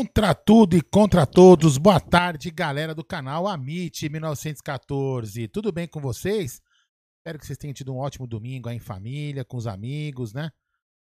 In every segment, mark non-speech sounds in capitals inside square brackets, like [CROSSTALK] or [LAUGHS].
Contra tudo e contra todos, boa tarde, galera do canal Amit 1914. Tudo bem com vocês? Espero que vocês tenham tido um ótimo domingo aí em família, com os amigos, né?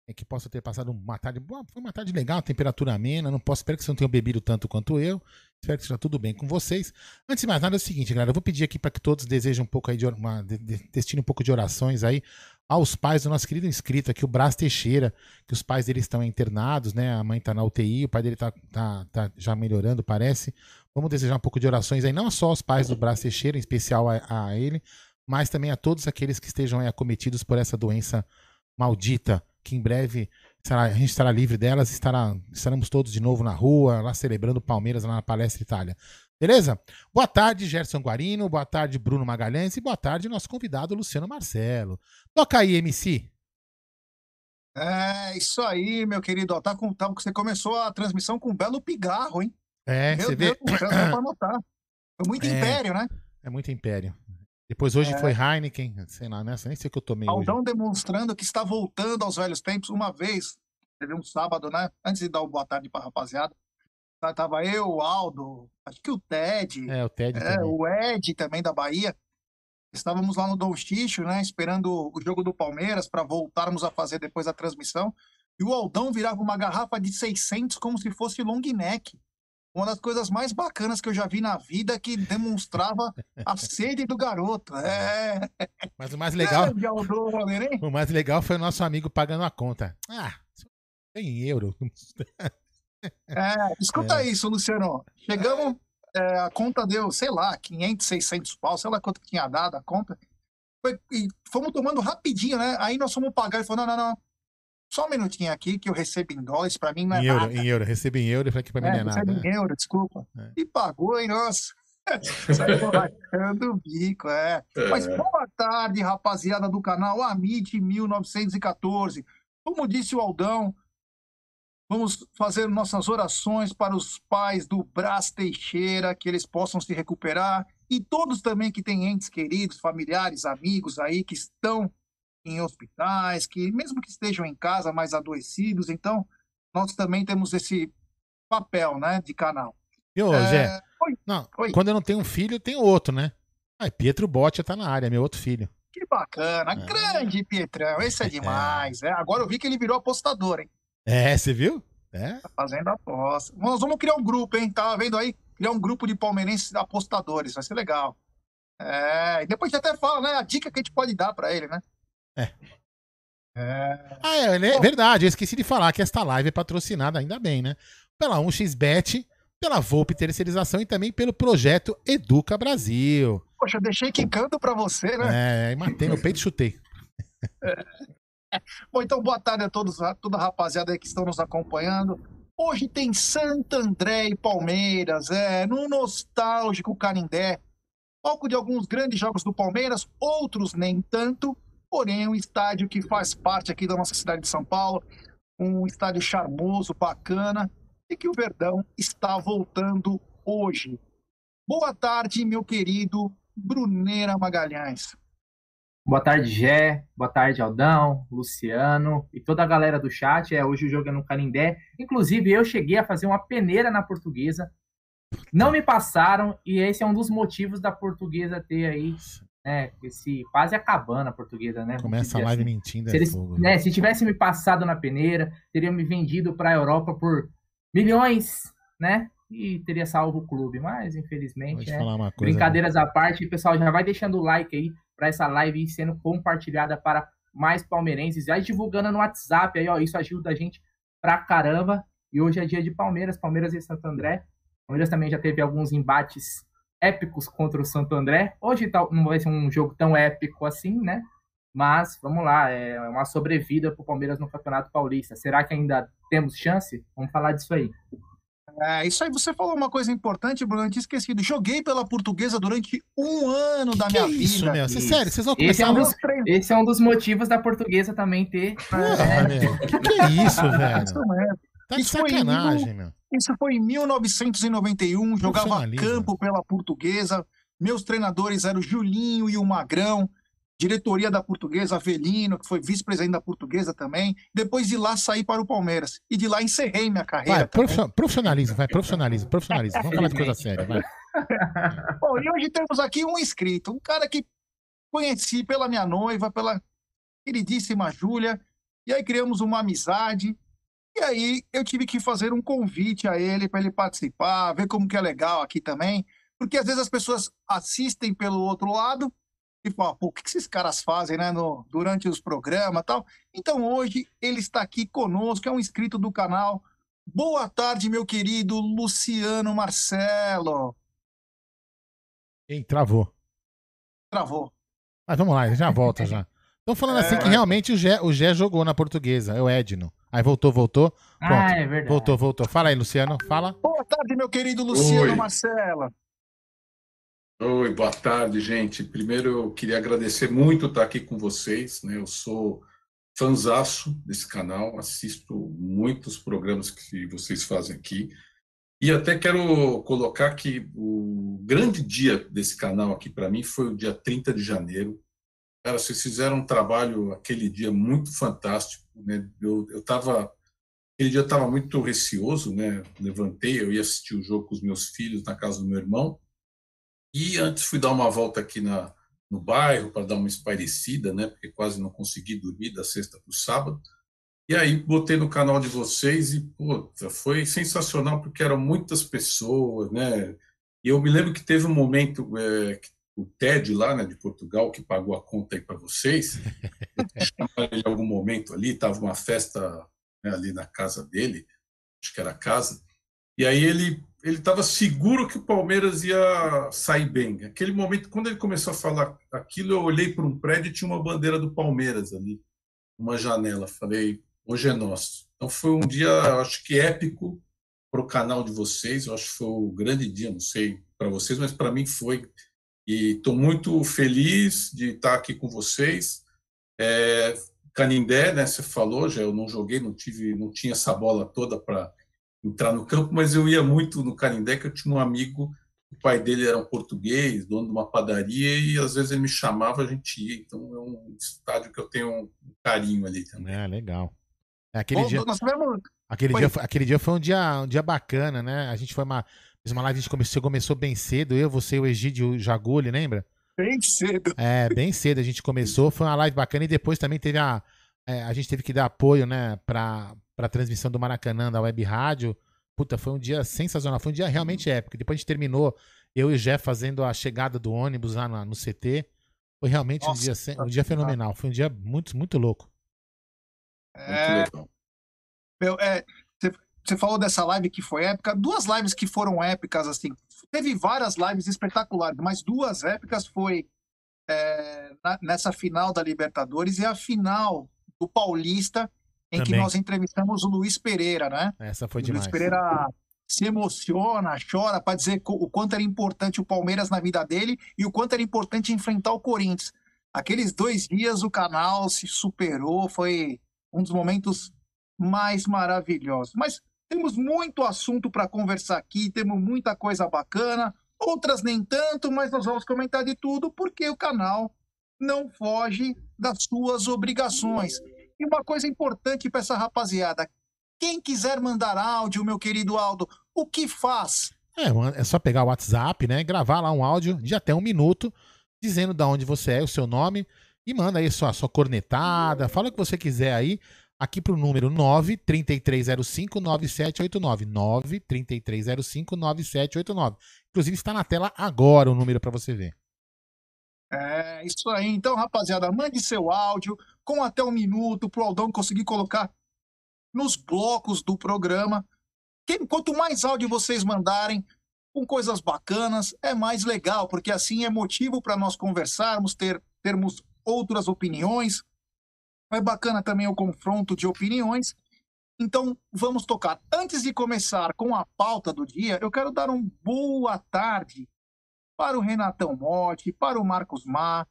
É que possa ter passado uma tarde. Foi uma tarde legal, temperatura amena. Não posso, espero que vocês não tenham bebido tanto quanto eu. Espero que esteja tudo bem com vocês. Antes de mais nada, é o seguinte, galera. Eu vou pedir aqui para que todos desejem um pouco aí de uma, de, de, um pouco de orações aí aos pais do nosso querido inscrito aqui, o Brás Teixeira, que os pais dele estão internados, né? A mãe está na UTI, o pai dele está tá, tá já melhorando, parece. Vamos desejar um pouco de orações aí, não só aos pais do Brás Teixeira, em especial a, a ele, mas também a todos aqueles que estejam aí acometidos por essa doença maldita, que em breve será, a gente estará livre delas, estará, estaremos todos de novo na rua, lá celebrando Palmeiras lá na Palestra Itália. Beleza? Boa tarde, Gerson Guarino. Boa tarde, Bruno Magalhães. E boa tarde, nosso convidado, Luciano Marcelo. Toca aí, MC. É, isso aí, meu querido. Ó, tá com, tá, você começou a transmissão com um belo pigarro, hein? É, meu você Deus, vê. Dá pra notar. Foi muito É. império, né? É muito império. Depois hoje É. foi Heineken, sei lá, nessa, nem sei o que eu tomei hoje. Aldão demonstrando que está voltando aos velhos tempos. Uma vez, teve um sábado, né? Antes de dar o boa tarde pra rapaziada, tava eu, o Aldo, acho que o Ted, É, o Ted é, também. o Ed também da Bahia. Estávamos lá no Dom Sticho, né? Esperando o jogo do Palmeiras para voltarmos a fazer depois da transmissão. E o Aldão virava uma garrafa de 600 como se fosse long neck. Uma das coisas mais bacanas que eu já vi na vida que demonstrava a [LAUGHS] sede do garoto. É, Mas o mais legal, Aldão Valerinho. o mais legal foi o nosso amigo pagando a conta. Ah, tem em euro. É, escuta isso, Luciano. Chegamos, é, a conta deu, sei lá, 500, 600 pau, sei lá quanto que tinha dado a conta. Foi- e fomos tomando rapidinho, né? Aí nós fomos pagar e falou: não, não, não. Só um minutinho aqui que eu recebo em dólares, pra mim não é em euro, nada. em euro. Recebe em euro e falei que pra mim É, não é recebe nada. em euro, desculpa. É. E pagou, hein, nossa. [LAUGHS] Saiu [LAUGHS] rachando o bico, é. Mas boa tarde, rapaziada do canal Amit 1914. Como disse o Aldão, vamos fazer nossas orações para os pais do Brás Teixeira, que eles possam se recuperar. E todos também que têm entes queridos, familiares, amigos aí que estão em hospitais, que mesmo que estejam em casa mais adoecidos, então nós também temos esse papel, né, de canal. E ô, é... Zé, Oi. Não, Oi. quando eu não tenho um filho, eu tenho outro, né? Ah, Pietro Botti tá na área, meu outro filho. Que bacana, é. grande Pietrão, esse é [LAUGHS] demais. É. Agora eu vi que ele virou apostador, hein? É, você viu? É. Tá fazendo aposta. Nós vamos criar um grupo, hein? Tava vendo aí? Criar um grupo de palmeirenses apostadores, vai ser legal. É, e depois a gente até fala, né? A dica que a gente pode dar para ele, né? É. é. Ah, é, é verdade. Eu esqueci de falar que esta live é patrocinada, ainda bem, né? Pela 1xBet, pela Volpe Terceirização e também pelo projeto Educa Brasil. Poxa, eu deixei quicando para você, né? É, matei no peito e chutei. É. [LAUGHS] Bom, então boa tarde a todos, a toda a rapaziada aí que estão nos acompanhando. Hoje tem Santo André e Palmeiras, é, no nostálgico Canindé. Palco de alguns grandes jogos do Palmeiras, outros nem tanto, porém um estádio que faz parte aqui da nossa cidade de São Paulo, um estádio charmoso, bacana, e que o Verdão está voltando hoje. Boa tarde, meu querido Bruneira Magalhães. Boa tarde, Gé. Boa tarde, Aldão, Luciano e toda a galera do chat. É, hoje o jogo é no Canindé. Inclusive, eu cheguei a fazer uma peneira na portuguesa. Não me passaram, e esse é um dos motivos da portuguesa ter aí, né? Esse quase acabando a portuguesa, né? Começa a live assim. mentindo. Se, é eles, né, se tivesse me passado na peneira, teriam me vendido para a Europa por milhões, né? E teria salvo o clube, mas infelizmente, né? brincadeiras né? à parte, pessoal já vai deixando o like aí para essa live ir sendo compartilhada para mais palmeirenses, já divulgando no WhatsApp aí, ó, isso ajuda a gente pra caramba. E hoje é dia de Palmeiras, Palmeiras e Santo André. Palmeiras também já teve alguns embates épicos contra o Santo André. Hoje tá, não vai ser um jogo tão épico assim, né? Mas vamos lá, é uma sobrevida para o Palmeiras no Campeonato Paulista. Será que ainda temos chance? Vamos falar disso aí. É, isso aí você falou uma coisa importante, Bruno, eu tinha esquecido. Joguei pela portuguesa durante um ano da minha isso, vida. Meu? Isso. Sério, vocês vão começar esse é, um dos, esse é um dos motivos da portuguesa também ter. Ah, é. meu, que, que é isso, [LAUGHS] velho? Isso mesmo. Tá de isso sacanagem, foi em, meu. Isso foi em 1991, jogava campo pela portuguesa. Meus treinadores eram o Julinho e o Magrão diretoria da Portuguesa, Avelino, que foi vice-presidente da Portuguesa também. Depois de lá saí para o Palmeiras. E de lá encerrei minha carreira. Vai, profissionalismo, vai, profissionalismo, profissionalismo. Vamos falar de coisa séria, vai. [LAUGHS] Bom, e hoje temos aqui um inscrito, um cara que conheci pela minha noiva, pela queridíssima Júlia, e aí criamos uma amizade. E aí eu tive que fazer um convite a ele para ele participar, ver como que é legal aqui também, porque às vezes as pessoas assistem pelo outro lado e fala, pô, o que esses caras fazem, né, no, durante os programas tal. Então hoje ele está aqui conosco, é um inscrito do canal. Boa tarde, meu querido Luciano Marcelo. Ei, travou. Travou. Mas vamos lá, já volta já. Estão falando assim [LAUGHS] é... assim que realmente o Gé, o Gé jogou na portuguesa, é o Edno. Aí voltou, voltou. Pronto. Ah, é verdade. Voltou, voltou. Fala aí, Luciano, fala. Boa tarde, meu querido Luciano Oi. Marcelo. Oi, boa tarde, gente. Primeiro, eu queria agradecer muito estar aqui com vocês. Né? Eu sou fanzaço desse canal, assisto muitos programas que vocês fazem aqui. E até quero colocar que o grande dia desse canal aqui para mim foi o dia 30 de janeiro. Cara, vocês fizeram um trabalho aquele dia muito fantástico. Né? Eu estava. Aquele dia eu estava muito receoso, né? Levantei, eu ia assistir o jogo com os meus filhos na casa do meu irmão. E antes fui dar uma volta aqui na, no bairro para dar uma espairecida, né? Porque quase não consegui dormir da sexta para o sábado. E aí botei no canal de vocês e, puta, foi sensacional porque eram muitas pessoas, né? E eu me lembro que teve um momento, é, o Ted lá, né, de Portugal, que pagou a conta aí para vocês, ele em algum momento ali, estava uma festa né, ali na casa dele, acho que era a casa, e aí ele ele estava seguro que o Palmeiras ia sair bem. Aquele momento, quando ele começou a falar aquilo, eu olhei para um prédio e tinha uma bandeira do Palmeiras ali, uma janela. Falei, hoje é nosso. Então foi um dia, acho que épico para o canal de vocês. Eu acho que foi o grande dia, não sei para vocês, mas para mim foi. E estou muito feliz de estar aqui com vocês. É, Canindé, né? Você falou, já eu não joguei, não tive, não tinha essa bola toda para entrar no campo, mas eu ia muito no Canindé, que eu tinha um amigo, o pai dele era um português, dono de uma padaria, e às vezes ele me chamava, a gente ia. Então é um estádio que eu tenho um carinho ali também. É, legal. É aquele Bom, dia... nós, tivemos, Aquele, dia, aquele dia foi um dia, um dia bacana, né? A gente foi uma, fez uma live, a gente começou, começou bem cedo, eu, você, o Egídio Jaguli, lembra? Bem cedo. É, bem cedo a gente começou, foi uma live bacana e depois também teve a. É, a gente teve que dar apoio, né, pra, pra transmissão do Maracanã, da web rádio. Puta, foi um dia sensacional, foi um dia realmente épico. Depois a gente terminou, eu e o Jeff fazendo a chegada do ônibus lá no, no CT. Foi realmente Nossa, um, dia, um dia fenomenal, foi um dia muito, muito louco. É, muito legal. Meu, é, você falou dessa live que foi épica, duas lives que foram épicas, assim. Teve várias lives espetaculares, mas duas épicas foi é, na, nessa final da Libertadores e a final do Paulista, em Também. que nós entrevistamos o Luiz Pereira, né? Essa foi o demais. Luiz Pereira se emociona, chora para dizer o quanto era importante o Palmeiras na vida dele e o quanto era importante enfrentar o Corinthians. Aqueles dois dias o canal se superou, foi um dos momentos mais maravilhosos. Mas temos muito assunto para conversar aqui, temos muita coisa bacana, outras nem tanto, mas nós vamos comentar de tudo porque o canal não foge das suas obrigações. E uma coisa importante para essa rapaziada: quem quiser mandar áudio, meu querido Aldo, o que faz? É, é só pegar o WhatsApp, né? Gravar lá um áudio de até um minuto, dizendo de onde você é, o seu nome, e manda aí sua, sua cornetada, fala o que você quiser aí aqui para o número 933059789. 933059789. Inclusive está na tela agora o número para você ver. É, isso aí. Então, rapaziada, mande seu áudio com até um minuto para o Aldão conseguir colocar nos blocos do programa. Quanto mais áudio vocês mandarem, com coisas bacanas, é mais legal, porque assim é motivo para nós conversarmos, ter, termos outras opiniões, é bacana também o confronto de opiniões. Então, vamos tocar. Antes de começar com a pauta do dia, eu quero dar um boa tarde para o Renatão Motti, para o Marcos Mar,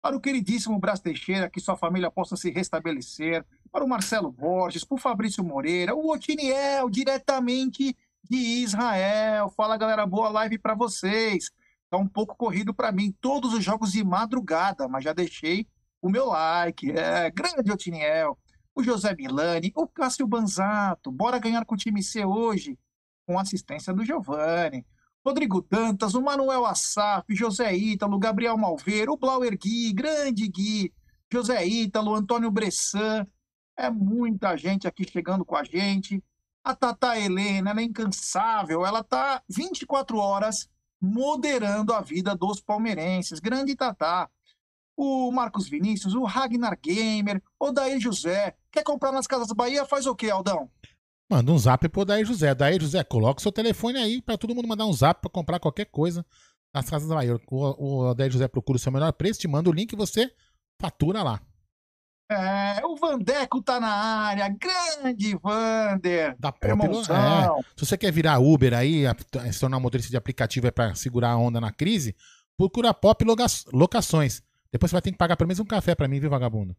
para o queridíssimo Brás Teixeira, que sua família possa se restabelecer, para o Marcelo Borges, para o Fabrício Moreira, o Otiniel, diretamente de Israel. Fala, galera, boa live para vocês. Tá um pouco corrido para mim, todos os jogos de madrugada, mas já deixei o meu like. É, grande Otiniel, o José Milani, o Cássio Banzato. Bora ganhar com o time C hoje, com assistência do Giovanni. Rodrigo Dantas, o Manuel Assaf, José Ítalo, Gabriel Malveiro, o Blauer Gui, grande Gui, José Ítalo, Antônio Bressan. É muita gente aqui chegando com a gente. A Tata Helena, ela é incansável, ela tá 24 horas moderando a vida dos palmeirenses. Grande Tata o Marcos Vinícius, o Ragnar Gamer, o Daí José. Quer comprar nas Casas Bahia? Faz o quê, Aldão? Manda um zap pro Daí José. Daí José, coloca o seu telefone aí para todo mundo mandar um zap para comprar qualquer coisa nas Casas Bahia. O, o Daí José procura o seu melhor preço, te manda o link e você fatura lá. É, o Vandeco tá na área, grande Vander. Da Poplo, é. Se você quer virar Uber aí, se tornar um motorista de aplicativo é para segurar a onda na crise, procura Pop Locações. Depois você vai ter que pagar pelo menos um café para mim, viu, vagabundo?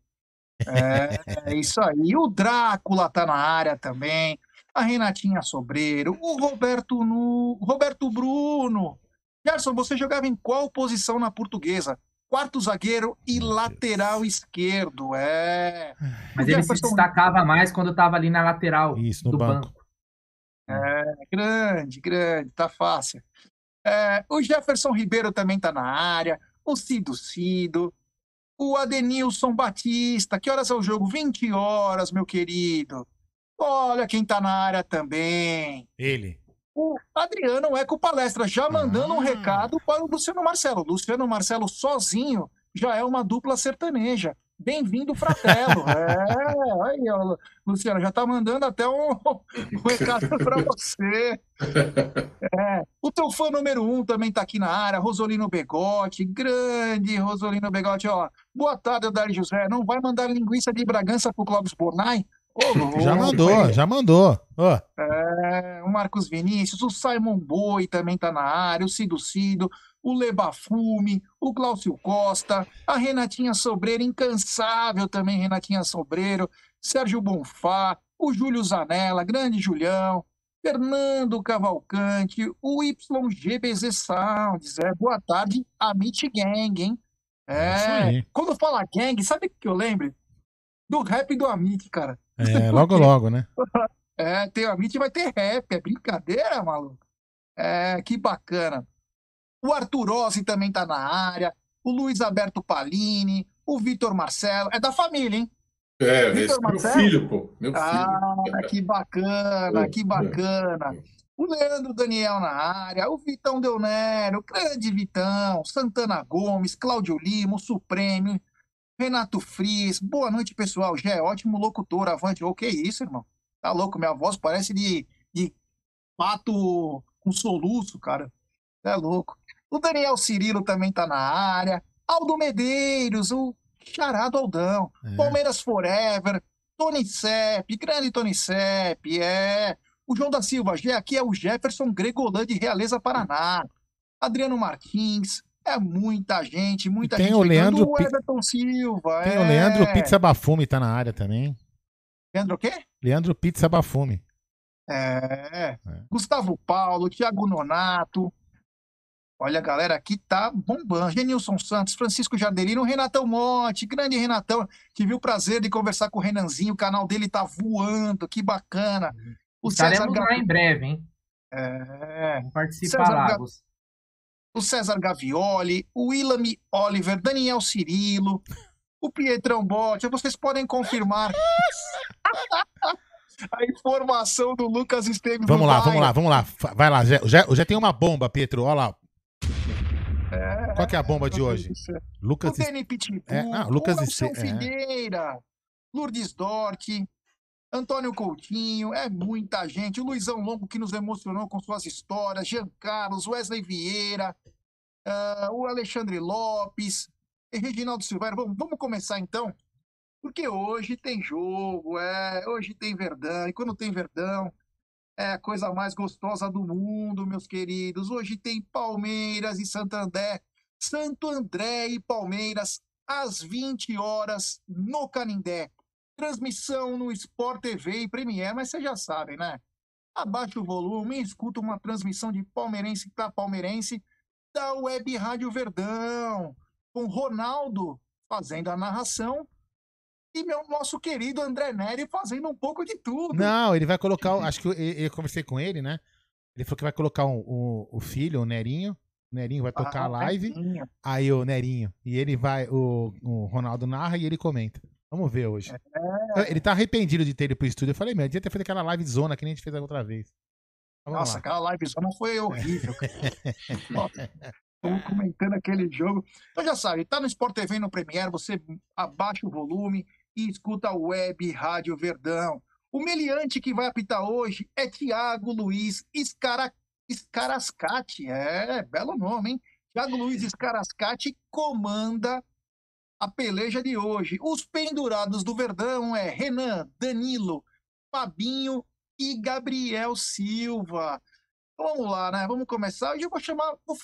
É, é isso aí. O Drácula tá na área também. A Renatinha Sobreiro, o Roberto Nu, Roberto Bruno. Gerson, você jogava em qual posição na portuguesa? Quarto zagueiro e Meu lateral Deus. esquerdo. É. Mas ele se destacava mais quando estava ali na lateral Isso, no do banco. banco. É, grande, grande, tá fácil. É, o Jefferson Ribeiro também tá na área o Cido Cido, o Adenilson Batista. Que horas é o jogo? 20 horas, meu querido. Olha quem tá na área também. Ele. O Adriano Eco Palestra, já mandando ah. um recado para o Luciano Marcelo. Luciano Marcelo sozinho já é uma dupla sertaneja. Bem-vindo, Fratelo. [LAUGHS] é, aí, ó, Luciano, já tá mandando até um, um recado para você. É, o teu fã número um também tá aqui na área, Rosolino Begote, grande Rosolino Begote, ó. Boa tarde, Dari José. Não vai mandar linguiça de Bragança pro Clóvis Bornai? [LAUGHS] Oh, já mandou, já mandou. Oh. É, o Marcos Vinícius, o Simon Boi também tá na área, o Cido Cido, o Lebafume, o Glaucio Costa, a Renatinha Sobreiro, incansável também, Renatinha Sobreiro, Sérgio Bonfá, o Júlio Zanella, grande Julião, Fernando Cavalcante, o YGBZ Sounds, é, boa tarde, Amit Gang, hein? É, quando fala gang, sabe o que eu lembro? Do rap do Amit, cara. É, logo [LAUGHS] logo, né? É, tem a Meet vai ter rap, é brincadeira, maluco. É, que bacana. O Arthur Rossi também tá na área, o Luiz Alberto Palini, o Vitor Marcelo. É da família, hein? É, é meu filho, pô. Meu ah, filho. que bacana, que bacana. O Leandro Daniel na área, o Vitão Del Nero, o grande Vitão, Santana Gomes, Cláudio Lima, o Supremo, Renato Fries. Boa noite, pessoal. Já é ótimo locutor, avante. O que isso, irmão? Tá louco, minha voz parece de, de pato com soluço, cara. É louco. O Daniel Cirilo também tá na área. Aldo Medeiros, o charado Aldão. É. Palmeiras Forever. Tony Sepp, grande Tony Sepp, é. O João da Silva, aqui é o Jefferson Gregolã de Realeza Paraná. Adriano Martins, é muita gente, muita tem gente. O Leandro o Everton Silva. Tem é... o Leandro Pizza Bafume, tá na área também. Leandro o quê? Leandro Pizza Bafume. É. é. Gustavo Paulo, Thiago Nonato. Olha, a galera aqui tá bombando. Genilson Santos, Francisco Jardelino, Renatão Monte, grande Renatão. Tive o prazer de conversar com o Renanzinho, o canal dele tá voando, que bacana. O Estaremos César lá em breve, hein? É. Participar César lá. O César Gavioli, o Willamy Oliver, Daniel Cirilo, o Pietrão Botti. Vocês podem confirmar [LAUGHS] a informação do Lucas Esteves. Vamos lá, vamos lá, vamos lá. Vai lá, já, já, já tem uma bomba, Pietro. Olha lá. É, Qual que é a bomba de hoje? Lucas o Pitbull, é, ah, Lucas Wilson é. Figueira, Lourdes Dort, Antônio Coutinho, é muita gente. O Luizão Longo que nos emocionou com suas histórias, Jean Carlos, Wesley Vieira, uh, o Alexandre Lopes, e Reginaldo Silveira. Vamos, vamos começar então? Porque hoje tem jogo, é, hoje tem Verdão, e quando tem Verdão, é a coisa mais gostosa do mundo, meus queridos. Hoje tem Palmeiras e Santo André, Santo André e Palmeiras, às 20 horas, no Canindé. Transmissão no Sport TV e Premier, mas vocês já sabem, né? Abaixa o volume e escuta uma transmissão de palmeirense para palmeirense da Web Rádio Verdão, com Ronaldo fazendo a narração e meu nosso querido André Neri fazendo um pouco de tudo. Não, ele vai colocar. Acho que eu, eu conversei com ele, né? Ele falou que vai colocar um, um, o filho, o Nerinho. O Nerinho vai tocar ah, a live. Nerinho. Aí o Nerinho. E ele vai. O, o Ronaldo narra e ele comenta. Vamos ver hoje. É. Ele tá arrependido de ter ido pro estúdio. Eu falei, meu, devia ter feito aquela live zona que nem a gente fez a outra vez. Nossa, lá. aquela live zona foi horrível. Estamos [LAUGHS] comentando aquele jogo. Então já sabe, tá no Sport TV no Premiere, você abaixa o volume, e escuta a web Rádio Verdão. O meliante que vai apitar hoje é Tiago Luiz Escara... Escarascati. É, belo nome, hein? Tiago Luiz Escarascati comanda a peleja de hoje. Os pendurados do Verdão é Renan, Danilo, Fabinho e Gabriel Silva. Vamos lá, né? Vamos começar. Hoje eu vou chamar, vou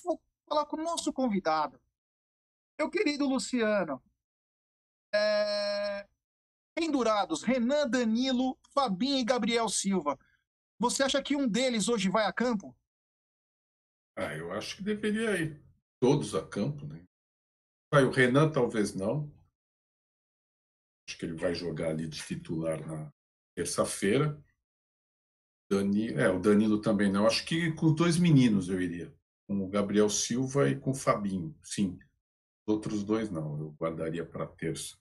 falar com o nosso convidado. Meu querido Luciano, é... Pendurados, Renan Danilo, Fabinho e Gabriel Silva. Você acha que um deles hoje vai a campo? Ah, eu acho que deveria ir todos a campo, né? Vai, o Renan talvez não. Acho que ele vai jogar ali de titular na terça-feira. Dani... É, o Danilo também não. Acho que com dois meninos eu iria. Com o Gabriel Silva e com o Fabinho, sim. Os outros dois não, eu guardaria para terça.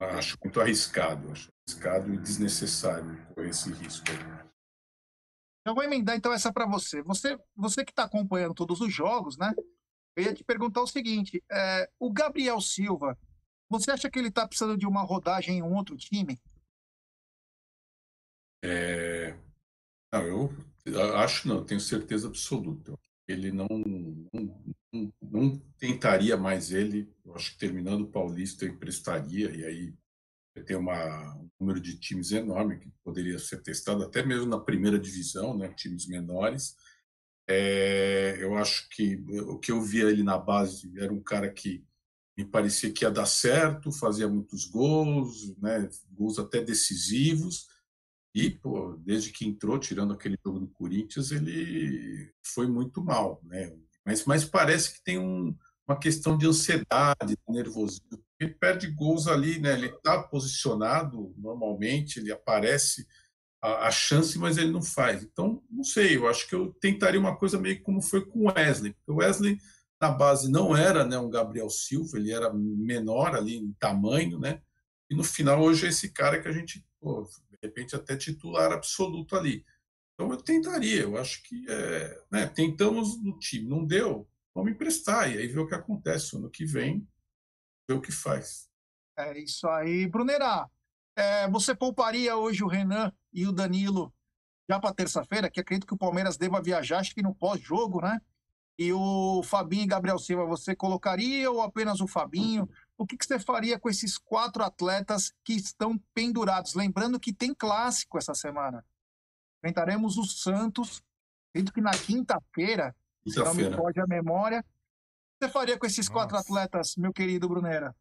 Acho muito arriscado, acho arriscado e desnecessário esse risco. Eu vou emendar então essa para você. Você, você que está acompanhando todos os jogos, né? Eu ia te perguntar o seguinte: é, o Gabriel Silva, você acha que ele está precisando de uma rodagem em um outro time? É... Não, eu acho não, tenho certeza absoluta. Ele não, não, não, tentaria mais ele. Eu acho que terminando o Paulista eu emprestaria, e aí tem uma, um número de times enorme que poderia ser testado, até mesmo na primeira divisão, né, times menores. É, eu acho que o que eu via ele na base era um cara que me parecia que ia dar certo, fazia muitos gols, né, gols até decisivos. E, pô, desde que entrou, tirando aquele jogo do Corinthians, ele foi muito mal, né? Mas, mas parece que tem um, uma questão de ansiedade, de nervosismo ele perde gols ali, né? Ele está posicionado normalmente, ele aparece a, a, chance, mas ele não faz. Então, não sei, eu acho que eu tentaria uma coisa meio como foi com o Wesley. O Wesley, na base, não era né, um Gabriel Silva, ele era menor ali em tamanho, né? E no final, hoje, é esse cara que a gente, pô, repente, até titular absoluto ali. Então, eu tentaria, eu acho que é, né, tentamos no time, não deu, vamos emprestar, e aí ver o que acontece ano que vem ver o que faz. É isso aí. Brunerá, é, você pouparia hoje o Renan e o Danilo já para terça-feira, que acredito que o Palmeiras deva viajar, acho que no pós-jogo, né? E o Fabinho e Gabriel Silva, você colocaria ou apenas o Fabinho? O que, que você faria com esses quatro atletas que estão pendurados? Lembrando que tem clássico essa semana. Enfrentaremos o Santos, acredito que na quinta-feira, se não me pode a memória, você faria com esses quatro Nossa. atletas, meu querido Brunera?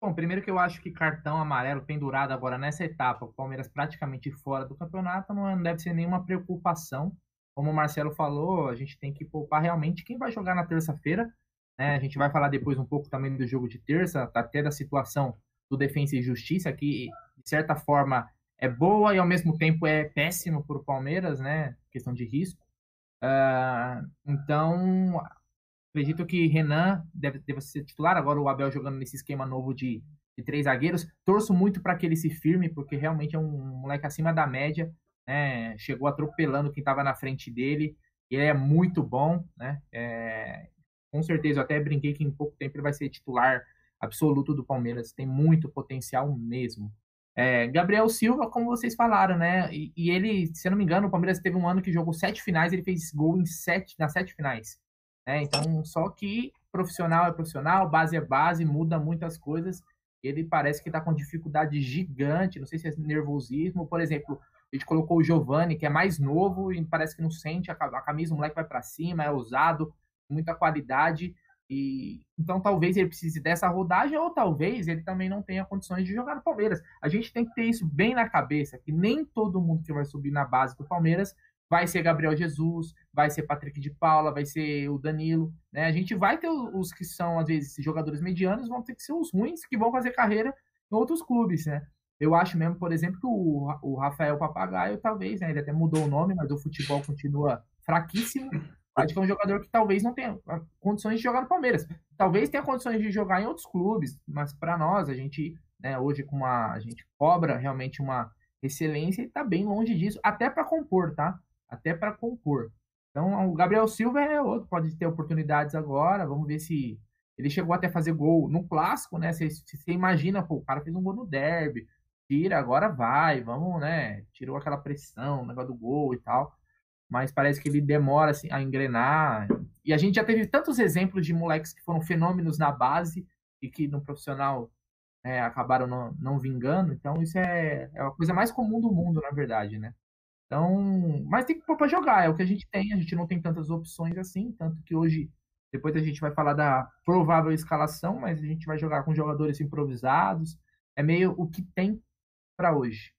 Bom, primeiro que eu acho que cartão amarelo pendurado agora nessa etapa, o Palmeiras praticamente fora do campeonato, não deve ser nenhuma preocupação. Como o Marcelo falou, a gente tem que poupar realmente quem vai jogar na terça-feira. Né? A gente vai falar depois um pouco também do jogo de terça, até da situação do Defensa e Justiça, que de certa forma é boa e ao mesmo tempo é péssimo para o Palmeiras, né? Questão de risco. Uh, então, Acredito que Renan deve, deve ser titular. Agora o Abel jogando nesse esquema novo de, de três zagueiros. Torço muito para que ele se firme, porque realmente é um moleque acima da média. Né? Chegou atropelando quem estava na frente dele. Ele é muito bom. Né? É, com certeza, eu até brinquei que em pouco tempo ele vai ser titular absoluto do Palmeiras. Tem muito potencial mesmo. É, Gabriel Silva, como vocês falaram, né? E, e, ele, se eu não me engano, o Palmeiras teve um ano que jogou sete finais, ele fez gol em sete, nas sete finais. Né? Então, só que profissional é profissional, base é base, muda muitas coisas. Ele parece que está com dificuldade gigante, não sei se é nervosismo. Por exemplo, a gente colocou o Giovanni, que é mais novo e parece que não sente a camisa, o moleque vai para cima, é ousado, muita qualidade. E então talvez ele precise dessa rodagem ou talvez ele também não tenha condições de jogar no Palmeiras. A gente tem que ter isso bem na cabeça, que nem todo mundo que vai subir na base do Palmeiras vai ser Gabriel Jesus, vai ser Patrick de Paula, vai ser o Danilo, né? A gente vai ter os que são, às vezes, jogadores medianos, vão ter que ser os ruins que vão fazer carreira em outros clubes, né? Eu acho mesmo, por exemplo, que o, Rafael Papagaio, talvez, né? Ele até mudou o nome, mas o futebol continua fraquíssimo. Acho que é um jogador que talvez não tenha ah, condições de jogar no Palmeiras. Talvez tenha condições de jogar em outros clubes, mas para nós, a gente, né, hoje com uma. A gente cobra realmente uma excelência e tá bem longe disso, até para compor, tá? até para compor. Então, o Gabriel Silva é outro, pode ter oportunidades agora. Vamos ver se ele chegou até fazer gol no clássico, né? Você imagina, pô, o cara fez um gol no derby, tira, agora vai, vamos, né? Tirou aquela pressão, o negócio do gol e tal. Mas parece que ele demora assim, a engrenar. E a gente já teve tantos exemplos de moleques que foram fenômenos na base e que no profissional é, acabaram não, não, vingando. Então, isso é, é a coisa mais comum do mundo, na verdade, né? Então, mas tem que pôr para jogar, é o que a gente tem, a gente não tem tantas opções assim, tanto que hoje, depois a gente vai falar da provável escalação, mas a gente vai jogar com jogadores improvisados, é meio o que tem para hoje.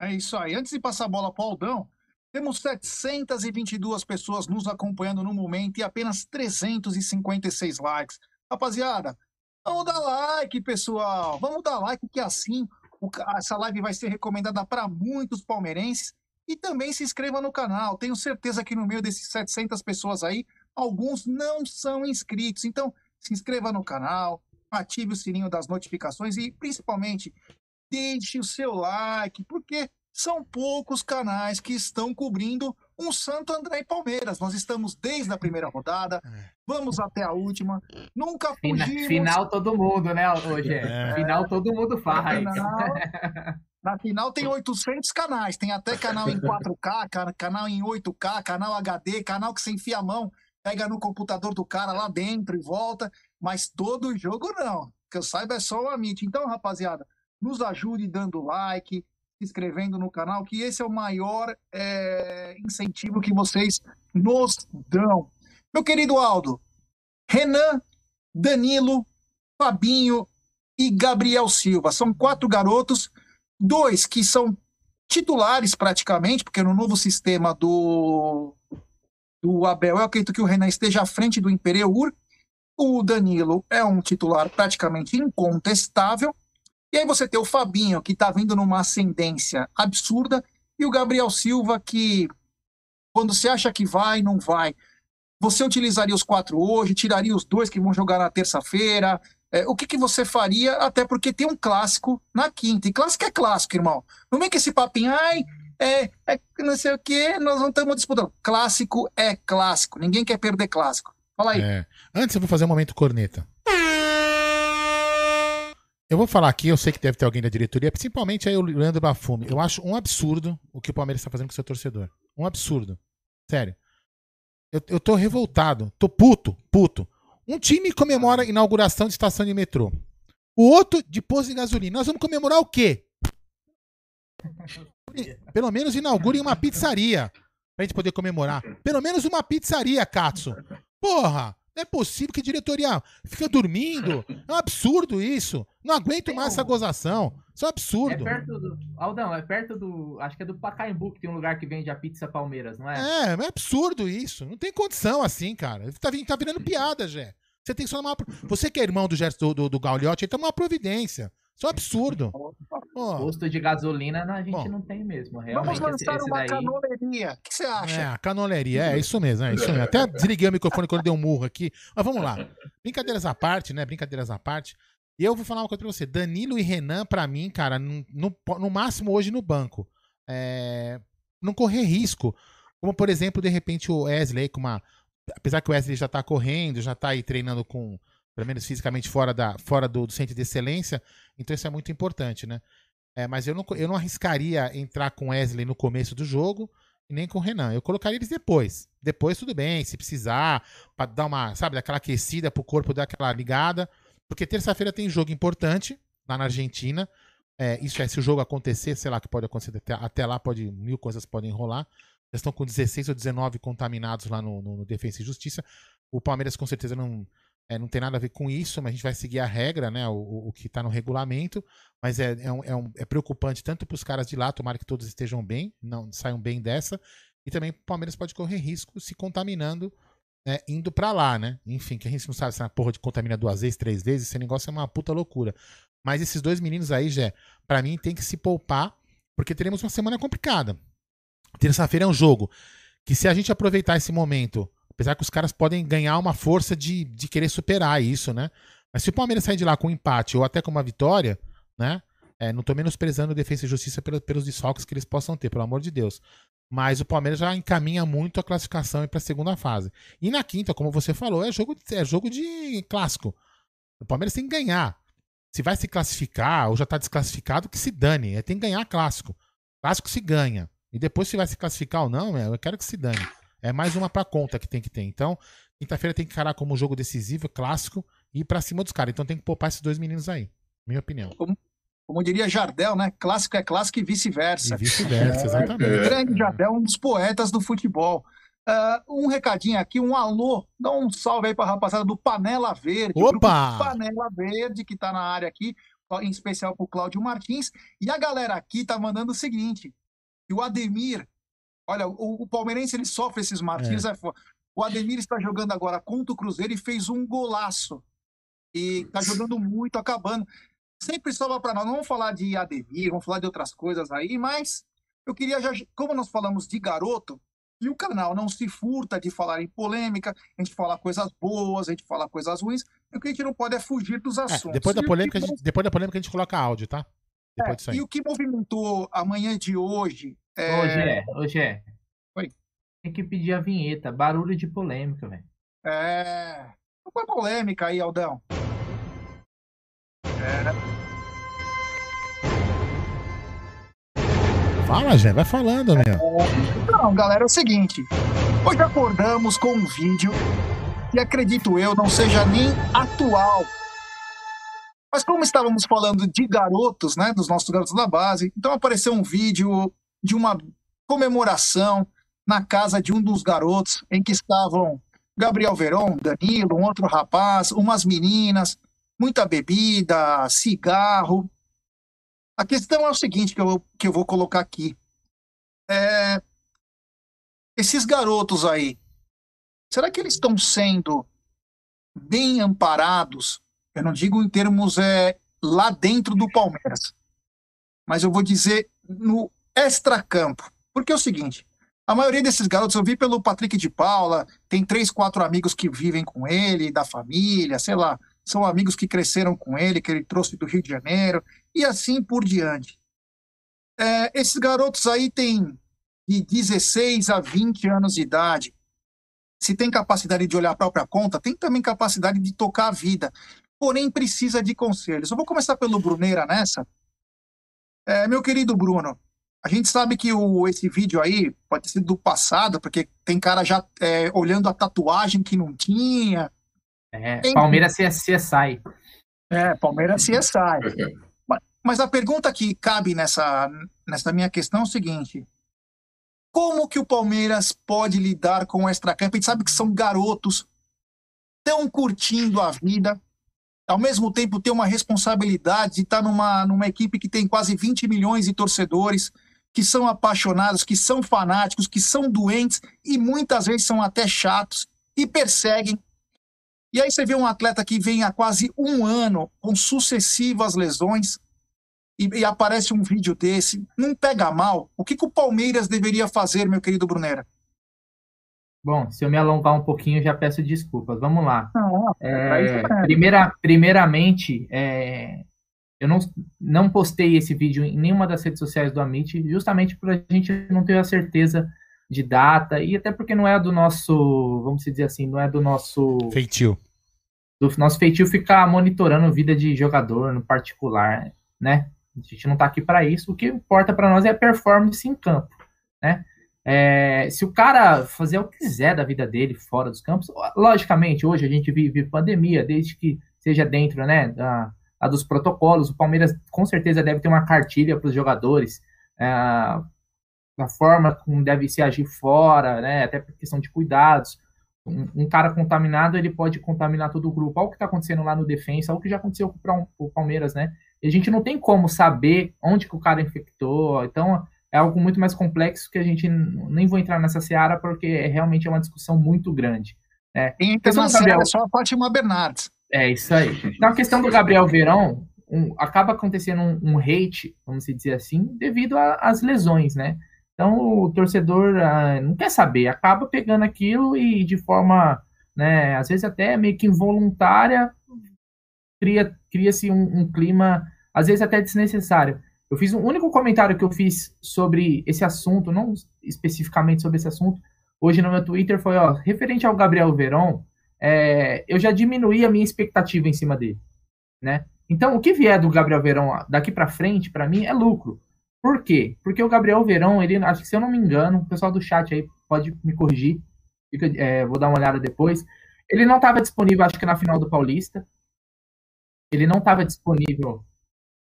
É isso aí. Antes de passar a bola para Aldão, temos 722 pessoas nos acompanhando no momento e apenas 356 likes. Rapaziada, vamos dar like, pessoal. Vamos dar like, que assim essa live vai ser recomendada para muitos palmeirenses. E também se inscreva no canal. Tenho certeza que no meio desses 700 pessoas aí, alguns não são inscritos. Então, se inscreva no canal, ative o sininho das notificações e, principalmente, deixe o seu like, porque são poucos canais que estão cobrindo um Santo André e Palmeiras. Nós estamos desde a primeira rodada, é. vamos até a última, nunca fugimos. Final todo mundo, né, hoje? É. Final todo mundo faz. Na final, [LAUGHS] na final tem 800 canais, tem até canal em 4K, canal em 8K, canal HD, canal que você enfia a mão, pega no computador do cara lá dentro e volta, mas todo jogo não. Que eu saiba é só o Amit. Então, rapaziada, nos ajude dando like, inscrevendo no canal, que esse é o maior é, incentivo que vocês nos dão. Meu querido Aldo, Renan, Danilo, Fabinho e Gabriel Silva. São quatro garotos, dois que são titulares praticamente, porque no novo sistema do, do Abel, eu acredito que o Renan esteja à frente do Imperiur, O Danilo é um titular praticamente incontestável. E aí você tem o Fabinho, que está vindo numa ascendência absurda, e o Gabriel Silva, que quando você acha que vai, não vai. Você utilizaria os quatro hoje, tiraria os dois que vão jogar na terça-feira? É, o que, que você faria? Até porque tem um clássico na quinta. E clássico é clássico, irmão. Não vem com esse papinho, ai, é, é não sei o que, nós não estamos disputando. Clássico é clássico. Ninguém quer perder clássico. Fala aí. É. Antes eu vou fazer um momento corneta. Eu vou falar aqui, eu sei que deve ter alguém da diretoria, principalmente aí o Leandro Bafume. Eu acho um absurdo o que o Palmeiras está fazendo com o seu torcedor. Um absurdo. Sério. Eu, eu tô revoltado. Tô puto, puto. Um time comemora inauguração de estação de metrô. O outro de posto de gasolina. Nós vamos comemorar o quê? Pelo menos inaugurem uma pizzaria pra gente poder comemorar. Pelo menos uma pizzaria, Katsu. Porra! Não é possível que diretoria fica dormindo. É um absurdo isso. Não aguento mais essa gozação. Isso é um absurdo. É perto do. Aldão, é perto do. Acho que é do Pacaembu que tem um lugar que vende a pizza Palmeiras, não é? É, é absurdo isso. Não tem condição assim, cara. Tá, tá virando piada, Jé. Você tem que só uma. Você que é irmão do Gerson do, do, do Gauliotti, aí toma uma providência. Isso é um absurdo. Oh. Posto de gasolina a gente Bom, não tem mesmo. Realmente, vamos lançar esse, uma daí... canoleria. O que você acha? É, a canoleria, é isso mesmo, é isso mesmo. Até desliguei o microfone quando dei um murro aqui. Mas vamos lá. Brincadeiras à parte, né? Brincadeiras à parte. E eu vou falar uma coisa pra você. Danilo e Renan, pra mim, cara, no, no, no máximo hoje no banco. É, não correr risco. Como, por exemplo, de repente o Wesley, com uma. Apesar que o Wesley já tá correndo, já tá aí treinando com pelo menos fisicamente fora, da, fora do, do, centro de excelência, então isso é muito importante, né? É, mas eu não, eu não arriscaria entrar com Wesley no começo do jogo nem com o Renan. Eu colocaria eles depois. Depois tudo bem, se precisar, para dar uma, sabe, daquela aquecida pro corpo dar aquela ligada. Porque terça-feira tem jogo importante lá na Argentina. É, isso é, se o jogo acontecer, sei lá que pode acontecer até, até lá, pode, mil coisas podem rolar. Já estão com 16 ou 19 contaminados lá no, no, no Defesa e Justiça. O Palmeiras com certeza não, é, não tem nada a ver com isso, mas a gente vai seguir a regra, né? O, o que está no regulamento. Mas é, é, um, é, um, é preocupante tanto para os caras de lá, tomara que todos estejam bem, não saiam bem dessa. E também o Palmeiras pode correr risco se contaminando né, indo para lá, né? Enfim, que a gente não sabe se uma porra de contamina duas vezes, três vezes, esse negócio é uma puta loucura. Mas esses dois meninos aí, Jé, para mim tem que se poupar, porque teremos uma semana complicada. Terça-feira é um jogo que se a gente aproveitar esse momento Apesar que os caras podem ganhar uma força de, de querer superar isso, né? Mas se o Palmeiras sair de lá com um empate ou até com uma vitória, né? É, não tô menosprezando Defesa e Justiça pelos, pelos desfalques que eles possam ter, pelo amor de Deus. Mas o Palmeiras já encaminha muito a classificação para a segunda fase. E na quinta, como você falou, é jogo, é jogo de clássico. O Palmeiras tem que ganhar. Se vai se classificar ou já está desclassificado, que se dane. É, tem que ganhar clássico. Clássico se ganha. E depois se vai se classificar ou não, eu quero que se dane. É mais uma pra conta que tem que ter. Então, quinta-feira tem que encarar como um jogo decisivo, clássico, e ir pra cima dos caras. Então tem que poupar esses dois meninos aí. Minha opinião. Como, como diria Jardel, né? Clássico é clássico e vice-versa. E vice-versa, é, exatamente. É. Grande Jardel, um dos poetas do futebol. Uh, um recadinho aqui, um alô, dá um salve aí pra rapaziada do Panela Verde. Opa! Panela Verde, que tá na área aqui, em especial pro Cláudio Martins. E a galera aqui tá mandando o seguinte: que o Ademir Olha, o, o palmeirense ele sofre esses martírios. É. O Ademir está jogando agora contra o Cruzeiro e fez um golaço. E está jogando muito, acabando. Sempre sobra para nós. Não vamos falar de Ademir, vamos falar de outras coisas aí, mas eu queria já. Como nós falamos de garoto, e o canal não se furta de falar em polêmica, a gente fala coisas boas, a gente fala coisas ruins, o que a gente não pode é fugir dos é, assuntos. É, depois, da polêmica, gente, depois da polêmica a gente coloca áudio, tá? É, e o que movimentou a manhã de hoje é... Hoje é, hoje é. Oi. Tem que pedir a vinheta, barulho de polêmica, velho. É. Não foi polêmica aí, Aldão. É. Fala, Jé, vai falando, meu. É... Não, galera, é o seguinte. Hoje acordamos com um vídeo que acredito eu não seja nem atual. Mas como estávamos falando de garotos, né, dos nossos garotos da base, então apareceu um vídeo de uma comemoração na casa de um dos garotos em que estavam Gabriel Veron, Danilo, um outro rapaz, umas meninas, muita bebida, cigarro. A questão é o seguinte que eu, que eu vou colocar aqui. É, esses garotos aí, será que eles estão sendo bem amparados, eu não digo em termos é, lá dentro do Palmeiras, mas eu vou dizer no extracampo. Porque é o seguinte, a maioria desses garotos eu vi pelo Patrick de Paula, tem três, quatro amigos que vivem com ele, da família, sei lá, são amigos que cresceram com ele, que ele trouxe do Rio de Janeiro, e assim por diante. É, esses garotos aí têm de 16 a 20 anos de idade. Se tem capacidade de olhar a própria conta, tem também capacidade de tocar a vida. Porém, precisa de conselhos. Eu vou começar pelo Bruneira nessa. É, meu querido Bruno, a gente sabe que o, esse vídeo aí pode ser do passado, porque tem cara já é, olhando a tatuagem que não tinha. É, tem... Palmeiras CSI. É, Palmeiras CSI. [LAUGHS] Mas a pergunta que cabe nessa, nessa minha questão é o seguinte: como que o Palmeiras pode lidar com o extracampo? A gente sabe que são garotos, estão curtindo a vida, ao mesmo tempo ter uma responsabilidade de estar numa, numa equipe que tem quase 20 milhões de torcedores, que são apaixonados, que são fanáticos, que são doentes e muitas vezes são até chatos e perseguem. E aí você vê um atleta que vem há quase um ano com sucessivas lesões e, e aparece um vídeo desse, não pega mal. O que, que o Palmeiras deveria fazer, meu querido Brunera? Bom, se eu me alongar um pouquinho, já peço desculpas. Vamos lá. Não, é, primeira, primeiramente, é, eu não, não postei esse vídeo em nenhuma das redes sociais do Amit, justamente para a gente não ter a certeza de data e até porque não é do nosso, vamos dizer assim, não é do nosso feitio. Do nosso feitio ficar monitorando a vida de jogador no particular, né? A gente não está aqui para isso. O que importa para nós é a performance em campo, né? É, se o cara fazer o que quiser da vida dele fora dos campos, logicamente, hoje a gente vive pandemia, desde que seja dentro, né, da, a dos protocolos. O Palmeiras com certeza deve ter uma cartilha para os jogadores, é, da forma como deve se agir fora, né, até por questão de cuidados. Um, um, cara contaminado, ele pode contaminar todo o grupo. Olha o que está acontecendo lá no defensa, olha o que já aconteceu com o Palmeiras, né? E a gente não tem como saber onde que o cara infectou. Então, é algo muito mais complexo que a gente nem vou entrar nessa seara porque é, realmente é uma discussão muito grande. Né? Tem internacional, é só a Fátima Bernardes. É isso aí. Então, a questão do Gabriel Verão, um, acaba acontecendo um, um, hate, vamos dizer assim, devido às lesões, né? Então, o torcedor ah, não quer saber, acaba pegando aquilo e de forma, né, às vezes até meio que involuntária, cria, cria-se um, um clima, às vezes até desnecessário. Eu fiz um único comentário que eu fiz sobre esse assunto, não especificamente sobre esse assunto, hoje no meu Twitter foi, ó, referente ao Gabriel Verón, é, eu já diminuí a minha expectativa em cima dele, né? Então, o que vier do Gabriel Verão daqui para frente, para mim, é lucro. Por quê? Porque o Gabriel Verão, ele, acho que se eu não me engano, o pessoal do chat aí pode me corrigir, fica, é, vou dar uma olhada depois. Ele não estava disponível, acho que na final do Paulista. Ele não estava disponível.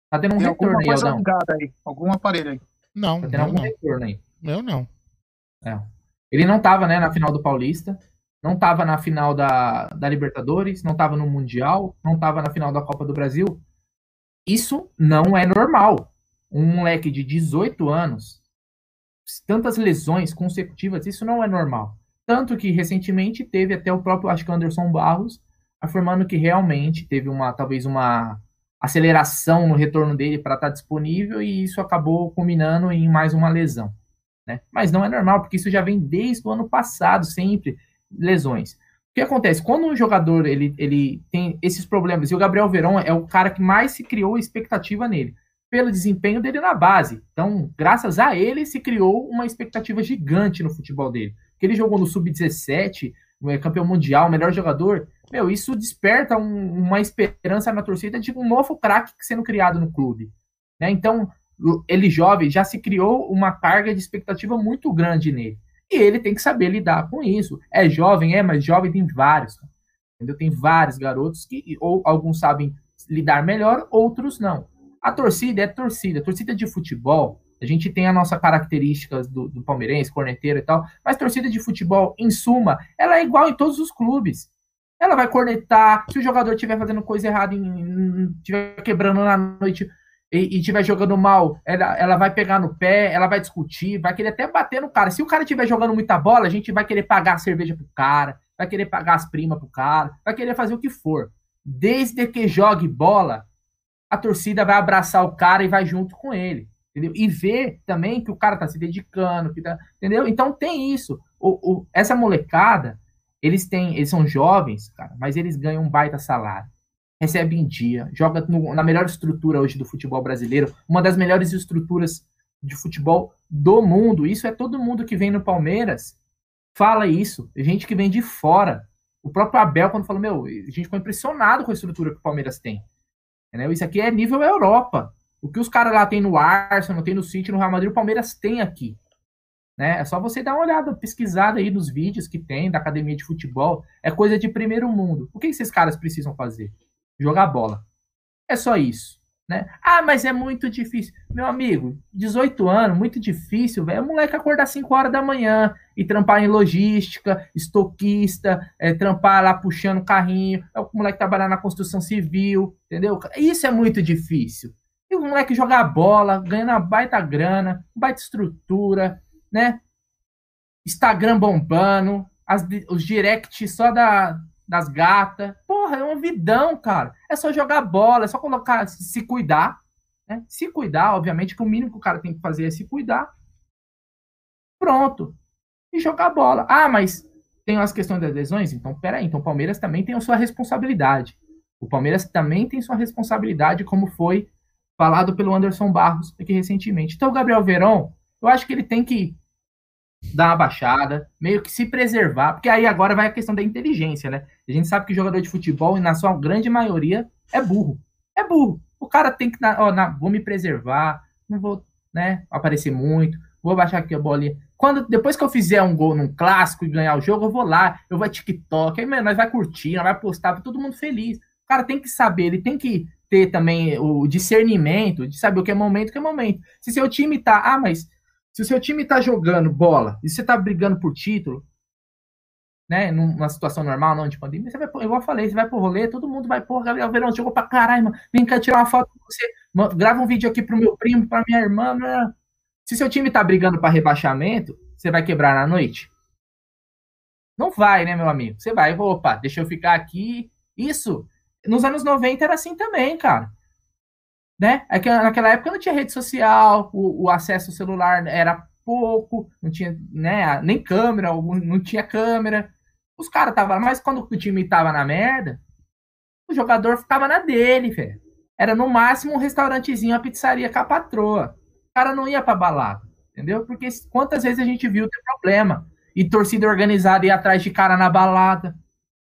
Tá tendo um Tem retorno aí, Aldão. aí, algum aparelho aí. Não, tá tendo algum não. retorno aí. Eu não. É. Ele não estava, né, na final do Paulista não estava na final da, da Libertadores, não estava no Mundial, não estava na final da Copa do Brasil. Isso não é normal. Um moleque de 18 anos, tantas lesões consecutivas, isso não é normal. Tanto que recentemente teve até o próprio, acho que Anderson Barros, afirmando que realmente teve uma, talvez uma aceleração no retorno dele para estar tá disponível e isso acabou culminando em mais uma lesão. Né? Mas não é normal, porque isso já vem desde o ano passado, sempre lesões. O que acontece? Quando um jogador ele, ele tem esses problemas, e o Gabriel Verón é o cara que mais se criou expectativa nele, pelo desempenho dele na base. Então, graças a ele, se criou uma expectativa gigante no futebol dele. Porque ele jogou no Sub-17, é campeão mundial, melhor jogador. Meu, isso desperta um, uma esperança na torcida de um novo craque sendo criado no clube. Né? Então, ele jovem já se criou uma carga de expectativa muito grande nele. E ele tem que saber lidar com isso. É jovem, é, mas jovem tem vários. Entendeu? Tem vários garotos que ou alguns sabem lidar melhor, outros não. A torcida é torcida. torcida de futebol, a gente tem a nossa características do, do palmeirense, corneteiro e tal, mas torcida de futebol, em suma, ela é igual em todos os clubes. Ela vai cornetar, se o jogador estiver fazendo coisa errada, estiver quebrando na noite, e, estiver jogando mal, ela, ela vai pegar no pé, ela vai discutir, vai querer até bater no cara. Se o cara estiver jogando muita bola, a gente vai querer pagar a cerveja pro cara, vai querer pagar as primas pro cara, vai querer fazer o que for. Desde que jogue bola, a torcida vai abraçar o cara e vai junto com ele. Entendeu? E ver também que o cara tá se dedicando, que tá, entendeu? Então tem isso. O, o, essa molecada, eles têm, eles são jovens, cara, mas eles ganham um baita salário. Recebe em dia, joga no, na melhor estrutura hoje do futebol brasileiro, uma das melhores estruturas de futebol do mundo. Isso é todo mundo que vem no Palmeiras fala isso. Gente que vem de fora. O próprio Abel, quando falou, meu, a gente ficou impressionado com a estrutura que o Palmeiras tem. Entendeu? Isso aqui é nível Europa. O que os caras lá tem no Arsenal, tem no City, no Real Madrid, o Palmeiras tem aqui. Né? É só você dar uma olhada, pesquisada aí nos vídeos que tem da academia de futebol. É coisa de primeiro mundo. O que esses caras precisam fazer? Jogar bola. É só isso. Né? Ah, mas é muito difícil. Meu amigo, 18 anos, muito difícil, velho. É moleque acordar 5 horas da manhã e trampar em logística, estoquista, é, trampar lá puxando carrinho. É o moleque trabalhar na construção civil, entendeu? Isso é muito difícil. E o moleque jogar bola, ganhando uma baita grana, baita estrutura, né? Instagram bombando, as, os directs só da, das gatas. Porra, é uma vidão, cara. É só jogar bola, é só colocar, se cuidar. Né? Se cuidar, obviamente, que o mínimo que o cara tem que fazer é se cuidar. Pronto. E jogar bola. Ah, mas tem as questões das lesões? Então, peraí. Então, o Palmeiras também tem a sua responsabilidade. O Palmeiras também tem sua responsabilidade, como foi falado pelo Anderson Barros aqui recentemente. Então, o Gabriel Verón, eu acho que ele tem que dar uma baixada, meio que se preservar, porque aí agora vai a questão da inteligência, né? A gente sabe que jogador de futebol, na sua grande maioria, é burro. É burro. O cara tem que, ó, na, vou me preservar, não vou, né, aparecer muito, vou baixar aqui a bolinha. Quando, depois que eu fizer um gol num clássico e ganhar o jogo, eu vou lá, eu vou TikTok, aí, nós vai curtir, nós vai postar, todo mundo feliz. O cara tem que saber, ele tem que ter também o discernimento de saber o que é momento, o que é momento. Se seu time tá, ah, mas se o seu time está jogando bola e você está brigando por título, né, numa situação normal, não de pandemia, você vai, eu falei, você vai pro rolê, todo mundo vai, pô, Gabriel Verão jogou pra caralho, mano, vem cá tirar uma foto com você, mano, grava um vídeo aqui pro meu primo, pra minha irmã, né? Se seu time tá brigando para rebaixamento, você vai quebrar na noite? Não vai, né, meu amigo? Você vai, opa, deixa eu ficar aqui. Isso, nos anos 90 era assim também, cara né? É que naquela época não tinha rede social, o, o acesso ao celular era pouco, não tinha né, nem câmera, não tinha câmera. Os caras estavam, mas quando o time tava na merda, o jogador ficava na dele, velho. Era no máximo um restaurantezinho, a pizzaria com a patroa. O cara não ia pra balada, entendeu? Porque quantas vezes a gente viu ter problema e torcida organizada ir atrás de cara na balada.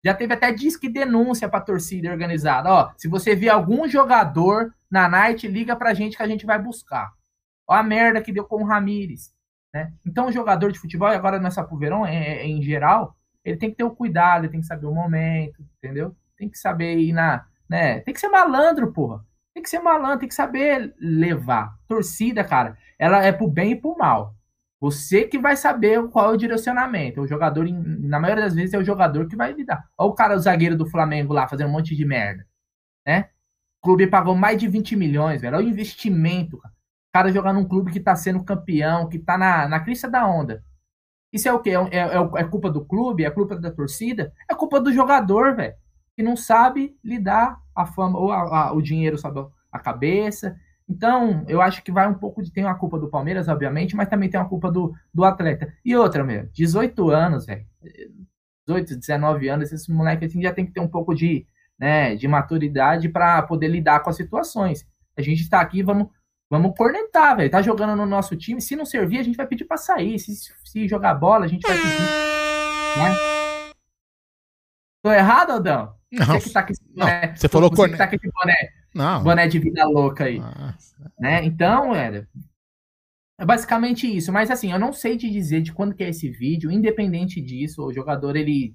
Já teve até disque denúncia pra torcida organizada. Ó, se você vê algum jogador na night, liga pra gente que a gente vai buscar. Ó a merda que deu com o Ramires. Né? Então, o jogador de futebol, agora nessa pro verão, é, é, em geral, ele tem que ter o cuidado, ele tem que saber o momento, entendeu? Tem que saber ir na. Né? Tem que ser malandro, porra. Tem que ser malandro, tem que saber levar. Torcida, cara, ela é pro bem e pro mal. Você que vai saber qual é o direcionamento. O jogador, na maioria das vezes, é o jogador que vai lidar. Olha o cara, o zagueiro do Flamengo lá, fazendo um monte de merda. Né? clube pagou mais de 20 milhões, velho. Olha o investimento, cara. O cara jogar num clube que tá sendo campeão, que tá na, na crista da onda. Isso é o quê? É, é, é, culpa do clube? É culpa da torcida? É culpa do jogador, velho. Que não sabe lidar a fama, ou a, a, o dinheiro sobe a cabeça. Então, eu acho que vai um pouco de. Tem uma culpa do Palmeiras, obviamente, mas também tem uma culpa do, do atleta. E outra, meu, 18 anos, velho. 18, 19 anos, esse moleque assim, já tem que ter um pouco de, né, de maturidade para poder lidar com as situações. A gente está aqui, vamos, vamos cornetar, velho. Tá jogando no nosso time, se não servir, a gente vai pedir para sair. Se, se jogar bola, a gente vai pedir. Né? Tô errado, Aldão? Não, você, que tá boné, não, você falou você cornet... tá não. boné de vida louca aí. Né? Então, é, é basicamente isso. Mas assim, eu não sei te dizer de quando que é esse vídeo. Independente disso, o jogador ele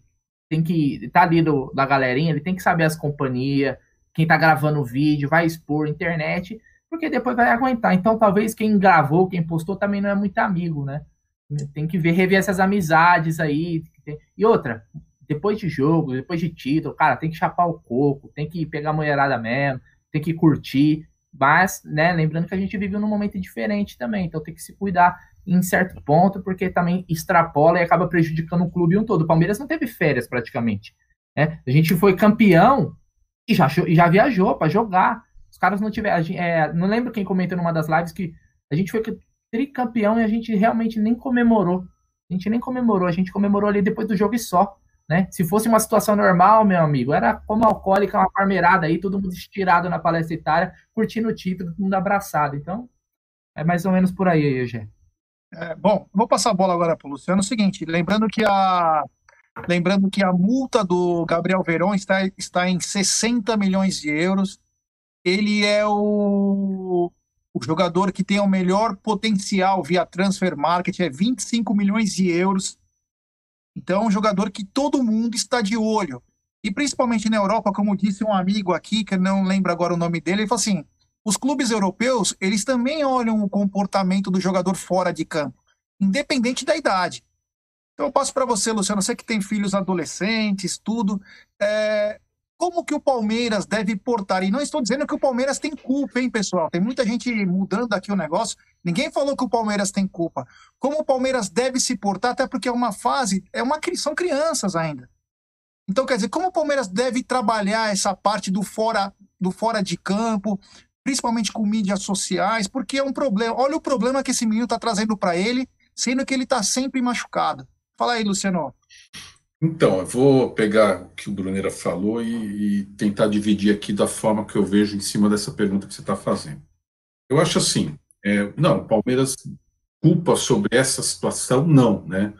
tem que tá ali do, da galerinha, ele tem que saber as companhias, quem tá gravando o vídeo, vai expor internet, porque depois vai aguentar. Então, talvez quem gravou, quem postou também não é muito amigo, né? Tem que ver, rever essas amizades aí. E outra, depois de jogo, depois de título, cara, tem que chapar o coco, tem que pegar a mulherada mesmo, tem que curtir. Mas, né, lembrando que a gente vive num momento diferente também, então tem que se cuidar. em certo ponto, porque também extrapola e acaba prejudicando o clube um todo. O Palmeiras não teve férias praticamente. Né? A gente foi campeão e já, e já viajou para jogar. Os caras não tiveram. É, não lembro quem comentou numa das lives que a gente foi tricampeão e a gente realmente nem comemorou. A gente nem comemorou, a gente comemorou ali depois do jogo e só. Né? Se fosse uma situação normal, meu amigo, era como alcoólica, uma parmeirada aí, todo mundo estirado na palestra etária, curtindo o título, todo mundo abraçado. Então, é mais ou menos por aí, Eugênio. É, bom, vou passar a bola agora para o Luciano. É o seguinte, lembrando que a lembrando que a multa do Gabriel Verón está, está em 60 milhões de euros. Ele é o, o jogador que tem o melhor potencial via transfer market, é 25 milhões de euros. Então, é um jogador que todo mundo está de olho. E principalmente na Europa, como disse um amigo aqui, que não lembro agora o nome dele, ele falou assim: os clubes europeus, eles também olham o comportamento do jogador fora de campo, independente da idade. Então eu passo para você, Luciano, você que tem filhos adolescentes, tudo, é, como que o Palmeiras deve portar? E não estou dizendo que o Palmeiras tem culpa, hein, pessoal? Tem muita gente mudando aqui o negócio. Ninguém falou que o Palmeiras tem culpa. Como o Palmeiras deve se portar, até porque é uma fase, é uma são crianças ainda. Então, quer dizer, como o Palmeiras deve trabalhar essa parte do fora, do fora de campo, principalmente com mídias sociais, porque é um problema. Olha o problema que esse menino está trazendo para ele, sendo que ele está sempre machucado. Fala aí, Luciano. Então, eu vou pegar o que o Brunera falou e, e tentar dividir aqui da forma que eu vejo em cima dessa pergunta que você está fazendo. Eu acho assim, é, não, o Palmeiras culpa sobre essa situação, não, né?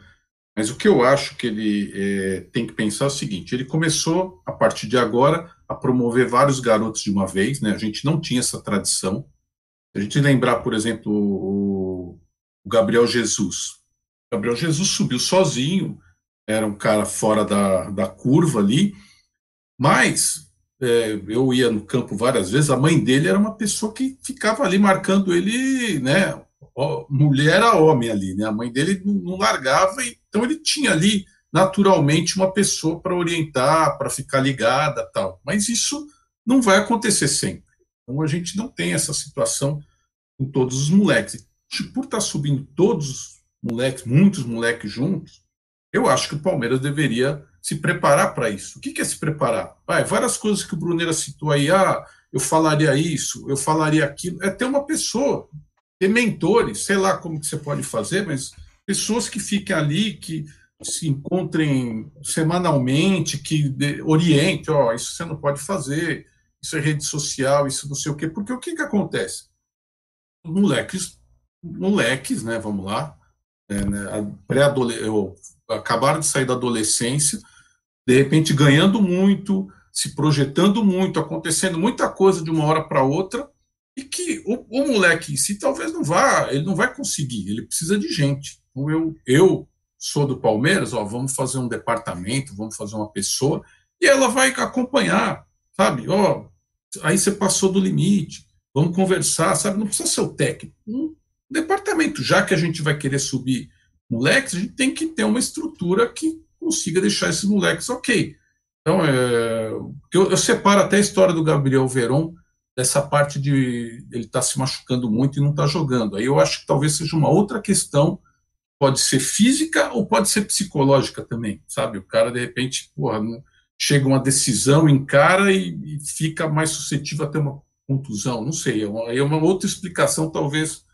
Mas o que eu acho que ele é, tem que pensar é o seguinte: ele começou, a partir de agora, a promover vários garotos de uma vez, né? A gente não tinha essa tradição. Se a gente lembrar, por exemplo, o, o Gabriel Jesus. O Gabriel Jesus subiu sozinho, era um cara fora da, da curva ali, mas é, eu ia no campo várias vezes, a mãe dele era uma pessoa que ficava ali marcando ele, né? mulher a homem ali, né? A mãe dele não, largava, então ele tinha ali naturalmente uma pessoa para orientar, para ficar ligada, tal. Mas isso não vai acontecer sempre. Então a gente não tem essa situação com todos os moleques. Por estar tá subindo todos os moleques, muitos moleques juntos, eu acho que o Palmeiras deveria se preparar para isso. O que é se preparar? Vai, várias coisas que o Bruneira citou aí, ah, eu falaria isso, eu falaria aquilo. É ter uma pessoa, ter mentores, sei lá como que você pode fazer, mas pessoas que fiquem ali, que se encontrem semanalmente, que oriente, ó, isso você não pode fazer, isso é rede social, isso não sei o quê, porque o que que acontece? Moleques, moleques, né, vamos lá, é, né, pré acabaram de sair da adolescência, de repente ganhando muito, se projetando muito, acontecendo muita coisa de uma hora para outra, e que o, o moleque em si talvez não vá, ele não vai conseguir, ele precisa de gente. Então eu, eu sou do Palmeiras, ó, vamos fazer um departamento, vamos fazer uma pessoa, e ela vai acompanhar, sabe? Ó, aí você passou do limite, vamos conversar, sabe? Não precisa ser o técnico. Um departamento, já que a gente vai querer subir moleques, a gente tem que ter uma estrutura que consiga deixar esses moleques ok. Então, é, eu, eu separo até a história do Gabriel Veron dessa parte de ele estar tá se machucando muito e não estar tá jogando. Aí eu acho que talvez seja uma outra questão pode ser física ou pode ser psicológica também, sabe? O cara, de repente, porra, chega uma decisão, encara e, e fica mais suscetível a ter uma contusão, não sei, é uma, é uma outra explicação, talvez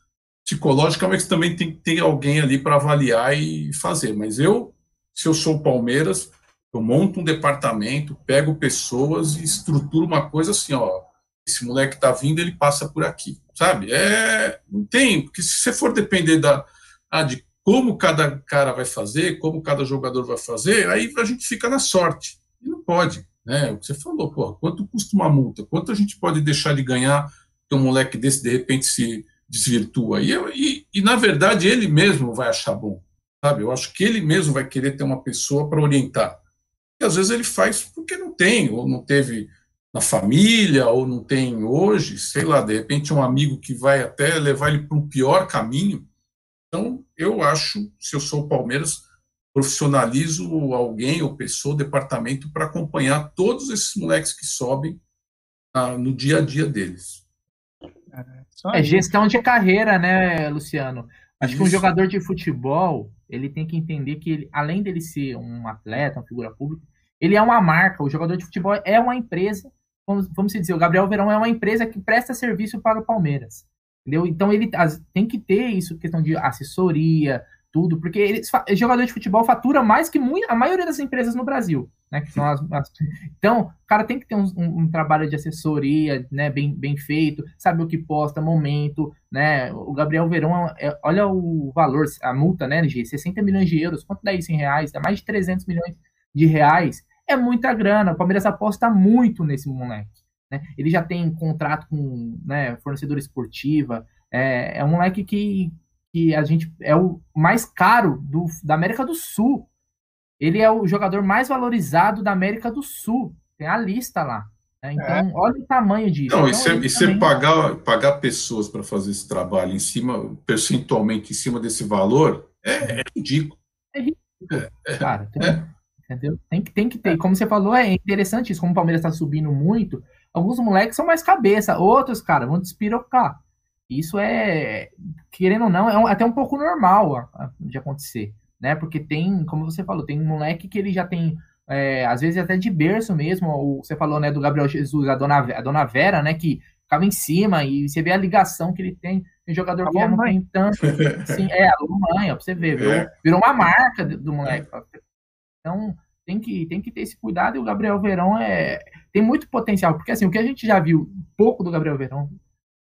psicológica, mas também tem que ter alguém ali para avaliar e fazer. Mas eu, se eu sou o Palmeiras, eu monto um departamento, pego pessoas e estruturo uma coisa assim, ó, esse moleque está vindo, ele passa por aqui, sabe? É, não tem, porque se você for depender da, ah, de como cada cara vai fazer, como cada jogador vai fazer, aí a gente fica na sorte. E não pode. Né? O que você falou, pô, quanto custa uma multa? Quanto a gente pode deixar de ganhar que um moleque desse de repente se desvirtua? E, e, e na verdade ele mesmo vai achar bom. Sabe? Eu acho que ele mesmo vai querer ter uma pessoa para orientar. E às vezes ele faz porque não tem, ou não teve na família, ou não tem hoje, sei lá, de repente um amigo que vai até levar ele para um pior caminho. Então, eu acho, se eu sou o Palmeiras, profissionalizo alguém ou pessoa, departamento, para acompanhar todos esses moleques que sobem ah, no dia a dia deles. É gestão de carreira, né, Luciano? Acho isso. que um jogador de futebol, ele tem que entender que ele, além dele ser um atleta, uma figura pública, ele é uma marca. O jogador de futebol é uma empresa. Vamos, vamos dizer, o Gabriel Verão é uma empresa que presta serviço para o Palmeiras. Entendeu? Então ele tem que ter isso, questão de assessoria, tudo, porque ele, jogador de futebol fatura mais que muito, a maioria das empresas no Brasil. Né, as, as, então, o cara tem que ter um, um, um, trabalho de assessoria né, bem, bem feito, saber o que posta, momento. Né? O Gabriel Verão, é, olha o valor, a multa, né, de 60 milhões de euros, quanto dá isso em reais? Dá mais de 300 milhões de reais. É muita grana. O Palmeiras aposta muito nesse moleque. Né? Ele já tem contrato com né, esportiva. É, é um moleque que, que a gente é o mais caro do, da América do Sul. Ele é o jogador mais valorizado da América do Sul. Tem a lista lá. Né? Então, é. olha o tamanho disso. Não, então, e você também... pagar, pagar pessoas para fazer esse trabalho em cima, percentualmente em cima desse valor, é, é ridículo. É ridículo. É, Cara, tem, é. entendeu? Tem, que, tem que ter. Como você falou, é interessante isso. Como o Palmeiras está subindo muito, alguns moleques são mais cabeça, outros, cara, vão despirocar. Isso é, querendo ou não, é até um pouco normal de acontecer, né? Porque tem, como você falou, tem um moleque que ele já tem, é, às vezes até de berço mesmo, o, você falou, né, do Gabriel Jesus, a dona, a dona Vera, né, que ficava em cima e você vê a ligação que ele tem. Tem jogador que já não tem tanto. Assim, [LAUGHS] é, a ó, pra você ver, virou, é. virou uma marca do moleque. Então, tem que, tem que ter esse cuidado e o Gabriel Verão é, tem muito potencial, porque assim, o que a gente já viu pouco do Gabriel Verão,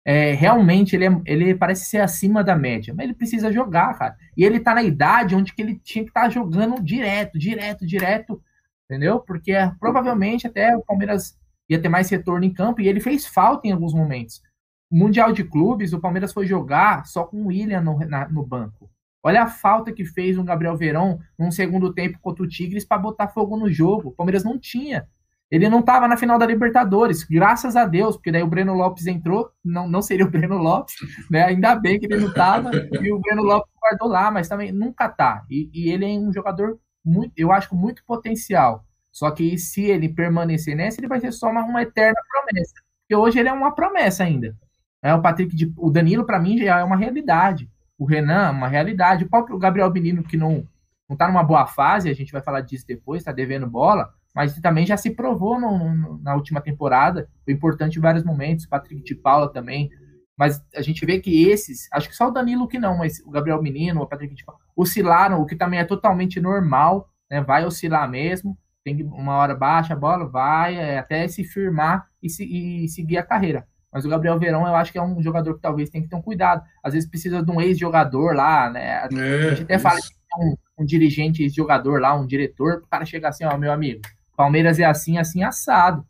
é, realmente ele, é, ele parece ser acima da média, mas ele precisa jogar, cara. E ele tá na idade onde que ele tinha que estar tá jogando direto, direto, direto, entendeu? Porque é, provavelmente até o Palmeiras ia ter mais retorno em campo e ele fez falta em alguns momentos. Mundial de Clubes, o Palmeiras foi jogar só com o William no, na, no banco. Olha a falta que fez o Gabriel Verão num segundo tempo contra o Tigres para botar fogo no jogo. O Palmeiras não tinha. Ele não estava na final da Libertadores, graças a Deus, porque daí o Breno Lopes entrou, não, não seria o Breno Lopes, né? Ainda bem que ele não estava, e o Breno Lopes guardou lá, mas também nunca tá. E, e, ele é um jogador muito, eu acho, com muito potencial. Só que se ele permanecer nessa, ele vai ser só uma, uma eterna promessa. Porque hoje ele é uma promessa ainda. É, o Patrick, de, o Danilo, para mim, já é uma realidade. O Renan, uma realidade. O próprio Gabriel Menino, que não, não tá numa boa fase, a gente vai falar disso depois, tá devendo bola mas também já se provou no, no, na última temporada, foi importante em vários momentos, Patrick de Paula também, mas a gente vê que esses, acho que só o Danilo que não, mas o Gabriel Menino, o Patrick de Paula, oscilaram, o que também é totalmente normal, né, vai oscilar mesmo, tem uma hora baixa a bola, vai é, até se firmar e, se, e seguir a carreira. Mas o Gabriel Verão, eu acho que é um jogador que talvez tem que ter um cuidado. Às vezes precisa de um ex-jogador lá, né? A é, gente até isso. fala que é um, um dirigente ex-jogador lá, um diretor, o cara chegar assim, ó, meu amigo, Palmeiras é assim, assim, assado,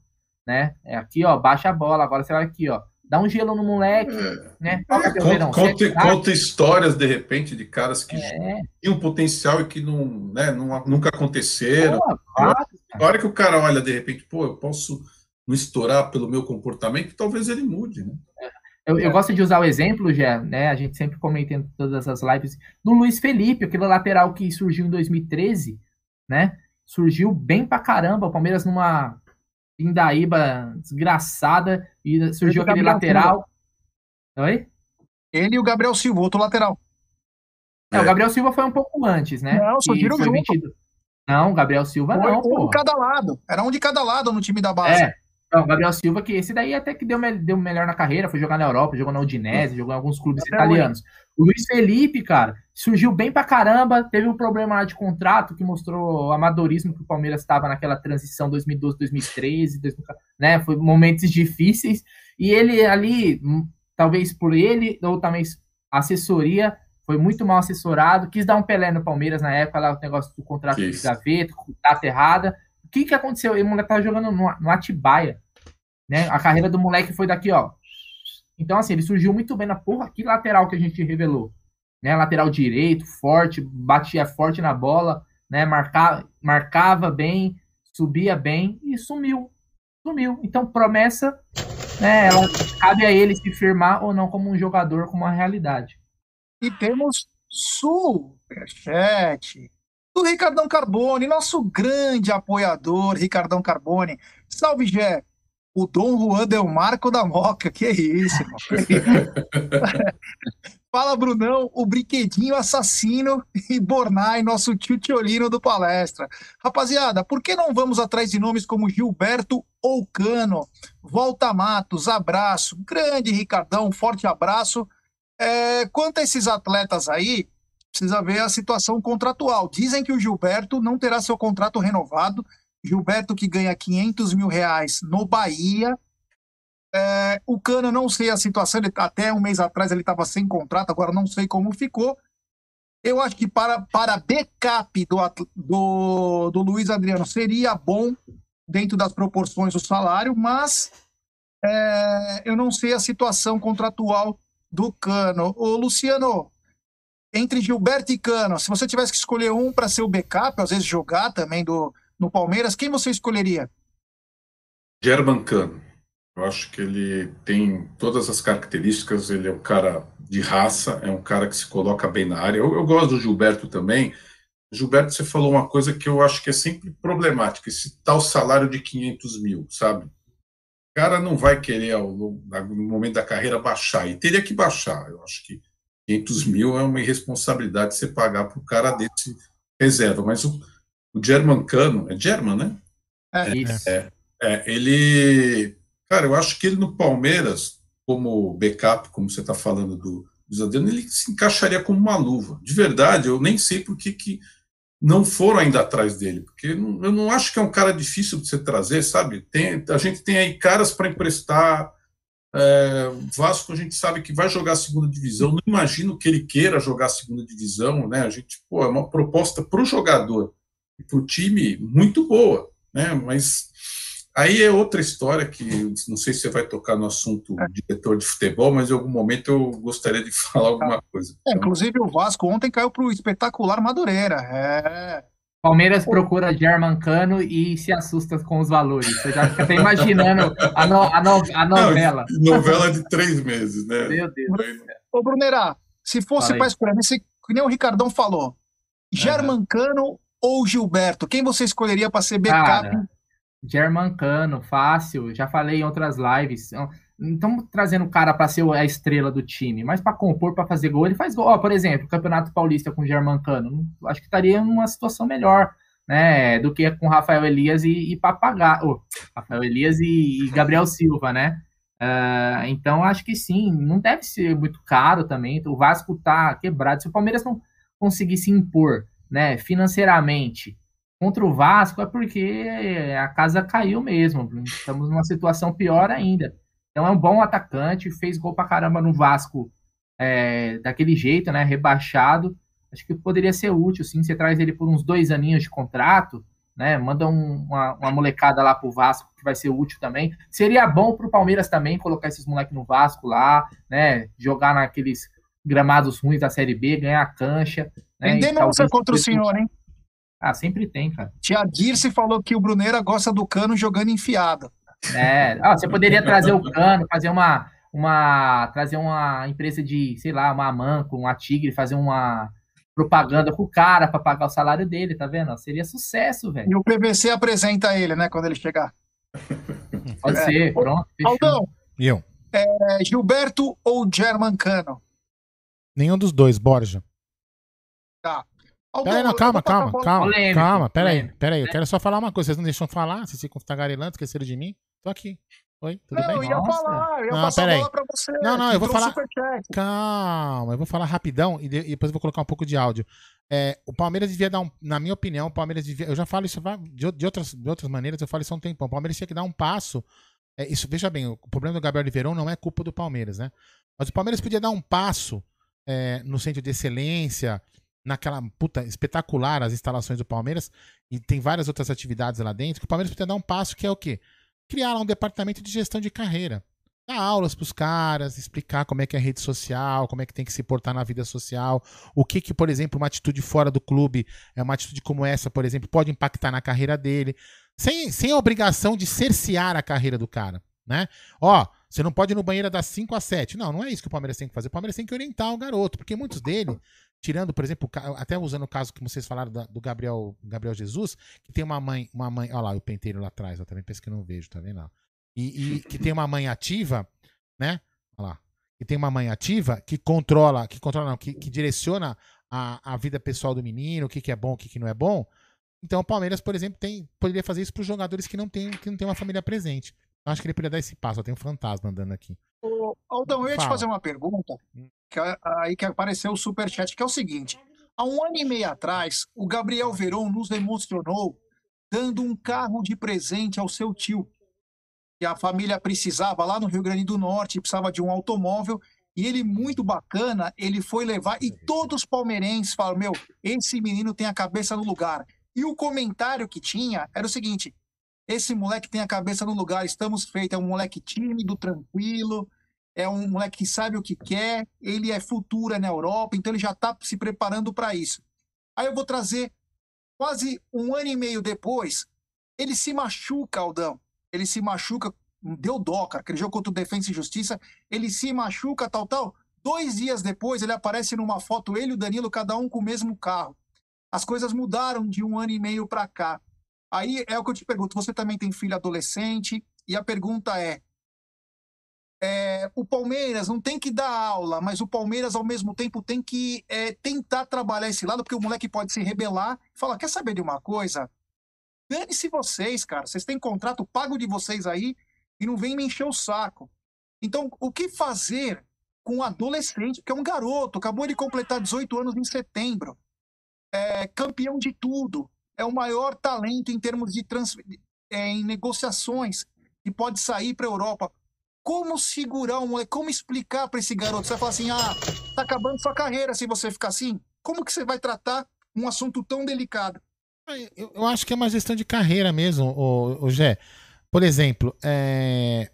né? É aqui, ó, baixa a bola, agora você vai aqui, ó, dá um gelo no moleque, é. né? É, conta, conta, conta, histórias, de repente, de caras que é. tinham potencial e que não, né, não, nunca aconteceram. Pô, a hora que o cara olha, de repente, pô, eu posso não estourar pelo meu comportamento, talvez ele mude, né? Eu, eu, gosto de usar o exemplo, já, né? A gente sempre comenta em todas as lives do Luiz Felipe, aquele lateral que surgiu em 2013, né? Surgiu bem pra caramba. O Palmeiras numa Indaíba desgraçada e surgiu aquele lateral. Silva. Oi? Ele e o Gabriel Silva, outro lateral. É, é. o Gabriel Silva foi um pouco antes, né? Não, surgiram junto. Vendido. Não, Gabriel Silva foi não, um de cada lado. Era um de cada lado no time da base. É, não, Gabriel Silva, que esse daí até que deu, deu melhor na carreira, foi jogar na Europa, jogou na Udinese, jogou em alguns clubes até italianos. O Luiz Felipe, cara, surgiu bem pra caramba, teve um problema lá de contrato que mostrou o amadorismo que o Palmeiras estava naquela transição 2012, 2013, 2014, né? Foi momentos difíceis. E ele ali, hum, talvez por ele, ou também assessoria, foi muito mal assessorado, quis dar um Pelé no Palmeiras na época, lá o negócio do contrato de gaveta, data errada que que aconteceu? O moleque tava jogando no, no Atibaia, né? A carreira do moleque foi daqui, ó. Então, assim, ele surgiu muito bem na porra, que lateral que a gente revelou. Né? Lateral direito, forte, batia forte na bola, né? Marcava, marcava bem, subia bem e sumiu. Sumiu. Então, promessa, né? Ela, cabe a ele se firmar ou não como um jogador, como uma realidade. E temos superchat do Ricardão Carbone, nosso grande apoiador, Ricardão Carbone. Salve, Gé! O Dom Juan Del Marco da Moca, que é isso, irmão? [LAUGHS] Fala, Brunão, o brinquedinho assassino e Bornai, nosso tio Tiolino do palestra. Rapaziada, por que não vamos atrás de nomes como Gilberto ou Cano? Volta Matos, abraço. Grande Ricardão, forte abraço. É, quanto a esses atletas aí, precisa ver a situação contratual. Dizem que o Gilberto não terá seu contrato renovado. Gilberto que ganha 500 mil reais no Bahia, é, o Cano, não sei a situação, ele, até um mês atrás ele estava sem contrato, agora não sei como ficou. Eu acho que para, para backup do, do, do Luiz Adriano seria bom, dentro das proporções do salário, mas é, eu não sei a situação contratual do Cano. Ô, Luciano, entre Gilberto e Cano, se você tivesse que escolher um para ser o backup, às vezes jogar também do, no Palmeiras, quem você escolheria? German Cano. Eu acho que ele tem todas as características, ele é um cara de raça, é um cara que se coloca bem na área. Eu, eu gosto do Gilberto também. Gilberto, você falou uma coisa que eu acho que é sempre problemática, esse tal salário de 500 mil, sabe? O cara não vai querer, no momento da carreira, baixar, e teria que baixar. Eu acho que 500 mil é uma irresponsabilidade você pagar para o cara desse reserva. Mas o, o German Cano, é German, né? É, isso. É, é, ele Cara, eu acho que ele no Palmeiras, como backup, como você está falando do, do Zadeno, ele se encaixaria como uma luva. De verdade, eu nem sei por que, que não foram ainda atrás dele, porque eu não acho que é um cara difícil de você trazer, sabe? Tem, a gente tem aí caras para emprestar. É, Vasco a gente sabe que vai jogar segunda divisão, não imagino que ele queira jogar segunda divisão, né? A gente, pô, é uma proposta para o jogador e para o time muito boa, né? Mas Aí é outra história que não sei se você vai tocar no assunto é. diretor de futebol, mas em algum momento eu gostaria de [LAUGHS] falar alguma coisa. É, inclusive o Vasco ontem caiu para o espetacular Madureira. É. Palmeiras procura German Cano e se assusta com os valores. Você já fica até imaginando a, no, a, no, a novela. Não, novela de três meses, né? Meu Deus. Ô, Brunerá, se fosse para escolher, que nem o Ricardão falou, German Cano ou Gilberto, quem você escolheria para ser backup? Cara Germancano, fácil. Já falei em outras lives. Estamos trazendo o cara para ser a estrela do time, mas para compor, para fazer gol, ele faz gol. Ó, por exemplo, o Campeonato Paulista com o Germancano, acho que estaria em uma situação melhor, né, do que com Rafael Elias e, e Papagar, oh, Rafael Elias e, e, Gabriel Silva, né? Uh, então acho que sim, não deve ser muito caro também. O Vasco tá quebrado. Se o Palmeiras não conseguir se impor, né, financeiramente contra o Vasco é porque a casa caiu mesmo. Estamos numa situação pior ainda. Então é um bom atacante, fez gol pra caramba no Vasco é, daquele jeito, né? Rebaixado. Acho que poderia ser útil, sim. Você traz ele por uns dois aninhos de contrato, né? Manda um, uma, uma, molecada lá pro Vasco, que vai ser útil também. Seria bom pro Palmeiras também colocar esses moleques no Vasco lá, né? Jogar naqueles gramados ruins da Série B, ganhar cancha. Né? Tem denúncia contra o senhor, hein? Ah, sempre tem, cara. Tia Dirce falou que o Bruneira gosta do cano jogando enfiado. É, ah, você poderia trazer o cano, fazer uma, uma, trazer uma empresa de, sei lá, uma Amanco, uma Tigre, fazer uma propaganda pro cara para pagar o salário dele, tá vendo? Seria sucesso, velho. E o PVC apresenta ele, né, quando ele chegar. Pode é. ser, pronto. Aldão, eu. É, Gilberto ou German Cano? Nenhum dos dois, Borja. Tá. Peraí, não, calma, calma, calma, polêmico, calma, peraí, peraí, eu quero só falar uma coisa, vocês não deixam falar, vocês ficam tagarelando, esqueceram de mim? Tô aqui. Oi, tudo não, bem? Eu ia Nossa. falar, eu ia não, passar peraí. a pra você. Não, não, eu vou falar. Calma, eu vou falar rapidão e, depois eu vou colocar um pouco de áudio. É, o Palmeiras devia dar um, na minha opinião, o Palmeiras devia, eu já falo isso de, de, outras, de outras maneiras, eu falo isso há um tempão. O Palmeiras tinha que dar um passo. É, isso, veja bem, o problema do Gabriel Oliveirão não é culpa do Palmeiras, né? Mas o Palmeiras podia dar um passo é, no centro de excelência, naquela puta espetacular as instalações do Palmeiras e tem várias outras atividades lá dentro, que o Palmeiras precisa dar um passo que é o quê? Criar lá um departamento de gestão de carreira. Dar aulas para os caras, explicar como é que é a rede social, como é que tem que se portar na vida social, o que que, por exemplo, uma atitude fora do clube, é uma atitude como essa, por exemplo, pode impactar na carreira dele, sem, sem a obrigação de cercear a carreira do cara, né? Ó, você não pode ir no banheiro das 5 às 7. Não, não é isso que o Palmeiras tem que fazer. O Palmeiras tem que orientar o garoto, porque muitos dele tirando, por exemplo, até usando o caso que vocês falaram do Gabriel, Gabriel Jesus, que tem uma mãe, uma mãe, olha lá, o penteiro lá atrás, eu também penso que não vejo, tá vendo? E, e [LAUGHS] que tem uma mãe ativa, né? Olha lá. que tem uma mãe ativa que controla, que controla não, que, que direciona a, a vida pessoal do menino, o que, que é bom, o que, que não é bom. Então o Palmeiras, por exemplo, tem, poderia fazer isso para os jogadores que não têm que não tem uma família presente. Eu acho que ele poderia dar esse passo. Tem um fantasma andando aqui. Ô, Aldão, eu ia Fala. te fazer uma pergunta, que aí que apareceu o superchat, que é o seguinte. Há um ano e meio atrás, o Gabriel Veron nos emocionou dando um carro de presente ao seu tio. Que a família precisava lá no Rio Grande do Norte, precisava de um automóvel, e ele, muito bacana, ele foi levar, e todos os palmeirenses falam: Meu, esse menino tem a cabeça no lugar. E o comentário que tinha era o seguinte: esse moleque tem a cabeça no lugar, estamos feitos. É um moleque tímido, tranquilo, é um moleque que sabe o que quer, ele é futuro é na Europa, então ele já está se preparando para isso. Aí eu vou trazer quase um ano e meio depois, ele se machuca, Aldão. Ele se machuca, deu dó, cara. Aquele jogo contra o Defensa e Justiça, ele se machuca, tal, tal. Dois dias depois, ele aparece numa foto, ele e o Danilo, cada um com o mesmo carro. As coisas mudaram de um ano e meio para cá. Aí é o que eu te pergunto: você também tem filho adolescente? E a pergunta é, é, o Palmeiras não tem que dar aula, mas o Palmeiras, ao mesmo tempo, tem que é, tentar trabalhar esse lado, porque o moleque pode se rebelar e falar: quer saber de uma coisa? Dane-se vocês, cara. Vocês têm contrato pago de vocês aí e não vem me encher o saco. Então, o que fazer com um adolescente, que é um garoto, acabou de completar 18 anos em setembro? é campeão de tudo, é o maior talento em termos de trans, é, em negociações e pode sair para a Europa. Como segurar um moleque? Como explicar para esse garoto? Você vai falar assim: ah, tá acabando sua carreira se você ficar assim? Como que você vai tratar um assunto tão delicado? Eu, eu acho que é uma gestão de carreira mesmo, o, o Gé. Por exemplo, é...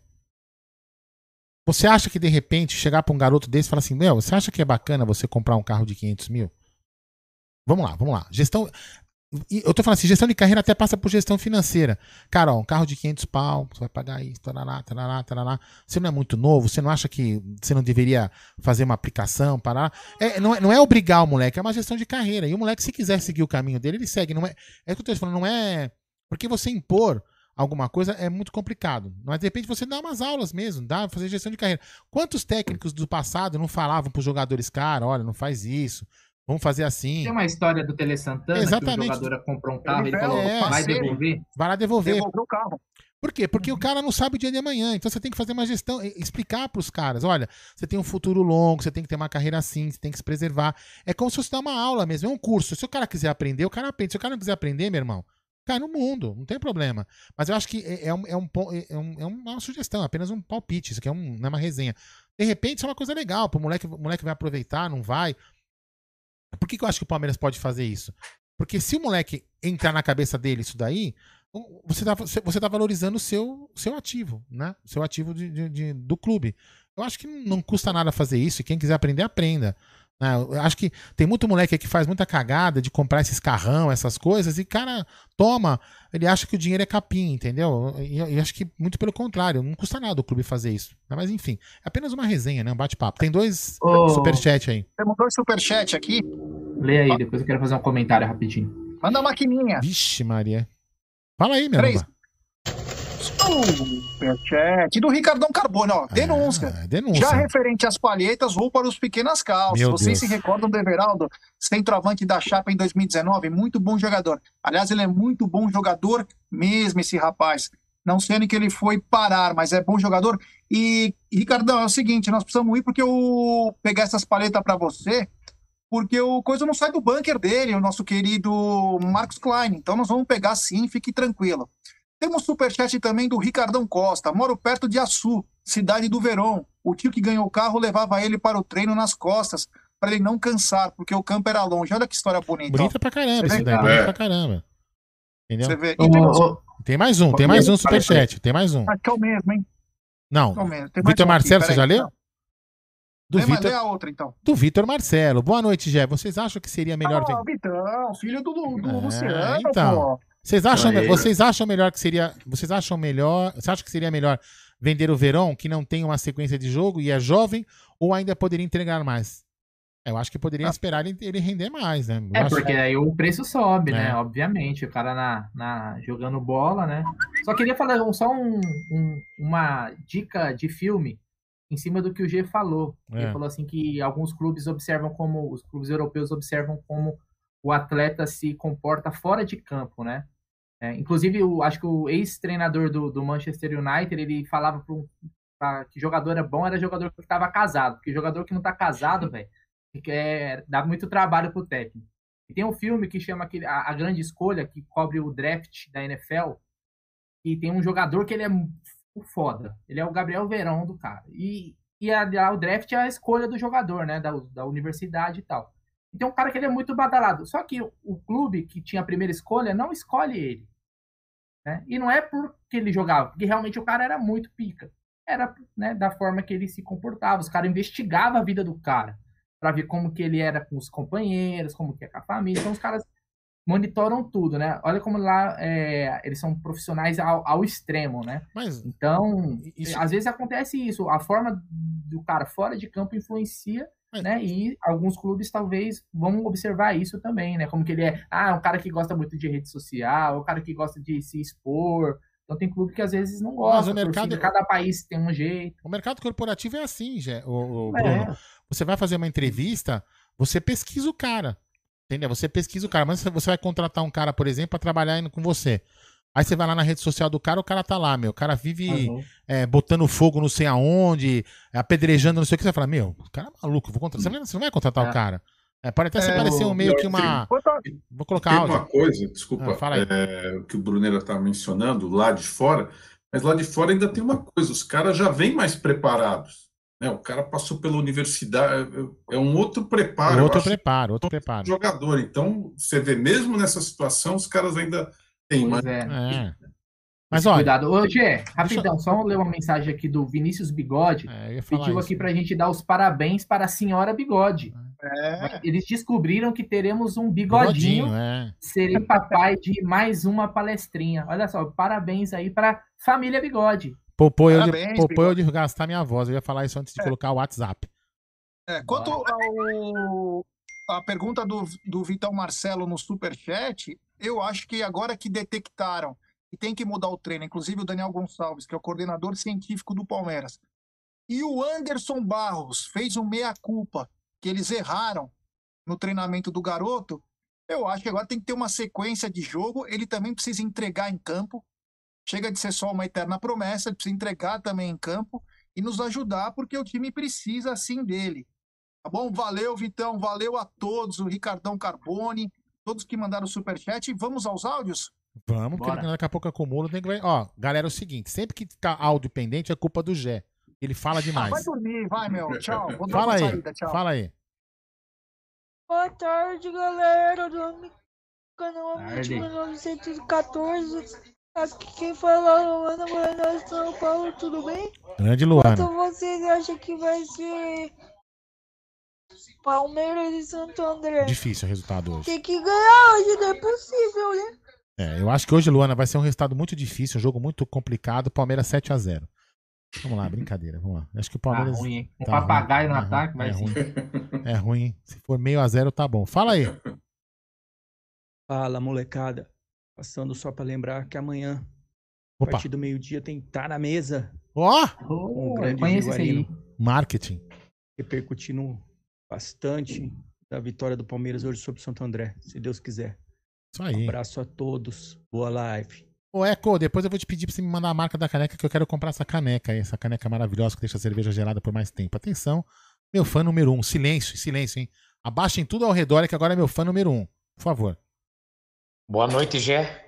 você acha que de repente chegar para um garoto desse e falar assim: Meu, você acha que é bacana você comprar um carro de 500 mil? Vamos lá, vamos lá. Gestão. Eu tô falando assim, gestão de carreira até passa por gestão financeira. Cara, ó, um carro de 500 pau, você vai pagar isso, tarará, tarará, tarará. Você não é muito novo, você não acha que você não deveria fazer uma aplicação, parar? É, não, é, não é obrigar o moleque, é uma gestão de carreira. E o moleque, se quiser seguir o caminho dele, ele segue. Não é, é o que eu tô falando, não é. Porque você impor alguma coisa é muito complicado. Mas de repente você dá umas aulas mesmo, dá fazer gestão de carreira. Quantos técnicos do passado não falavam para os jogadores, cara, olha, não faz isso, Vamos fazer assim. Tem uma história do Tele Santana Exatamente. que o jogador comprou um carro, ele, ele falou, é, vai devolver. Vai lá devolver. Devolver o carro. Por quê? Porque uhum. o cara não sabe o dia de amanhã. Então você tem que fazer uma gestão, explicar para os caras: olha, você tem um futuro longo, você tem que ter uma carreira assim, você tem que se preservar. É como se fosse dar uma aula mesmo, é um curso. Se o cara quiser aprender, o cara aprende. Se o cara não quiser aprender, meu irmão, cai no mundo, não tem problema. Mas eu acho que é, é, um, é, um, é, um, é uma sugestão, apenas um palpite. Isso aqui é um, é uma resenha. De repente, isso é uma coisa legal. O moleque, o moleque vai aproveitar, não vai. Por que, que eu acho que o Palmeiras pode fazer isso? Porque se o moleque entrar na cabeça dele isso daí, você tá, você tá valorizando o seu, seu ativo, né? O seu ativo de, de, de, do clube. Eu acho que não custa nada fazer isso. E quem quiser aprender, aprenda. Né? Eu acho que tem muito moleque que faz muita cagada de comprar esses carrão, essas coisas, e cara, toma, ele acha que o dinheiro é capim, entendeu? E eu, eu, acho que muito pelo contrário, não custa nada o clube fazer isso. Mas enfim, é apenas uma resenha, né? Um bate-papo. Tem dois oh, superchat aí. Temos dois superchat aqui. Lê aí, depois eu quero fazer um comentário rapidinho. Manda a maquininha. Vixe, Maria. Fala aí, meu Três. Superchat do Ricardão Carbone, ó. Denúncia. Ah, denúncia. Já referente às palhetas, vou para os pequenas calças. Meu Vocês Deus. se recordam do Everaldo, centroavante da Chapa em 2019? Muito bom jogador. Aliás, ele é muito bom jogador mesmo, esse rapaz. Não sei onde que ele foi parar, mas é bom jogador. E, Ricardão, é o seguinte, nós precisamos ir porque eu pegar essas palhetas para você, porque o coisa não sai do bunker dele, o nosso querido Marcos Klein. Então nós vamos pegar sim, fique tranquilo. Temos superchat também do Ricardão Costa. Moro perto de Açu, cidade do Verão. O tio que ganhou o carro levava ele para o treino nas costas, para ele não cansar, porque o campo era longe. Olha que história bonita. Bonita pra caramba, isso daí. Bonita pra caramba. Entendeu? Você vê. Tem mais um, tem mais um superchat. Tem mais um. Acho que é o mesmo, hein? Não. É Vitor Marcelo, você já leu? Do Vitor. a outra, então. Do Vitor Marcelo. Boa noite, Jé. Vocês acham que seria melhor. Ah, Vitão, filho do, do é, Luciano, então. Pô. Vocês acham, vocês acham melhor que seria. Vocês acham melhor. Você acha que seria melhor vender o Verão, que não tem uma sequência de jogo e é jovem, ou ainda poderia entregar mais? Eu acho que poderia ah. esperar ele, render mais, né? Eu é, porque que... aí o preço sobe, né? é. né? Obviamente, o cara na, na, jogando bola, né? Só queria falar só um, um, uma dica de filme em cima do que o G falou. É. Ele falou assim que alguns clubes observam como, os clubes europeus observam como o atleta se comporta fora de campo, né? É, inclusive, o, acho que o ex-treinador do, do, Manchester United, ele falava para que jogador era bom, era jogador que estava casado, porque jogador que não está casado, velho, é, dá muito trabalho pro técnico. E tem um filme que chama aquele, a, a, Grande Escolha, que cobre o draft da NFL, e tem um jogador que ele é foda. Ele é o Gabriel Verão do cara. E, e a, a, o draft é a escolha do jogador, né? Da, da universidade e tal. E tem um cara que ele é muito badalado. Só que o, o clube que tinha a primeira escolha não escolhe ele. Né? E não é porque ele jogava, porque realmente o cara era muito pica. Era né, da forma que ele se comportava. Os caras investigavam a vida do cara para ver como que ele era com os companheiros, como que é com a família. Então os caras monitoram tudo, né? Olha como lá é, eles são profissionais ao, ao extremo, né? Mas, então, isso... às vezes acontece isso. A forma do cara fora de campo influencia. Né? E alguns clubes talvez vão observar isso também, né? Como que ele é, ah, um cara que gosta muito de rede social, o cara que gosta de se expor, então tem clube que às vezes não gosta. Mas o mercado, cada país tem um jeito. O mercado corporativo é assim, já, o, o é. Bruno. Você vai fazer uma entrevista, você pesquisa o cara. Entendeu? Você pesquisa o cara. Mas você vai contratar um cara, por exemplo, para trabalhar com você. Aí você vai lá na rede social do cara, o cara tá lá, meu. O cara vive uhum. é, botando fogo não sei aonde, apedrejando não sei o que. Você vai falar, meu, o cara é maluco, vou contratar. Você não vai contratar é. o cara. É, pode até é, se parecer um meio que uma. Vou colocar Tem áudio. uma coisa, desculpa, ah, é, que o Brunera está mencionando, lá de fora, mas lá de fora ainda tem uma coisa, os caras já vêm mais preparados. Né? O cara passou pela universidade, é, é um outro preparo. Outro preparo, outro preparo. Jogador. Então, você vê, mesmo nessa situação, os caras ainda têm mais. É. é. Mas olha. Cuidado. Ô, Gê, rapidão, eu... só ler uma mensagem aqui do Vinícius Bigode. É, pediu aqui para a gente dar os parabéns para a senhora Bigode. É. Eles descobriram que teremos um bigodinho. bigodinho é. Serei papai de mais uma palestrinha. Olha só, parabéns aí para família Bigode. Poupou eu, de, poupou eu de gastar minha voz. Eu ia falar isso antes de é. colocar o WhatsApp. É, quanto ao, a pergunta do, do Vitão Marcelo no Superchat, eu acho que agora que detectaram que tem que mudar o treino, inclusive o Daniel Gonçalves, que é o coordenador científico do Palmeiras, e o Anderson Barros fez um meia-culpa, que eles erraram no treinamento do garoto, eu acho que agora tem que ter uma sequência de jogo, ele também precisa entregar em campo, chega de ser só uma eterna promessa, ele precisa entregar também em campo e nos ajudar, porque o time precisa assim dele. Tá bom? Valeu, Vitão, valeu a todos, o Ricardão Carbone, todos que mandaram o superchat. Vamos aos áudios? Vamos, porque daqui a pouco acumula. Tem que... Ó, galera, é o seguinte: sempre que tá áudio pendente é culpa do Gé. Ele fala demais. Ah, vai dormir, vai, meu. Tchau. Vou fala aí. Saída, tchau. Fala aí. Boa tarde, galera do canal 1914. Aqui quem fala é Luana Buenas São Paulo, tudo bem? Grande Luana. Quanto vocês acham que vai ser Palmeiras e Santo André? Difícil o resultado hoje. Tem que ganhar hoje, não é possível, né? É, eu acho que hoje, Luana, vai ser um resultado muito difícil, um jogo muito complicado. Palmeiras 7 a 0 Vamos lá, brincadeira, vamos lá. Acho que o tá Palmeiras. Tá ruim, hein? Um tá papagaio ruim, no é ataque vai é. Ruim. É ruim. Se for meio a zero, tá bom. Fala aí. Fala, molecada. Passando só para lembrar que amanhã, Opa. a partir do meio-dia, tem Tá na Mesa. Ó! Oh, um grande. Marketing. Repercutindo bastante da vitória do Palmeiras hoje sobre o Santo André, se Deus quiser. Isso aí. Um abraço a todos. Boa live. Ô, Eco, depois eu vou te pedir pra você me mandar a marca da caneca, que eu quero comprar essa caneca aí, essa caneca maravilhosa que deixa a cerveja gelada por mais tempo. Atenção, meu fã número um. Silêncio, silêncio, hein? Abaixem tudo ao redor, que agora é meu fã número um. Por favor. Boa noite, Gé.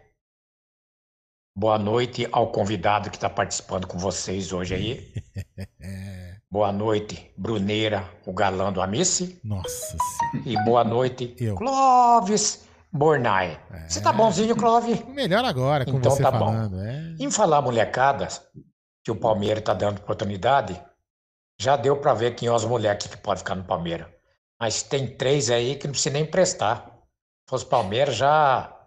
Boa noite ao convidado que está participando com vocês hoje aí. [LAUGHS] boa noite, Bruneira, o galã do Amice. Nossa senhora. E boa noite, Eu. Clóvis Bornai. É. Você tá bonzinho, Clove? Melhor agora, com então, você tá falando. Bom. É. Em falar molecadas, que o Palmeiras tá dando oportunidade, já deu para ver quem é os moleques que podem ficar no Palmeiras. Mas tem três aí que não precisa nem emprestar. Se fosse Palmeiras, já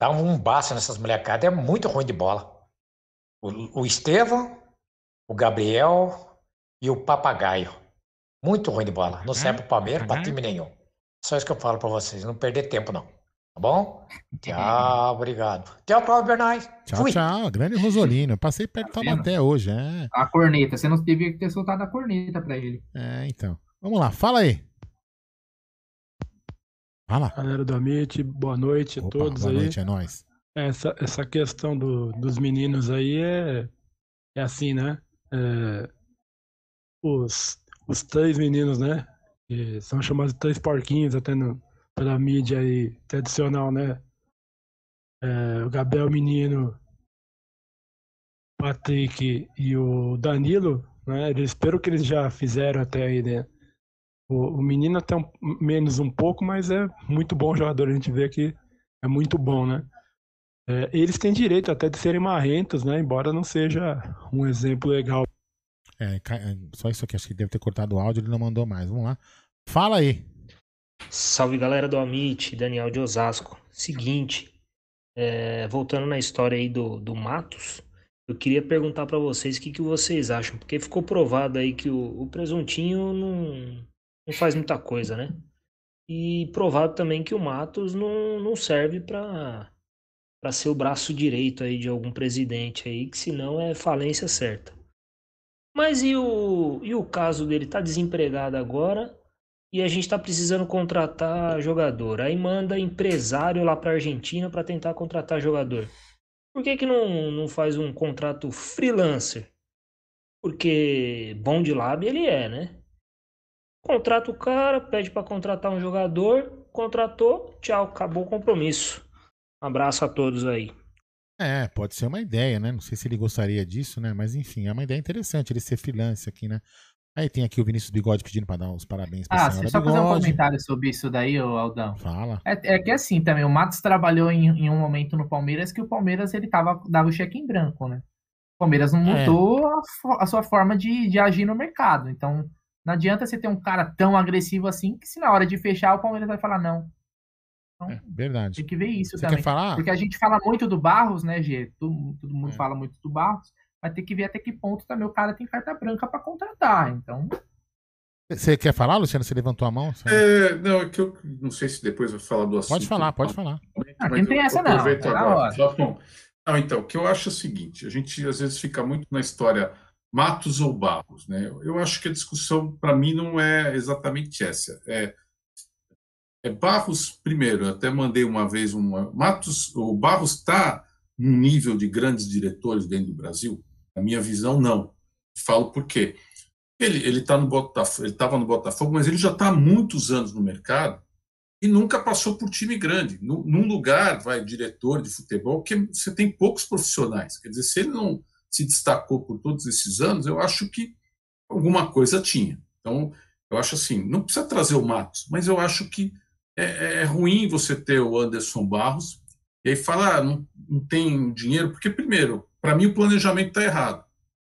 dá um baço nessas molecadas. É muito ruim de bola. O, o Estevão, o Gabriel e o Papagaio. Muito ruim de bola. Não serve pro Palmeiras, para time nenhum. Só isso que eu falo para vocês. Não perder tempo, não. Tá bom? Tchau, obrigado. Tchau, Cláudio Bernais. Tchau, Fui. tchau. Grande Rosolino. Eu passei perto tá até hoje. É. A corneta. Você não devia ter soltado a corneta pra ele. É, então. Vamos lá, fala aí. Fala. Galera do Amit, boa noite a Opa, todos boa aí. Boa noite, é nóis. Essa, essa questão do, dos meninos aí é, é assim, né? É, os, os três meninos, né? Que são chamados de três porquinhos até no, pela mídia aí tradicional, né? É, o Gabriel Menino, Patrick e o Danilo, né? Eles espero que eles já fizeram até aí, né? O, o menino até um, menos um pouco, mas é muito bom jogador. A gente vê que é muito bom, né? É, eles têm direito até de serem marrentos, né? Embora não seja um exemplo legal. É, é só isso aqui, acho que deve ter cortado o áudio, ele não mandou mais. Vamos lá. Fala aí. Salve galera do Amit, Daniel de Osasco. Seguinte, é, voltando na história aí do, do Matos, eu queria perguntar para vocês o que, que vocês acham, porque ficou provado aí que o, o presuntinho não, não faz muita coisa, né? E provado também que o Matos não, não serve para para ser o braço direito aí de algum presidente aí, que senão é falência certa. Mas e o, e o caso dele tá desempregado agora e a gente está precisando contratar jogador. Aí manda empresário lá para Argentina para tentar contratar jogador. Por que, que não, não faz um contrato freelancer? Porque bom de lab ele é, né? Contrata o cara, pede para contratar um jogador, contratou, tchau, acabou o compromisso. Um abraço a todos aí. É, pode ser uma ideia, né? Não sei se ele gostaria disso, né? Mas enfim, é uma ideia interessante ele ser freelance aqui, né? Aí tem aqui o Vinícius Bigode pedindo para dar os parabéns pra ah, senhora só Bigode. fazer um comentário sobre isso daí, Aldão. Fala. É, é que assim também, o Matos trabalhou em, em, um momento no Palmeiras que o Palmeiras ele tava, dava o cheque em branco, né? O Palmeiras não é. mudou é. a, a, sua forma de, de agir no mercado. Então, não adianta você ter um cara tão agressivo assim que se na hora de fechar o Palmeiras vai falar não. Então, é, verdade. Tem que ver isso você também. Quer falar? Porque a gente fala muito do Barros, né, Gê? Todo, todo mundo é. fala muito do Barros. Vai ter que ver até que ponto também o cara tem carta branca para contratar. Então, você quer falar, Luciano? Você levantou a mão? É, não, é que eu não sei se depois vai falar do assunto. Pode falar, pode falar. Ah, não tem essa não. Tá agora. Tá bom. Não, então, o que eu acho é o seguinte: a gente às vezes fica muito na história Matos ou Barros, né? Eu acho que a discussão, para mim, não é exatamente essa. É, é Barros, primeiro, eu até mandei uma vez uma. Matos, o Barros está num nível de grandes diretores dentro do Brasil? Na minha visão, não. Falo por quê? Ele ele tá no Botafogo, ele estava no Botafogo, mas ele já está há muitos anos no mercado e nunca passou por time grande. num lugar, vai diretor de futebol que você tem poucos profissionais. Quer dizer, se ele não se destacou por todos esses anos, eu acho que alguma coisa tinha. Então, eu acho assim, não precisa trazer o Matos, mas eu acho que é, é ruim você ter o Anderson Barros e aí falar, ah, não, não tem dinheiro, porque primeiro, para mim o planejamento está errado.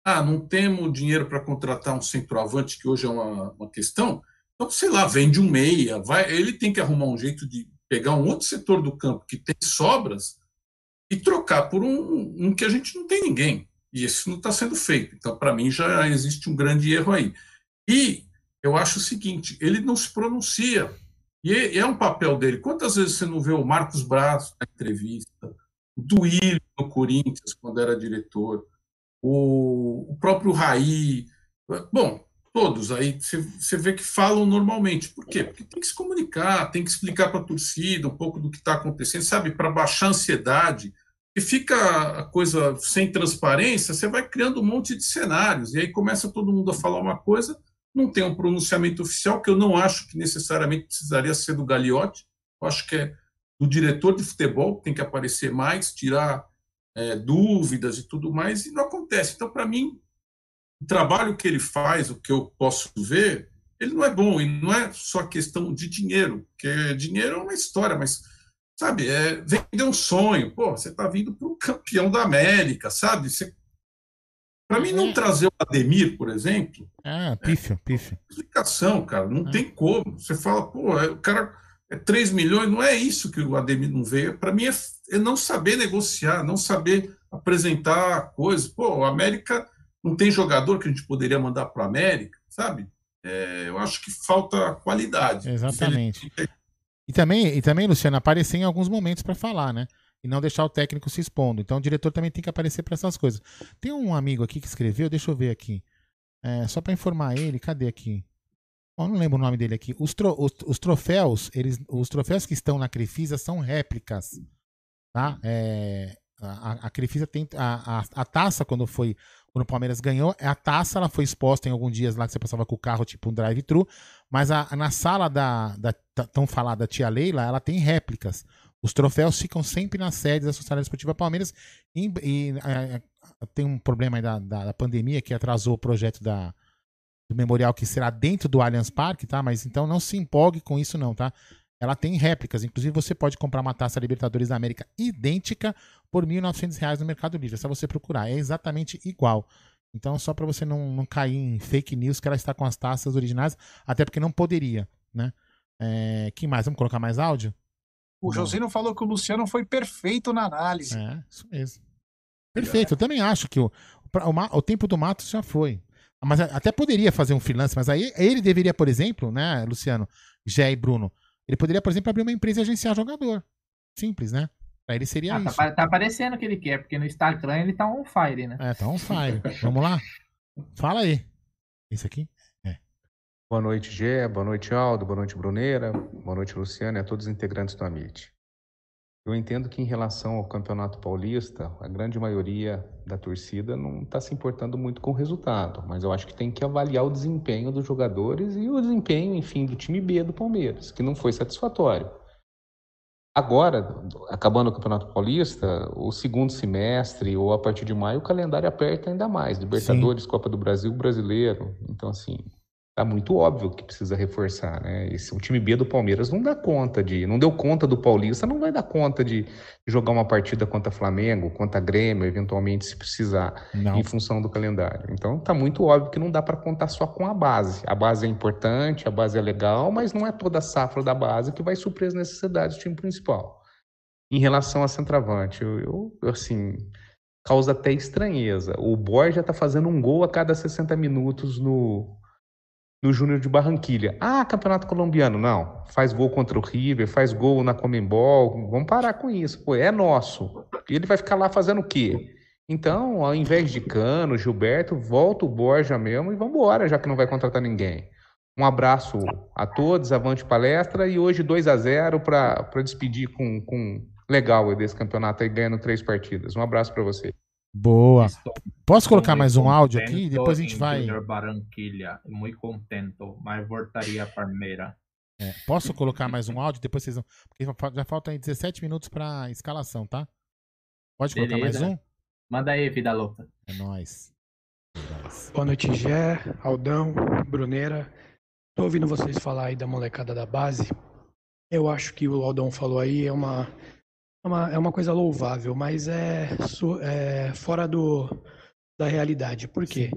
Ah, não temos dinheiro para contratar um centroavante, que hoje é uma, uma questão. Então, sei lá, vende um meia. Vai, ele tem que arrumar um jeito de pegar um outro setor do campo que tem sobras e trocar por um, um que a gente não tem ninguém. E isso não está sendo feito. Então, para mim, já existe um grande erro aí. E eu acho o seguinte: ele não se pronuncia. E é, é um papel dele. Quantas vezes você não vê o Marcos Braz na entrevista, o Duílio no Corinthians, quando era diretor? o, o próprio Raí, bom, todos aí você vê que falam normalmente. Por quê? Porque tem que se comunicar, tem que explicar para a torcida um pouco do que está acontecendo, sabe? Para baixar a ansiedade. E fica a coisa sem transparência, você vai criando um monte de cenários. E aí começa todo mundo a falar uma coisa, não tem um pronunciamento oficial, que eu não acho que necessariamente precisaria ser do Gagliotti. Eu acho que é do diretor de futebol que tem que aparecer mais, tirar é, dúvidas e tudo mais, e não acontece. Então, para mim, o trabalho que ele faz, o que eu posso ver, ele não é bom, e não é só questão de dinheiro, porque dinheiro é uma história, mas, sabe, é vender um sonho. Pô, você está vindo para o campeão da América, sabe? Você... Para mim, não é. trazer o Ademir, por exemplo. Ah, pífio, é. Explicação, cara, não é. tem como. Você fala, pô, é, o cara é 3 milhões, não é isso que o Ademir não veio. Para mim é, é, não saber negociar, não saber apresentar coisas. Pô, o América não tem jogador que a gente poderia mandar para o América, sabe? É, eu acho que falta qualidade. Exatamente. E também, e também, Luciano, aparecer em alguns momentos para falar, né? E não deixar o técnico se expondo. Então o diretor também tem que aparecer para essas coisas. Tem um amigo aqui que escreveu, deixa eu ver aqui. É, só para informar ele, cadê aqui? Eu não lembro o nome dele aqui. Os, tro, os, os, troféus, eles, os troféus que estão na Crefisa são réplicas. Tá? É, a, a Crefisa tem. A, a, a, taça, quando foi. Quando o Palmeiras ganhou, a taça ela foi exposta em alguns dias lá que você passava com o carro, tipo um drive-thru. Mas a, na sala da, da, tão falada tia Leila, ela tem réplicas. Os troféus ficam sempre nas sedes da Sociedade Esportiva Palmeiras. E, e é, tem um problema aí da, da, da, pandemia que atrasou o projeto da, do memorial que será dentro do Allianz Parque, tá? Mas então não se empolgue com isso, não, tá? Ela tem réplicas. Inclusive, você pode comprar uma taça Libertadores da América idêntica por R$ 1.900 no Mercado Livre. É só você procurar. É exatamente igual. Então, só para você não, não cair em fake news que ela está com as taças originais, até porque não poderia, né? É, que mais? Vamos colocar mais áudio? O Josino falou que o Luciano foi perfeito na análise. É, isso mesmo. Perfeito. Eu também acho que o, o, o tempo do Matos já foi. Mas até poderia fazer um freelance, mas aí ele deveria, por exemplo, né, Luciano, Gé e Bruno, ele poderia, por exemplo, abrir uma empresa e agenciar jogador. Simples, né? Pra ele seria ah, tá isso. Tá, tá aparecendo que ele quer, porque no Instagram ele tá on fire, né? É, tá on fire. [LAUGHS] Vamos lá? Fala aí. Esse aqui? É. Boa noite, Gé. Boa noite, Aldo. Boa noite, Bruneira. Boa noite, Luciano e a todos os integrantes do Amit. Eu entendo que em relação ao Campeonato Paulista, a grande maioria da torcida não está se importando muito com o resultado, mas eu acho que tem que avaliar o desempenho dos jogadores e o desempenho, enfim, do time B do Palmeiras, que não foi satisfatório. Agora, acabando o Campeonato Paulista, o segundo semestre ou a partir de maio, o calendário aperta ainda mais. Libertadores, Sim. Copa do Brasil, Brasileiro. Então, assim, tá muito óbvio que precisa reforçar, né? Esse, o time B do Palmeiras não dá conta de, não deu conta do Paulista, não vai dar conta de jogar uma partida contra Flamengo, contra Grêmio, eventualmente se precisar, não. em função do calendário. Então tá muito óbvio que não dá para contar só com a base. A base é importante, a base é legal, mas não é toda a safra da base que vai suprir as necessidades do time principal. Em relação a centroavante, eu, eu assim, causa até estranheza. O Borja tá fazendo um gol a cada 60 minutos no no Júnior de Barranquilha. Ah, campeonato colombiano. Não. Faz gol contra o River, faz gol na Comembol. Vamos parar com isso. Pô, é nosso. E ele vai ficar lá fazendo o quê? Então, ao invés de Cano, Gilberto, volta o Borja mesmo e vamos embora, já que não vai contratar ninguém. Um abraço a todos, avante palestra e hoje 2 a 0 para despedir com, com legal desse campeonato aí, ganhando três partidas. Um abraço para você. Boa. Posso colocar mais um áudio aqui? Depois a gente vai. Barranquilha, muito contento, mas voltaria a Palmeira. É, posso colocar mais um áudio? Depois vocês vão. Porque já faltam aí 17 minutos para escalação, tá? Pode Beleza. colocar mais um? Manda aí, vida louca. É nóis. Boa noite, Gé, Aldão, Bruneira. Tô ouvindo vocês falar aí da molecada da base. Eu acho que o Aldão falou aí é uma é uma, é uma coisa louvável, mas é, é fora do, da realidade. Por quê?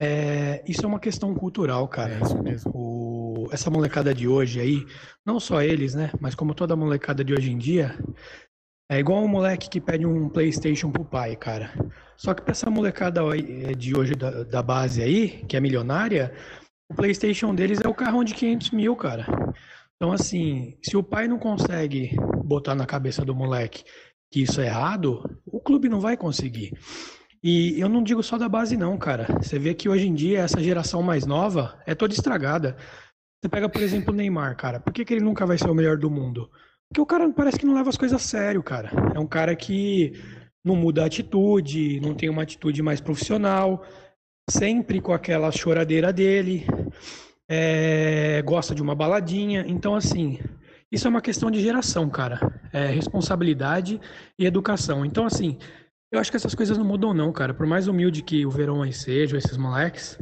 É, isso é uma questão cultural, cara. É isso mesmo. O, essa molecada de hoje aí, não só eles, né? Mas como toda molecada de hoje em dia, é igual um moleque que pede um PlayStation pro pai, cara. Só que pra essa molecada é, de hoje da, da base aí, que é milionária, o PlayStation deles é o carrão de 500 mil, cara. Então, assim, se o pai não consegue botar na cabeça do moleque que isso é errado, o clube não vai conseguir. E eu não digo só da base, não, cara. Você vê que hoje em dia essa geração mais nova é toda estragada. Você pega, por exemplo, o Neymar, cara. Por que, que ele nunca vai ser o melhor do mundo? Porque o cara parece que não leva as coisas a sério, cara. É um cara que não muda a atitude, não tem uma atitude mais profissional, sempre com aquela choradeira dele é, gosta de uma baladinha. Então, assim, isso é uma questão de geração, cara. É responsabilidade e educação. Então, assim, eu acho que essas coisas não mudam, não, cara. Por mais humilde que o Verão aí seja, esses moleques,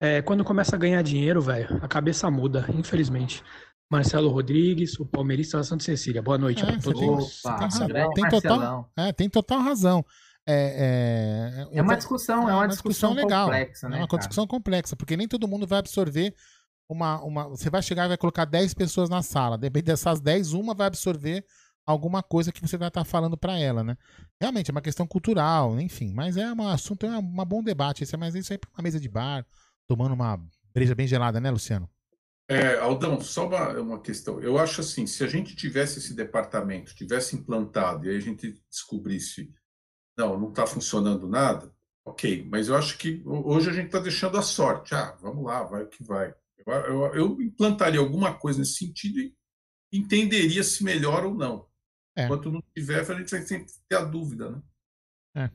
é, quando começa a ganhar dinheiro, velho, a cabeça muda, infelizmente. Marcelo Rodrigues, o palmeirista da Santa Cecília. Boa noite. É, tem, Opa, tem, tem, total, é, tem total razão. É, é, é uma discussão, é uma, uma discussão, discussão, legal. complexa, né? É uma cara? discussão complexa, porque nem todo mundo vai absorver uma, uma. Você vai chegar e vai colocar 10 pessoas na sala. Depende dessas 10, uma vai absorver alguma coisa que você vai estar falando para ela, né? Realmente é uma questão cultural, enfim. Mas é um assunto, é um bom debate. Isso é, mas isso aí é uma mesa de bar, tomando uma breja bem gelada, né, Luciano? É, Aldão, só uma, uma questão. Eu acho assim, se a gente tivesse esse departamento, tivesse implantado e aí a gente descobrisse, não, não está funcionando nada, ok. Mas eu acho que hoje a gente está deixando a sorte. Ah, vamos lá, vai o que vai. Eu, eu, implantaria alguma coisa nesse sentido e entenderia se melhor ou não. É. Enquanto não tiver, a gente vai sempre ter a dúvida, né? É.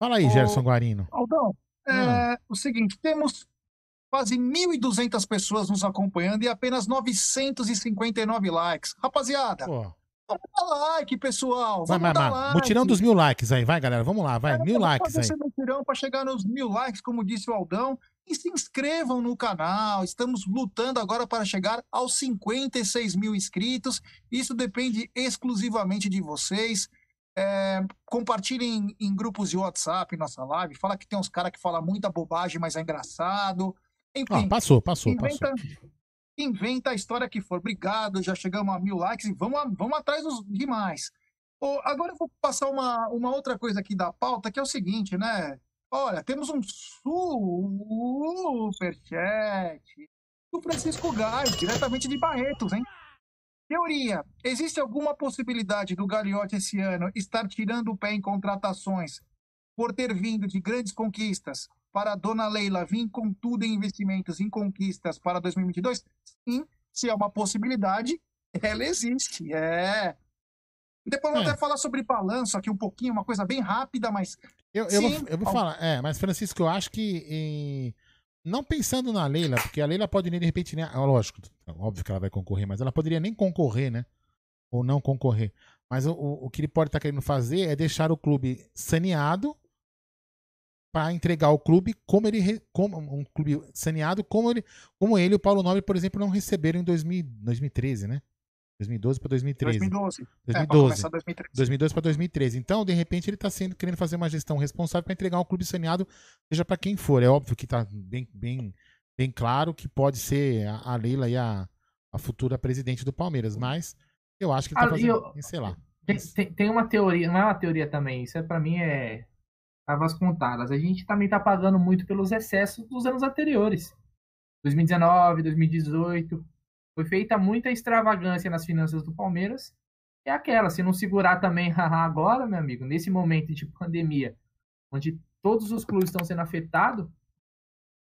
Fala aí, Gerson Guarino. Aldão, é, hum. o seguinte, temos quase 1.200 pessoas nos acompanhando e apenas 959 likes. Rapaziada, Pô. Dar like, pessoal. Vamos vai, vai, like. Mutirão dos mil likes aí, vai, galera. Vamos lá, vai. É, mil likes fazer aí. Esse mutirão para chegar nos mil likes, como disse o Aldão. E se inscrevam no canal. Estamos lutando agora para chegar aos 56 mil inscritos. Isso depende exclusivamente de vocês. É, compartilhem em grupos de WhatsApp nossa live. Fala que tem uns caras que falam muita bobagem, mas é engraçado. Enfim. Ah, passou, passou, inventa, passou. Inventa a história que for. Obrigado, já chegamos a mil likes e vamos, vamos atrás dos demais. Oh, agora eu vou passar uma, uma outra coisa aqui da pauta, que é o seguinte, né? Olha, temos um superchat do Francisco Gás, diretamente de Barretos, hein? Teoria: existe alguma possibilidade do Gagliotti esse ano estar tirando o pé em contratações por ter vindo de grandes conquistas para a dona Leila vir com tudo em investimentos em conquistas para 2022? Sim, se é uma possibilidade, ela existe. É. Depois eu vou é. até falar sobre balanço aqui um pouquinho, uma coisa bem rápida, mas. Eu, eu, vou, eu vou falar, é, mas Francisco, eu acho que. Em não pensando na Leila, porque a Leila pode nem de repente, né? Lógico, óbvio que ela vai concorrer, mas ela poderia nem concorrer, né? Ou não concorrer. Mas o, o que ele pode estar tá querendo fazer é deixar o clube saneado para entregar o clube como ele como um clube saneado como ele como ele e o Paulo Nobre por exemplo não receberam em 2000, 2013 né 2012 para 2013. 2012. 2012. É, 2013. 2012 para 2013. Então, de repente, ele está sendo querendo fazer uma gestão responsável para entregar um clube saneado, seja para quem for. É óbvio que está bem, bem, bem claro que pode ser a, a Leila e a, a futura presidente do Palmeiras, mas eu acho que ele está ah, fazendo, eu, sei lá. Tem, tem, uma teoria, não é uma teoria também, isso é para mim é as contadas. A gente também está pagando muito pelos excessos dos anos anteriores. 2019, 2018, foi feita muita extravagância nas finanças do Palmeiras. É aquela, se não segurar também [LAUGHS] agora, meu amigo, nesse momento de pandemia, onde todos os clubes estão sendo afetados,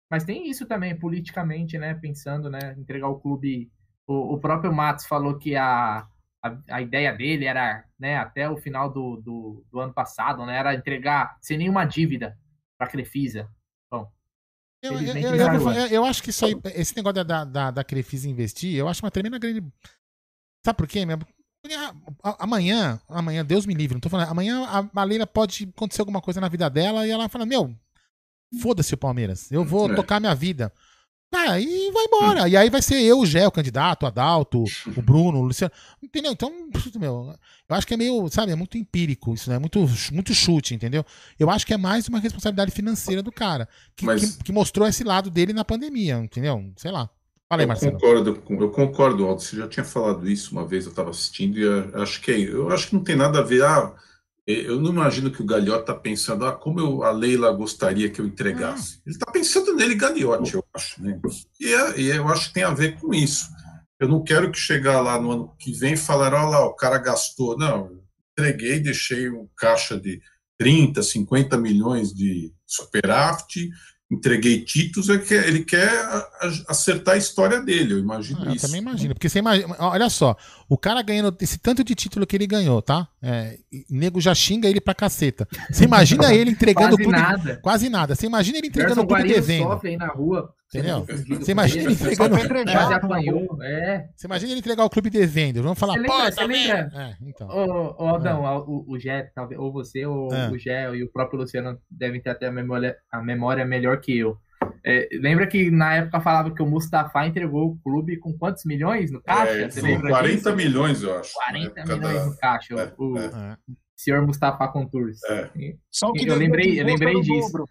mas tem isso também politicamente, né? Pensando, né? Entregar o clube. O, o próprio Matos falou que a, a, a, ideia dele era, né? Até o final do, do, do ano passado, né? Era entregar sem nenhuma dívida para a Crefisa. Bom, eu, eu, eu, eu, acho que isso aí, esse negócio da, da, da Crefisa investir, eu acho uma tremenda grande. Sabe por quê? Amanhã, amanhã, Deus me livre, não tô falando. Amanhã a, a Leila pode acontecer alguma coisa na vida dela e ela fala: Meu, foda-se o Palmeiras, eu vou é. tocar minha vida. Ah, e vai embora. E aí vai ser eu, o Gé, o candidato, o Adalto, o Bruno, o Luciano. Entendeu? Então, meu, eu acho que é meio, sabe, é muito empírico isso, né? Muito, muito chute, entendeu? Eu acho que é mais uma responsabilidade financeira do cara, que, Mas... que, que mostrou esse lado dele na pandemia, entendeu? Sei lá. Fala aí, Marcelo. Concordo, eu concordo, Aldo. Você já tinha falado isso uma vez, eu estava assistindo, e acho que é, eu acho que não tem nada a ver. Ah, eu não imagino que o Gagliotti está pensando, ah, como eu, a Leila gostaria que eu entregasse. Ele está pensando nele, Gagliotti, eu acho. Né? E, é, e, eu acho que tem a ver com isso. Eu não quero que chegar lá no ano que vem e falar, olha lá, o cara gastou. Não, entreguei, deixei um caixa de 30, 50 milhões de superávit entreguei títulos, é que ele quer acertar a história dele, eu imagino ah, isso. Eu também imagino, porque você imagina, olha só, o cara ganhando esse tanto de título que ele ganhou, tá? É, nego já xinga ele pra caceta. Você imagina [LAUGHS] ele entregando quase nada. Quase nada. Você imagina ele entregando o clube devendo. sofre aí na rua. Entendeu? Você imagina ele entregando. Quase apanhou, é. Você imagina ele entregar o clube devendo. Vamos falar, pô, tá É, então. Ô, ô Aldão, é. o, o Gé, talvez, ou você, ou é. o Gé e o próprio Luciano devem ter até a memória, a memória melhor que eu. É, lembra que na época falava que o Mustafa entregou o clube com quantos milhões no caixa? É, Você 40 disso? milhões, eu acho. 40 milhões da... no caixa. É, o, é senhor Mustafa Contours. É. Só que eu lembrei, eu lembrei disso.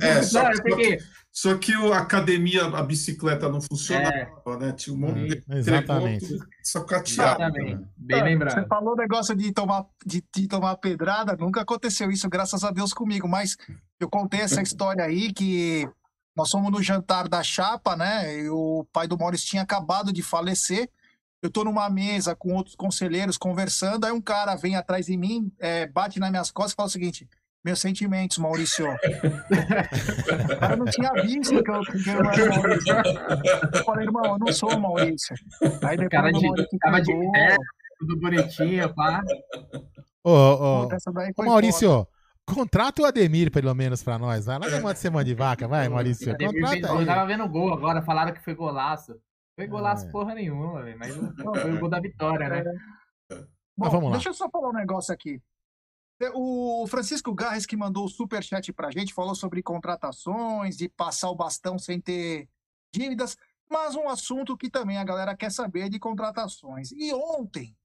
É, é só, não, porque... só, que a academia, a bicicleta não funcionava, é. né? Tinha um monte de Exatamente. Sacateado. Exatamente. Né? Bem é, lembrado. Você falou o negócio de tomar, de, de, tomar pedrada, nunca aconteceu isso, graças a Deus, comigo, mas eu contei essa [LAUGHS] história aí que Nós fomos no jantar da chapa, né? E o pai do Maurício tinha acabado de falecer. Eu tô numa mesa com outros conselheiros conversando, aí um cara vem atrás de mim, é, bate nas minhas costas e fala o seguinte: meus sentimentos, Maurício. [LAUGHS] o cara não tinha visto que eu, que eu era Maurício. Eu falei, irmão, eu não sou Maurício. Aí depois cara o de, Maurício tava de terno, tudo bonitinho, pá. Ô, ô, ô, Maurício, contrata o Ademir pelo menos pra nós. Vai lá semana de vaca, vai, Maurício. Ademir Contrata gol, Eu tava vendo gol agora, falaram que foi golaço. Foi golaço É. porra nenhuma, velho. Mas não, foi o gol da vitória, né? Bom, Mas vamos lá. deixa eu só falar um negócio aqui. O Francisco Garres, que mandou o superchat pra gente, falou sobre contratações, de passar o bastão sem ter dívidas, mas um assunto que também a galera quer saber é de contratações. E ontem,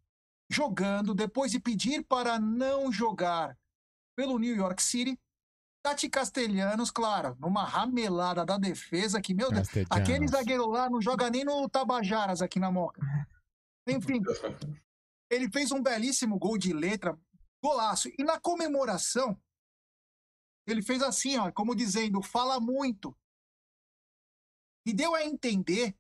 jogando, depois de pedir para não jogar pelo New York City, Tati Castelhanos, claro, numa ramelada da defesa, que, meu Deus, aquele zagueiro lá não joga nem no Tabajaras aqui na Moca. Enfim, ele fez um belíssimo gol de letra, golaço. E na comemoração, ele fez assim, ó, como dizendo, fala muito. Me deu a entender,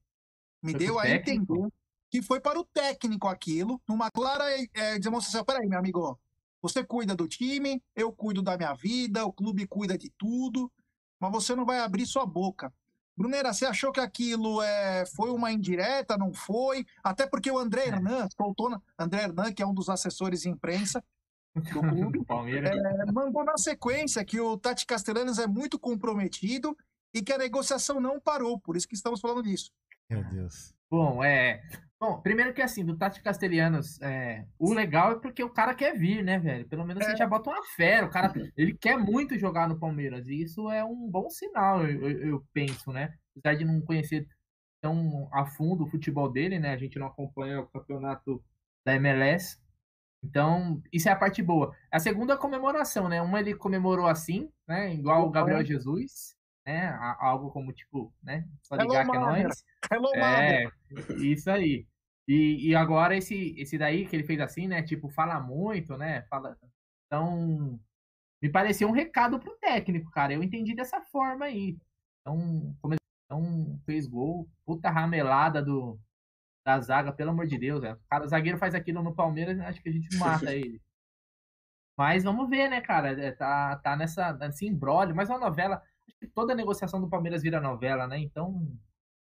me Foi deu a técnico? entender que foi para o técnico aquilo, numa clara é, demonstração. Peraí, meu amigo, você cuida do time, eu cuido da minha vida, o clube cuida de tudo, mas você não vai abrir sua boca. Brunera, você achou que aquilo é, foi uma indireta? Não foi? Até porque o André Hernan soltou. Na, André Hernan, que é um dos assessores de imprensa do [LAUGHS] clube, é, mandou na sequência que o Tati Castellanos é muito comprometido e que a negociação não parou. Por isso que estamos falando disso. Meu Deus. Bom, é. Bom, primeiro que assim, do Tati Castelhanos, é, o legal é porque o cara quer vir, né, velho? Pelo menos você já bota uma fera. O cara, ele quer muito jogar no Palmeiras. E isso é um bom sinal, eu, eu- penso, né? Apesar de não conhecer tão a fundo o futebol dele, né? A gente não acompanha o campeonato da MLS. Então, isso é a parte boa. A segunda é a comemoração, né? Uma ele comemorou assim, né? Igual o Gabriel Jesus, né? Algo como, tipo, né? Só Hello, ligar que é nóis. Hello, É, Mother. isso aí. E, e agora esse, esse daí que ele fez assim, né? Tipo, fala muito, né? Fala... Então, me pareceu um recado pro técnico, cara. Eu entendi dessa forma aí. Então, come- então fez gol. Puta ramelada do, da zaga, pelo amor de Deus. velho. O cara, o zagueiro faz aquilo no Palmeiras, acho que a gente mata ele. [LAUGHS] Mas vamos ver, né, cara? É, Tá, tá nessa, nesse embrólio. Mas uma novela. Toda negociação do Palmeiras vira novela, né? Então,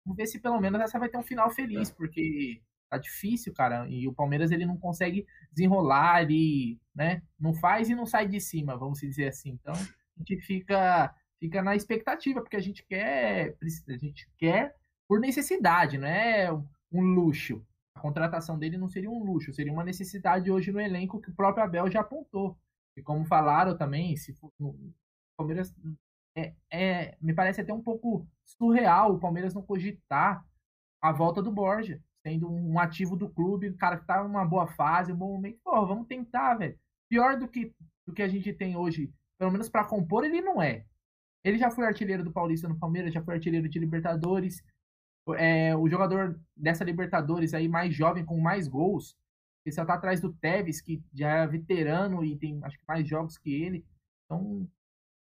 vamos ver se pelo menos essa vai ter um final feliz, porque tá difícil, cara. E o Palmeiras ele não consegue desenrolar, ele, né? Não faz e não sai de cima, vamos dizer assim. Então, a gente fica fica na expectativa, porque a gente quer a gente quer por necessidade, não é um luxo. A contratação dele não seria um luxo, seria uma necessidade hoje no elenco que o próprio Abel já apontou. E como falaram também, se for, o Palmeiras é, é, me parece até um pouco surreal o Palmeiras não cogitar a volta do Borja, sendo um ativo do clube, o cara que tá numa boa fase, um bom momento. Pô, vamos tentar, velho. Pior do que, do que a gente tem hoje, pelo menos para compor, ele não é. Ele já foi artilheiro do Paulista no Palmeiras, já foi artilheiro de Libertadores. É, o jogador dessa Libertadores aí mais jovem, com mais gols, ele só tá atrás do Tevez, que já é veterano e tem acho que mais jogos que ele. Então,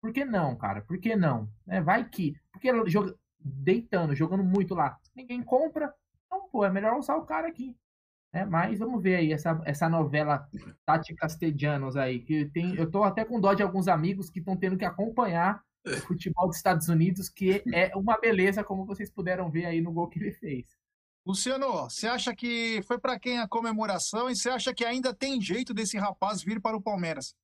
por que não, cara? Por que não? É, vai que. Porque joga, deitando, jogando muito lá, ninguém compra. Então, pô, é melhor usar o cara aqui. É, mas vamos ver aí essa, essa novela Tati Castellanos aí. Que tem, eu tô até com dó de alguns amigos que estão tendo que acompanhar o futebol dos Estados Unidos, que é uma beleza, como vocês puderam ver aí no gol que ele fez. Luciano, você acha que foi para quem a comemoração e você acha que ainda tem jeito desse rapaz vir para o Palmeiras?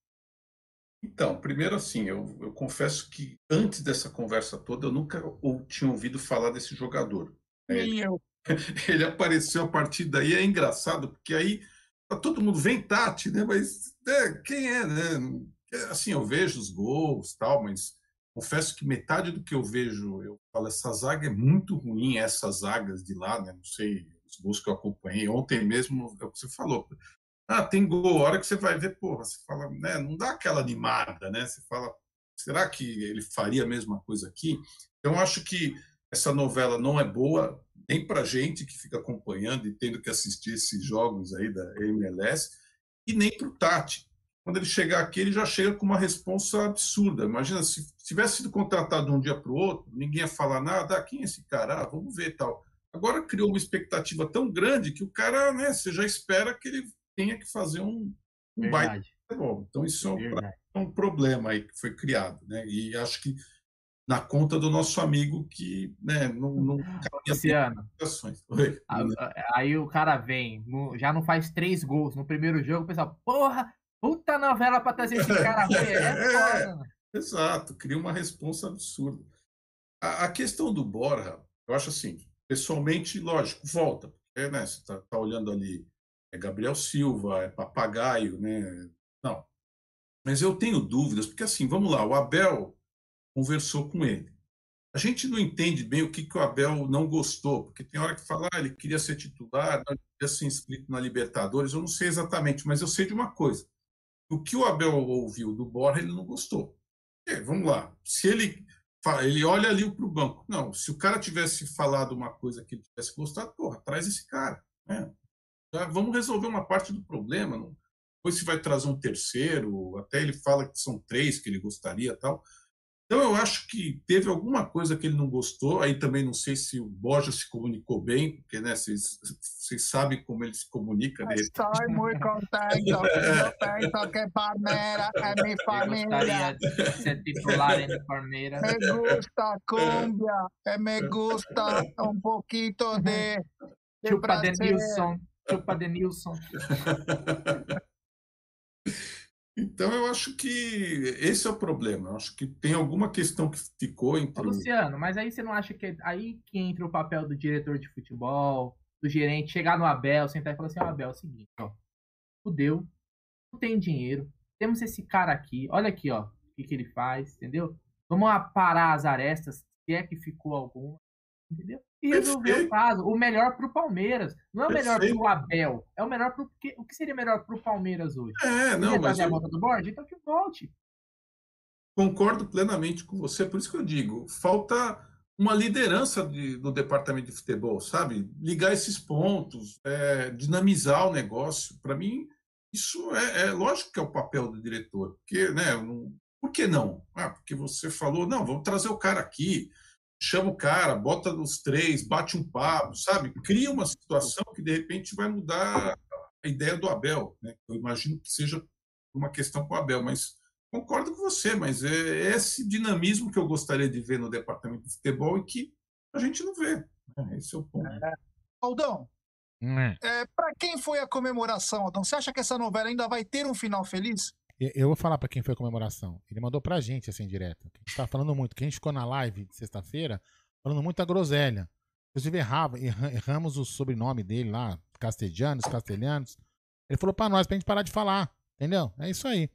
Então, primeiro assim, eu, eu confesso que antes dessa conversa toda eu nunca ou, tinha ouvido falar desse jogador. Nem eu. [LAUGHS] Ele apareceu a partir daí, é engraçado, porque aí tá todo mundo vem Tati, né? Mas é, quem é, né? Assim, eu vejo os gols tal, mas confesso que metade do que eu vejo, eu falo, essa zaga é muito ruim, essas zagas de lá, né? Não sei, os gols que eu acompanhei. Ontem mesmo, é o que você falou. Ah, tem gol, a hora que você vai ver, porra, você fala, né? Não dá aquela animada, né? Você fala, será que ele faria a mesma coisa aqui? Então, acho que essa novela não é boa, nem para gente que fica acompanhando e tendo que assistir esses jogos aí da MLS, e nem para o Tati. quando ele chegar aqui, ele já chega com uma resposta absurda. Imagina, se tivesse sido contratado de um dia para o outro, ninguém ia falar nada, ah, quem é esse cara? Ah, vamos ver tal. Agora criou uma expectativa tão grande que o cara, né, você já espera que ele tenha que fazer um, um baita futebol. Então, isso é um, um, problema aí que foi criado. Né? E acho que na conta do nosso amigo que né, não, não [LAUGHS] Luciano, aí o cara vem, já não faz três gols no primeiro jogo, o pessoal, porra, puta novela para trazer esse cara [LAUGHS] é, é foda. Exato, cria uma resposta absurda. A, a, questão do Borja, eu acho assim, pessoalmente, lógico, volta, porque né, você está tá olhando ali, é Gabriel Silva, é Papagaio, né? Não. Mas eu tenho dúvidas, porque assim, vamos lá, o Abel conversou com ele. A gente não entende bem o que, que o Abel não gostou, porque tem hora que fala, ah, ele queria ser titular, não queria ser inscrito na Libertadores, eu não sei exatamente, mas eu sei de uma coisa. O que o Abel ouviu do Borja, ele não gostou. É, vamos lá, se ele ele olha ali para o banco. Não, se o cara tivesse falado uma coisa que ele tivesse gostado, porra, traz esse cara. Né? Vamos resolver uma parte do problema. Não, depois se vai trazer um terceiro, até ele fala que são três que ele gostaria tal. Então, eu acho que teve alguma coisa que ele não gostou. Aí também não sei se o Borja se comunicou bem, porque né, vocês, vocês sabem como ele se comunica. Né? Estou muito contente, eu penso que Palmeiras é minha família. de ser titular em Palmeiras. Me gusta cumbia, e me gusta um pouquinho de... de Chupa de Nilson, chupa de Nilson. Então, eu acho que esse é o problema. Eu acho que tem alguma questão que ficou entre. Ô, Luciano, mas aí você não acha que é aí que entra o papel do diretor de futebol, do gerente, chegar no Abel, sentar e falar assim: oh, Abel, é o seguinte, ó. Fudeu, não tem dinheiro, temos esse cara aqui, olha aqui, ó, o que, que ele faz, entendeu? Vamos parar as arestas, se é que ficou alguma entendeu? E resolver o caso. O melhor para o Palmeiras. Não é o melhor para o Abel. É o melhor para o que, o que seria melhor para o Palmeiras hoje? É, não, mas eu... a do board, então que volte. Concordo plenamente com você. Por isso que eu digo, falta uma liderança de, do departamento de futebol, sabe? Ligar esses pontos, é, dinamizar o negócio. Para mim, isso é, é, lógico que é o papel do diretor. Porque, né? Não, por que não? Ah, porque você falou, não, vamos trazer o cara aqui chama o cara, bota os três, bate um papo, sabe? Cria uma situação que de repente vai mudar a ideia do Abel. Né? Eu imagino que seja uma questão com o Abel, mas concordo com você, mas é esse dinamismo que eu gostaria de ver no departamento de futebol e que a gente não vê. Né? Esse é o ponto. É. Aldão, hum. é, para quem foi a comemoração, Aldão? Você acha que essa novela ainda vai ter um final feliz? Eu vou falar para quem foi a comemoração. Ele mandou pra gente, assim, direto. A gente tá falando muito. Quem ficou na live de sexta-feira, falando muito a groselha. Inclusive, errava, erramos o sobrenome dele lá, castelhanos, castelhanos. Ele falou pra nós, pra gente parar de falar. Entendeu? É isso aí.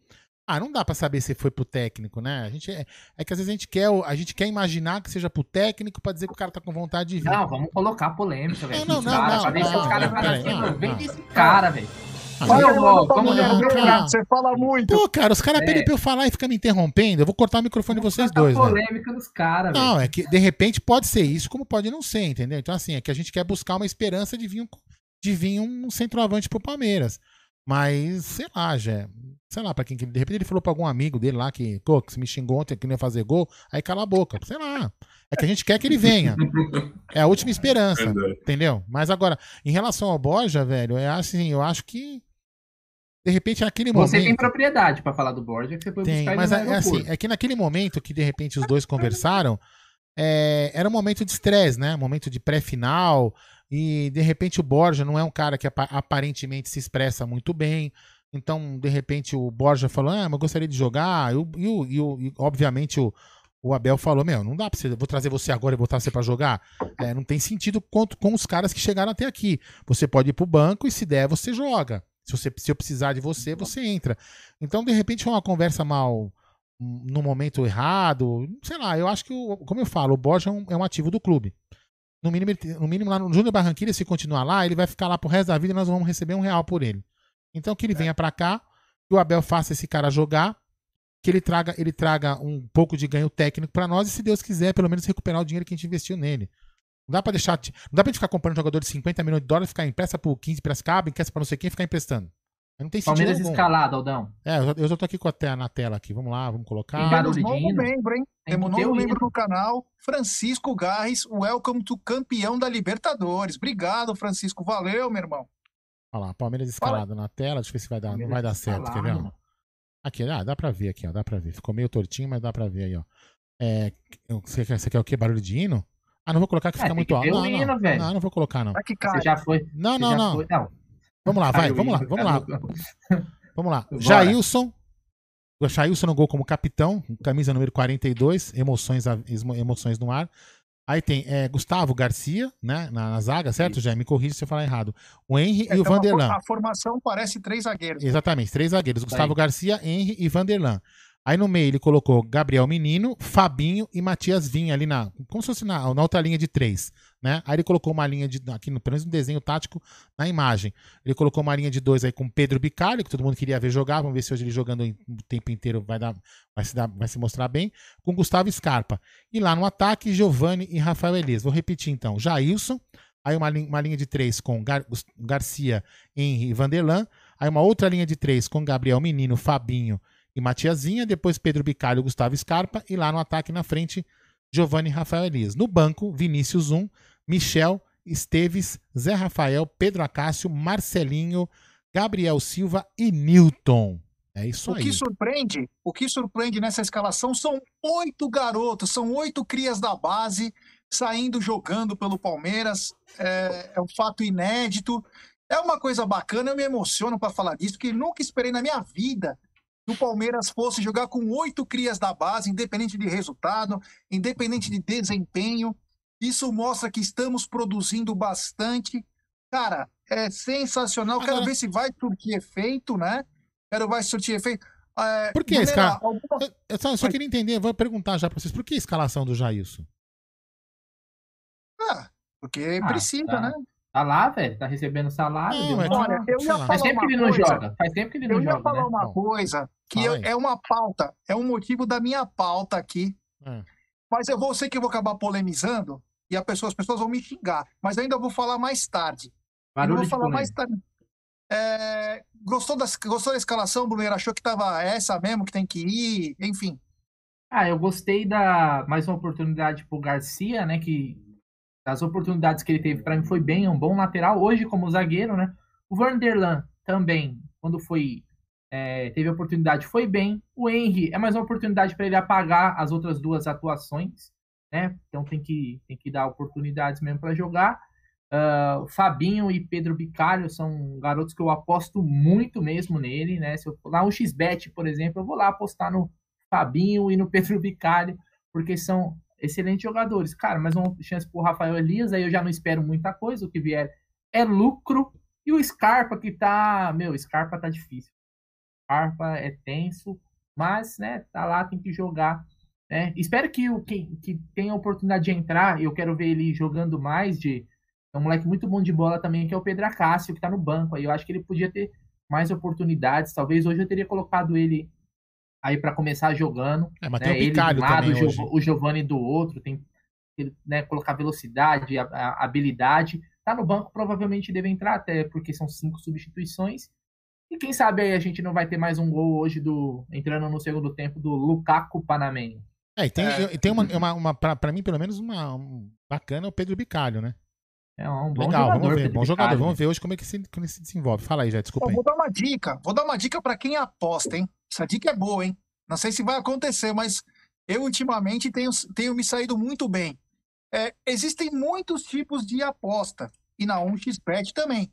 Ah, não dá para saber se foi pro técnico, né? A gente é, é, que às vezes a gente quer, a gente quer imaginar que seja pro técnico para dizer que o cara tá com vontade de vir. Não, vamos colocar polêmica, velho. Não, não, não, não, pra ver se os caras assim, vem desse cara, velho. Olha o vamos Você fala muito. Pô, cara, os caras é. pedem pra eu falar e ficam me interrompendo. Eu vou cortar o microfone de vocês dois. Né? polêmica dos caras, Não, é que de repente pode ser isso, como pode não ser, entendeu? Então, assim, é que a gente quer buscar uma esperança de vir um, de vir um centroavante pro Palmeiras. Mas, sei lá, já. Sei lá, pra quem. De repente ele falou pra algum amigo dele lá que, pô, que se me xingou ontem que não ia fazer gol, aí cala a boca. Sei lá. É que a gente quer que ele venha. É a última esperança. Entendeu? Mas agora, em relação ao Borja, velho, é assim, eu acho que de repente naquele você momento. Você tem propriedade para falar do Borja que você foi tem, buscar Mas é, assim, é que naquele momento que de repente os dois conversaram, é, era um momento de estresse, né? Um momento de pré-final. E de repente o Borja não é um cara que aparentemente se expressa muito bem. Então, de repente, o Borja falou: Ah, mas eu gostaria de jogar. E, e, e, e obviamente, o, o Abel falou: Meu, não dá pra você, vou trazer você agora e botar você para jogar. É, não tem sentido com, com os caras que chegaram até aqui. Você pode ir pro banco e se der, você joga. Se, você, se eu precisar de você, você entra. Então, de repente, foi uma conversa mal no momento errado. Sei lá, eu acho que, como eu falo, o Borja é um, é um ativo do clube. No mínimo, no mínimo, lá no Júnior Barranquilla, se continuar lá, ele vai ficar lá pro resto da vida e nós vamos receber um real por ele. Então, que ele é. venha para cá, que o Abel faça esse cara jogar, que ele traga, ele traga um pouco de ganho técnico para nós e, se Deus quiser, pelo menos recuperar o dinheiro que a gente investiu nele. Não dá pra deixar. Não dá pra gente ficar comprando um jogador de 50 milhões de dólares, ficar empresta por 15 Piracicaba, empresta pra não sei quem ficar emprestando. Não tem Palmeiras algum. escalado, Aldão. É, eu já tô aqui com a tela, na tela aqui. Vamos lá, vamos colocar. Tem Temos novo membro, hein? Temos novo membro no canal, Francisco Garres. Welcome to campeão da Libertadores. Obrigado, Francisco. Valeu, meu irmão. Olha lá, Palmeiras escalado Fala. na tela. Deixa eu ver se vai dar. Palmeiras não vai dar certo, quer ver? Aqui, ah, dá pra ver aqui, ó. Dá pra ver. Ficou meio tortinho, mas dá pra ver aí, ó. É, você, quer, você quer o quê? Barulho de hino? Ah, não vou colocar que é, fica muito alto. Não, não, hino, não, não, não vou colocar, não. Você já foi. Não, não, não. Foi, não. Vamos lá, vai, vamos lá, vamos lá. [LAUGHS] Vamos lá. Jailson. Jailson no gol como capitão, camisa número 42, emoções, emoções no ar. Aí tem é, Gustavo Garcia, né, na, na zaga, certo, Jé? Me corrija se eu falar errado. O Henry é, e o Vanderlan. A formação parece três zagueiros. Exatamente, três zagueiros. Gustavo Aí. Garcia, Henry e Vanderlan. Aí no meio ele colocou Gabriel Menino, Fabinho e Matias Vinha ali na. Como se fosse na, na outra linha de três. Né? Aí ele colocou uma linha de. Aqui, no, pelo menos no desenho tático, na imagem. Ele colocou uma linha de dois aí com Pedro Bicalho, que todo mundo queria ver jogar. Vamos ver se hoje ele jogando o tempo inteiro vai, dar, vai, se, dar, vai se mostrar bem. Com Gustavo Scarpa. E lá no ataque, Giovanni e Rafael Elias. Vou repetir então. Jailson. Aí uma, uma linha de três com Gar, Garcia, Henry e Vanderlan. Aí uma outra linha de três com Gabriel Menino, Fabinho e Matiazinha, depois Pedro Bicalho, Gustavo Scarpa e lá no ataque na frente Giovanni Rafael Elias. No banco, Vinícius 1, Michel, Esteves, Zé Rafael, Pedro Acácio, Marcelinho, Gabriel Silva e Newton. É isso o aí. Que surpreende, o que surpreende nessa escalação são oito garotos, são oito crias da base saindo jogando pelo Palmeiras. É, é um fato inédito. É uma coisa bacana, eu me emociono para falar disso, porque nunca esperei na minha vida o Palmeiras fosse jogar com oito crias da base, independente de resultado, independente de desempenho. Isso mostra que estamos produzindo bastante. Cara, é sensacional. Agora... Quero ver se vai surtir efeito, né? Quero ver se surtir efeito. É, por que, cara? Alguma... Eu só, eu só queria entender, vou perguntar já para vocês, por que a escalação do Jailson? Ah, porque ah, precisa, tá. né? Tá lá, velho, tá recebendo salário. Não, é Olha, eu ia falar Faz tempo que ele não joga. Faz tempo que ele não eu joga. Eu ia falar né? uma coisa que eu, é uma pauta, é um motivo da minha pauta aqui. É. Mas eu vou sei que eu vou acabar polemizando e pessoa, as pessoas vão me xingar. Mas ainda vou falar mais tarde. Barulho eu vou falar mais tarde. É, gostou, da, gostou da escalação, Bruno? Achou que tava essa mesmo, que tem que ir, enfim. Ah, eu gostei da mais uma oportunidade pro Garcia, né? Que das oportunidades que ele teve, para mim foi bem, um bom lateral. Hoje, como zagueiro, né? O Vanderlan também, quando foi é, teve oportunidade, foi bem. O Henry é mais uma oportunidade para ele apagar as outras duas atuações, né? Então tem que, tem que dar oportunidades mesmo para jogar. Uh, Fabinho e Pedro Bicalho são garotos que eu aposto muito mesmo nele, né? Se eu for lá um XBet, por exemplo, eu vou lá apostar no Fabinho e no Pedro Bicalho, porque são excelentes jogadores. Cara, mas uma chance pro Rafael Elias, aí eu já não espero muita coisa, o que vier é lucro. E o Scarpa que tá, meu, Scarpa tá difícil. Scarpa é tenso, mas, né, tá lá, tem que jogar. Né? Espero que o que, que tenha a oportunidade de entrar, eu quero ver ele jogando mais de é um moleque muito bom de bola também, que é o Pedro Acácio, que tá no banco. Aí eu acho que ele podia ter mais oportunidades. Talvez hoje eu teria colocado ele aí para começar jogando. É, mas né? tem o Picalho ele lado, também o, o Giovanni do outro, tem né, colocar velocidade, a, a, habilidade. Tá no banco, provavelmente deve entrar, até porque são cinco substituições. E quem sabe aí a gente não vai ter mais um gol hoje do entrando no segundo tempo do Lukaku Panamenho. É, e tem, é. tem uma, uma, uma para mim, pelo menos, uma um, bacana é o Pedro Bicalho, né? É um bom Legal, jogador, vamos ver. Bom jogador. Vamos ver hoje como é que se, como se desenvolve. Fala aí, já, desculpa. vou dar uma dica. Vou dar uma dica para quem aposta, hein? Essa dica é boa, hein? Não sei se vai acontecer, mas eu ultimamente tenho, tenho me saído muito bem. É, existem muitos tipos de aposta. E na 1xBet também.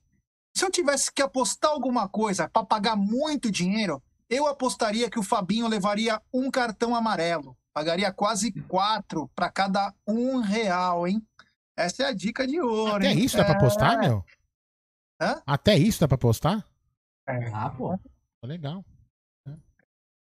Se eu tivesse que apostar alguma coisa para pagar muito dinheiro, eu apostaria que o Fabinho levaria um cartão amarelo. Pagaria quase quatro para cada um real, hein? Essa é a dica de ouro. Até hein? isso dá é... pra postar, meu? Hã? Até isso dá pra postar? É. Ah, pô. Legal.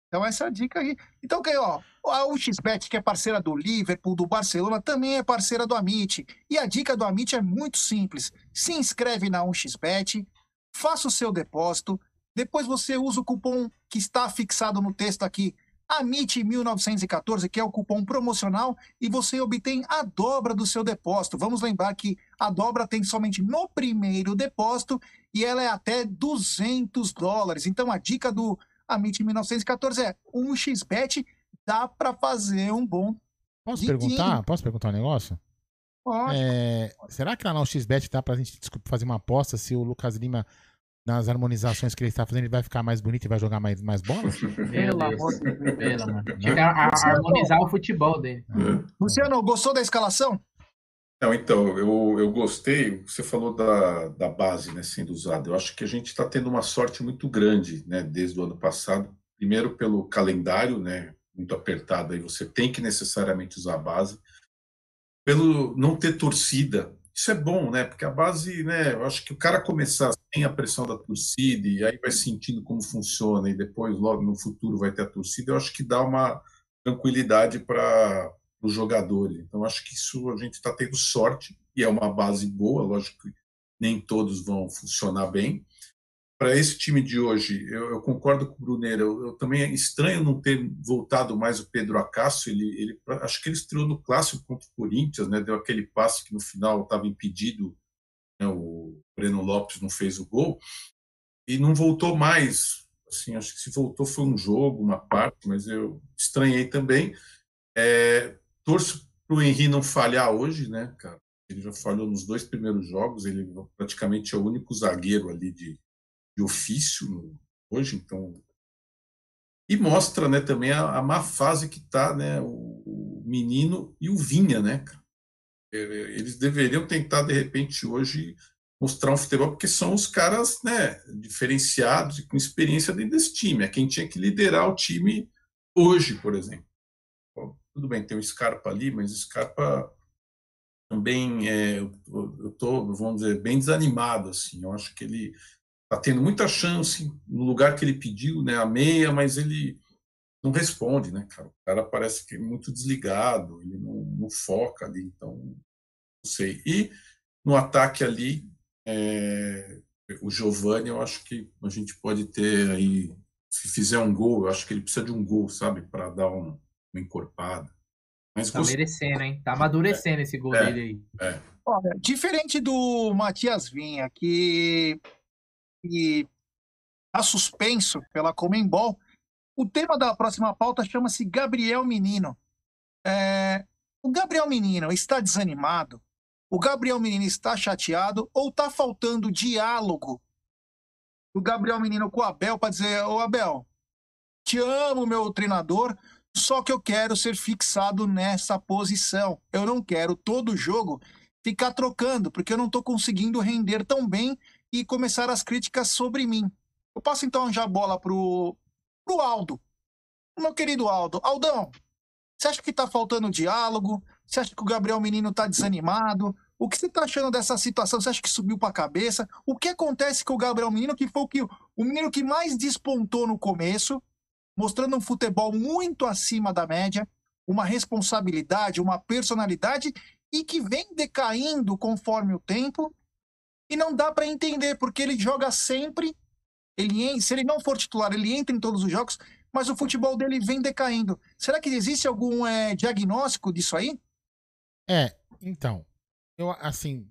Então, essa é a dica aí. Então, que, ó, a UXBet, que é parceira do Liverpool, do Barcelona, também é parceira do Amit. E a dica do Amit é muito simples. Se inscreve na UXBet, faça o seu depósito, depois você usa o cupom que está fixado no texto aqui, AMIT 1914, que é o cupom promocional, e você obtém a dobra do seu depósito. Vamos lembrar que a dobra tem somente no primeiro depósito e ela é até 200 dólares. Então a dica do AMIT 1914 é um xbet dá para fazer um bom. Posso perguntar? Posso perguntar um negócio? Pode. É, será que lá no XBet dá pra gente desculpa, fazer uma aposta se o Lucas Lima nas harmonizações que ele está fazendo, ele vai ficar mais bonito e vai jogar mais, mais bola? [LAUGHS] Pelo amor de Deus. mano. Tinha que harmonizar o futebol dele. É. Luciano, gostou da escalação? Não, então, eu, eu gostei, você falou da, da base né, sendo usada. Eu acho que a gente está tendo uma sorte muito grande né, desde o ano passado. Primeiro pelo calendário, né, muito apertado, aí você tem que necessariamente usar a base. Pelo não ter torcida, isso é bom, né? Porque a base, né? Eu acho que o cara começar sem a pressão da torcida e aí vai sentindo como funciona e depois, logo no futuro, vai ter a torcida, eu acho que dá uma tranquilidade para os jogadores. Então, acho que isso a gente está tendo sorte e é uma base boa. Lógico que nem todos vão funcionar bem, para esse time de hoje, eu, eu concordo com o Bruneiro. Eu, eu, também é estranho não ter voltado mais o Pedro Acácio. Ele, ele, acho que ele estreou no clássico contra o Corinthians, né? Deu aquele passe que no final estava impedido. Né? O Breno Lopes não fez o gol e não voltou mais. Assim, acho que se voltou foi um jogo, uma parte, mas eu estranhei também. É, torço para o Henry não falhar hoje, né, cara? Ele já falhou nos dois primeiros jogos. Ele praticamente é o único zagueiro ali de de ofício hoje, então e mostra, né, também a, a má fase que está, né, o, o, menino e o Vinha, né, é, eles deveriam tentar de repente hoje mostrar um futebol porque são os caras, né, diferenciados e com experiência dentro desse time, é quem tinha que liderar o time hoje, por exemplo. Bom, tudo bem, tem o Scarpa ali, mas o Scarpa também é, eu, tô, vamos dizer, bem desanimado assim. Eu acho que ele está tendo muita chance no lugar que ele pediu, né, a meia, mas ele não responde, né, cara? O cara parece que é muito desligado, ele não, não foca ali, então não sei. E no ataque ali, é, o Giovani, eu acho que a gente pode ter aí, se fizer um gol, eu acho que ele precisa de um gol, sabe, para dar um, uma encorpada. Mas tá gost... merecendo, hein? Tá amadurecendo é, esse gol é, dele aí. É. Olha, diferente do Matias Vinha, que que está suspenso pela Comembol. O tema da próxima pauta chama-se Gabriel Menino. É, o Gabriel Menino está desanimado? O Gabriel Menino está chateado ou está faltando diálogo do Gabriel Menino com o Abel para dizer: Ô Abel, te amo, meu treinador, só que eu quero ser fixado nessa posição. Eu não quero todo jogo ficar trocando, porque eu não estou conseguindo render tão bem e começar as críticas sobre mim. Eu passo então já a bola pro, pro Aldo. Meu querido Aldo. Aldão, você acha que está faltando diálogo? Você acha que o Gabriel Menino está desanimado? O que você está achando dessa situação? Você acha que subiu para a cabeça? O que acontece com o Gabriel Menino, que foi o, que, o menino que mais despontou no começo, mostrando um futebol muito acima da média, uma responsabilidade, uma personalidade e que vem decaindo conforme o tempo e não dá para entender, porque ele joga sempre. Ele, se ele não for titular, ele entra em todos os jogos, mas o futebol dele vem decaindo. Será que existe algum é, diagnóstico disso aí? É, então. Eu, assim,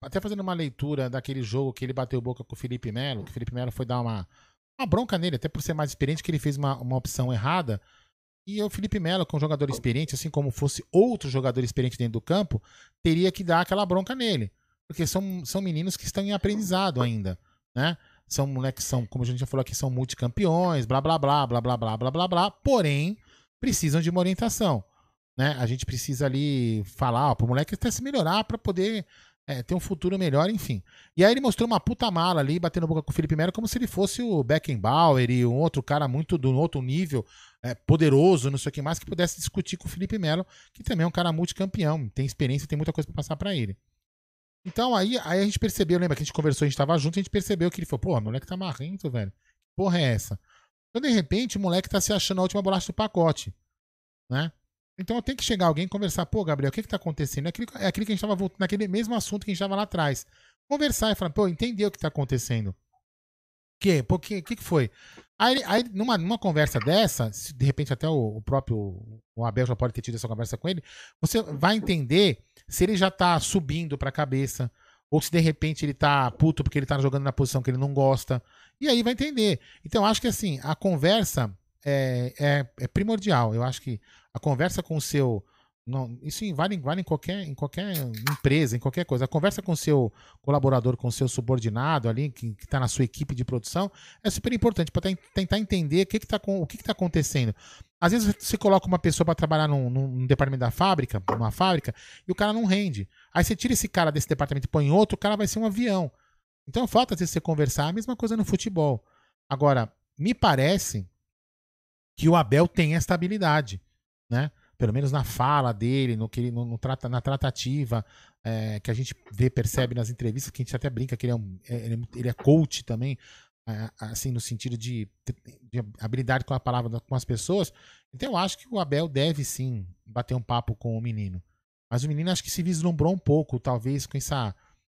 até fazendo uma leitura daquele jogo que ele bateu boca com o Felipe Melo, que o Felipe Melo foi dar uma, uma bronca nele, até por ser mais experiente, que ele fez uma, uma opção errada. E o Felipe Melo, que é um jogador experiente, assim como fosse outro jogador experiente dentro do campo, teria que dar aquela bronca nele porque são, são meninos que estão em aprendizado ainda, né? São moleques são, como a gente já falou aqui, são multicampeões, blá blá blá, blá blá blá blá blá blá, porém precisam de uma orientação, né? A gente precisa ali falar para o moleque até se melhorar para poder é, ter um futuro melhor, enfim. E aí ele mostrou uma puta mala ali, batendo boca com o Felipe Melo, como se ele fosse o Beckenbauer e um outro cara muito do outro nível, é, poderoso, não sei o que mais, que pudesse discutir com o Felipe Melo, que também é um cara multicampeão, tem experiência, tem muita coisa para passar para ele. Então aí, aí a gente percebeu, lembra que a gente conversou, a gente tava junto, a gente percebeu que ele falou, pô, moleque tá marrento, velho. Que porra é essa? Então, de repente, o moleque tá se achando a última bolacha do pacote, né? Então tem que chegar alguém e conversar, pô, Gabriel, o que que tá acontecendo? É aquilo, é que a gente tava voltando, naquele mesmo assunto que a gente tava lá atrás. Conversar e falar, pô, entendeu o que tá acontecendo. Quê? Por quê? O que, que foi? Aí, aí numa, numa conversa dessa, de repente até o, o, próprio o Abel já pode ter tido essa conversa com ele, você vai entender se ele já tá subindo pra cabeça, ou se de repente ele tá puto porque ele tá jogando na posição que ele não gosta. E aí vai entender. Então, acho que assim, a conversa é, é, é primordial. Eu acho que a conversa com o seu não, isso vale, vale em, qualquer, em qualquer empresa, em qualquer coisa. A conversa com seu colaborador, com seu subordinado ali, que está na sua equipe de produção, é super importante para tentar entender o que está que está acontecendo. Às vezes você coloca uma pessoa para trabalhar num, num, departamento da fábrica, numa fábrica, e o cara não rende. Aí você tira esse cara desse departamento e põe outro, o cara vai ser um avião. Então falta às vezes você conversar, a mesma coisa no futebol. Agora, me parece que o Abel tem esta habilidade, né? Pelo menos na fala dele, no que ele, no, no trata, na tratativa, é, que a gente vê, percebe nas entrevistas, que a gente até brinca que ele é, um, é, ele, é ele é coach também, é, assim, no sentido de, de, habilidade com a palavra com as pessoas. Então eu acho que o Abel deve sim bater um papo com o menino. Mas o menino acho que se vislumbrou um pouco, talvez, com essa.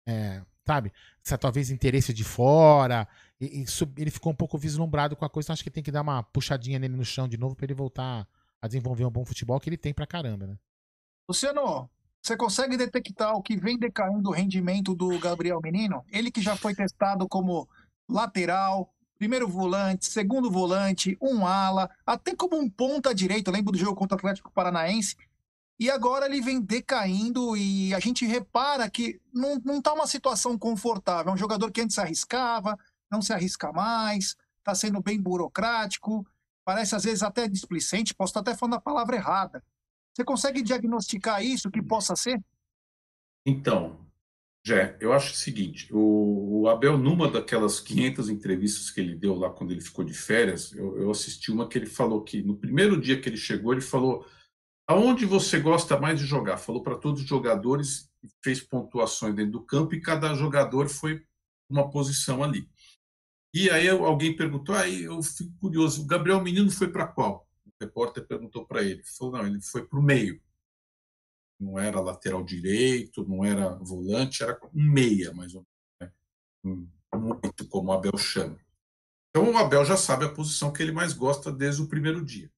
É, sabe? Essa talvez interesse de fora. E, e ele ficou um pouco vislumbrado com a coisa, então acho que tem que dar uma puxadinha nele no chão de novo para ele voltar a desenvolver um bom futebol que ele tem pra caramba, né? Luciano, você consegue detectar o que vem decaindo o rendimento do Gabriel Menino? Ele que já foi testado como lateral, primeiro volante, segundo volante, um ala, até como um ponta direito. Lembro do jogo contra o Atlético Paranaense. E agora ele vem decaindo e a gente repara que não, não tá uma situação confortável. É um jogador que antes arriscava, não se arrisca mais, está sendo bem burocrático parece às vezes até displicente, posso estar até falando a palavra errada. Você consegue diagnosticar isso, que possa ser? Então, Jé, eu acho o seguinte, o, o, Abel, numa daquelas 500 entrevistas que ele deu lá quando ele ficou de férias, eu, eu assisti uma que ele falou que no primeiro dia que ele chegou, ele falou aonde você gosta mais de jogar? Falou para todos os jogadores, fez pontuações dentro do campo e cada jogador foi uma posição ali. E aí alguém perguntou, aí eu fico curioso, o Gabriel Menino foi para qual? O repórter perguntou para ele. Ele falou, não, ele foi para o meio. Não era lateral direito, não era volante, era um meia, mais ou menos. Né? Muito como o Abel chama. Então o Abel já sabe a posição que ele mais gosta desde o primeiro dia.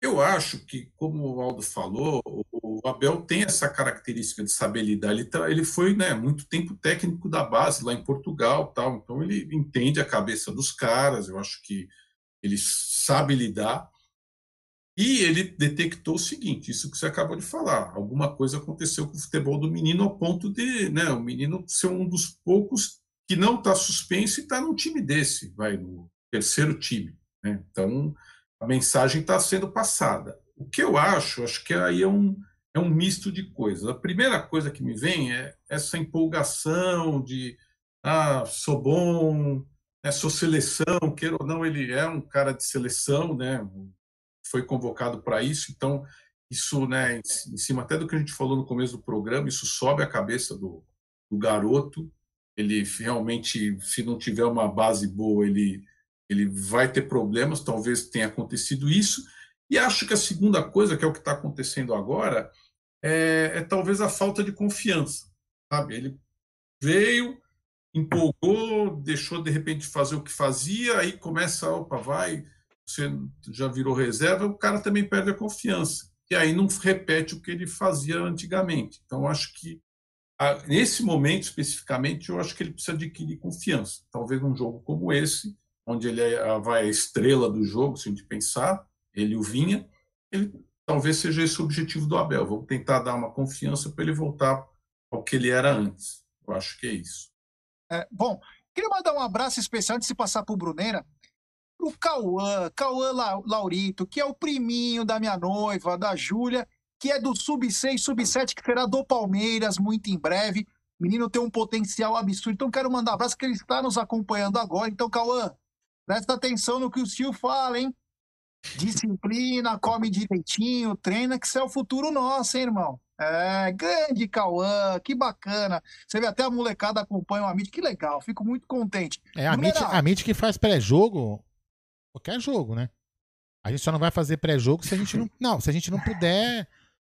Eu acho que, como o Aldo falou, o Abel tem essa característica de saber lidar. Ele, ele foi né, muito tempo técnico da base lá em Portugal, tal. Então ele entende a cabeça dos caras. Eu acho que ele sabe lidar. E ele detectou o seguinte: isso que você acabou de falar. Alguma coisa aconteceu com o futebol do menino ao ponto de né, o menino ser um dos poucos que não está suspenso e está num time desse, vai no terceiro time. Né? Então a mensagem está sendo passada. O que eu acho, acho que aí é um, é um misto de coisas. A primeira coisa que me vem é essa empolgação de ah, sou bom, né, sou seleção, queira ou não, ele é um cara de seleção, né? Foi convocado para isso, então isso, né, em cima até do que a gente falou no começo do programa, isso sobe a cabeça do, do garoto. Ele realmente, se não tiver uma base boa, ele ele vai ter problemas, talvez tenha acontecido isso. E acho que a segunda coisa, que é o que está acontecendo agora, é, é, talvez a falta de confiança. Sabe? Ele veio, empolgou, deixou de repente fazer o que fazia, aí começa, opa, vai, você já virou reserva, o cara também perde a confiança. E aí não repete o que ele fazia antigamente. Então, acho que nesse momento especificamente, eu acho que ele precisa adquirir confiança. Talvez num jogo como esse, onde ele é, vai a estrela do jogo, se a gente pensar, ele o Vinha, ele talvez seja esse o objetivo do Abel. Vamos tentar dar uma confiança para ele voltar ao que ele era antes. Eu acho que é isso. É, bom, queria mandar um abraço especial antes de passar para o Bruneira, para o Cauã, Cauã Laurito, que é o priminho da minha noiva, da Júlia, que é do Sub-6, Sub-7, que será do Palmeiras muito em breve. O menino tem um potencial absurdo. Então, quero mandar um abraço, que ele está nos acompanhando agora. Então, Cauã, Presta atenção no que o Sil fala, hein? Disciplina, come direitinho, treina, que isso é o futuro nosso, hein, irmão? É, grande Cauã, que bacana. Você vê até a molecada acompanha o Amit, que legal, fico muito contente. É, a Amit, a Amit que faz pré-jogo, qualquer jogo, né? A gente só não vai fazer pré-jogo se a gente não. [LAUGHS] Não, se a gente não puder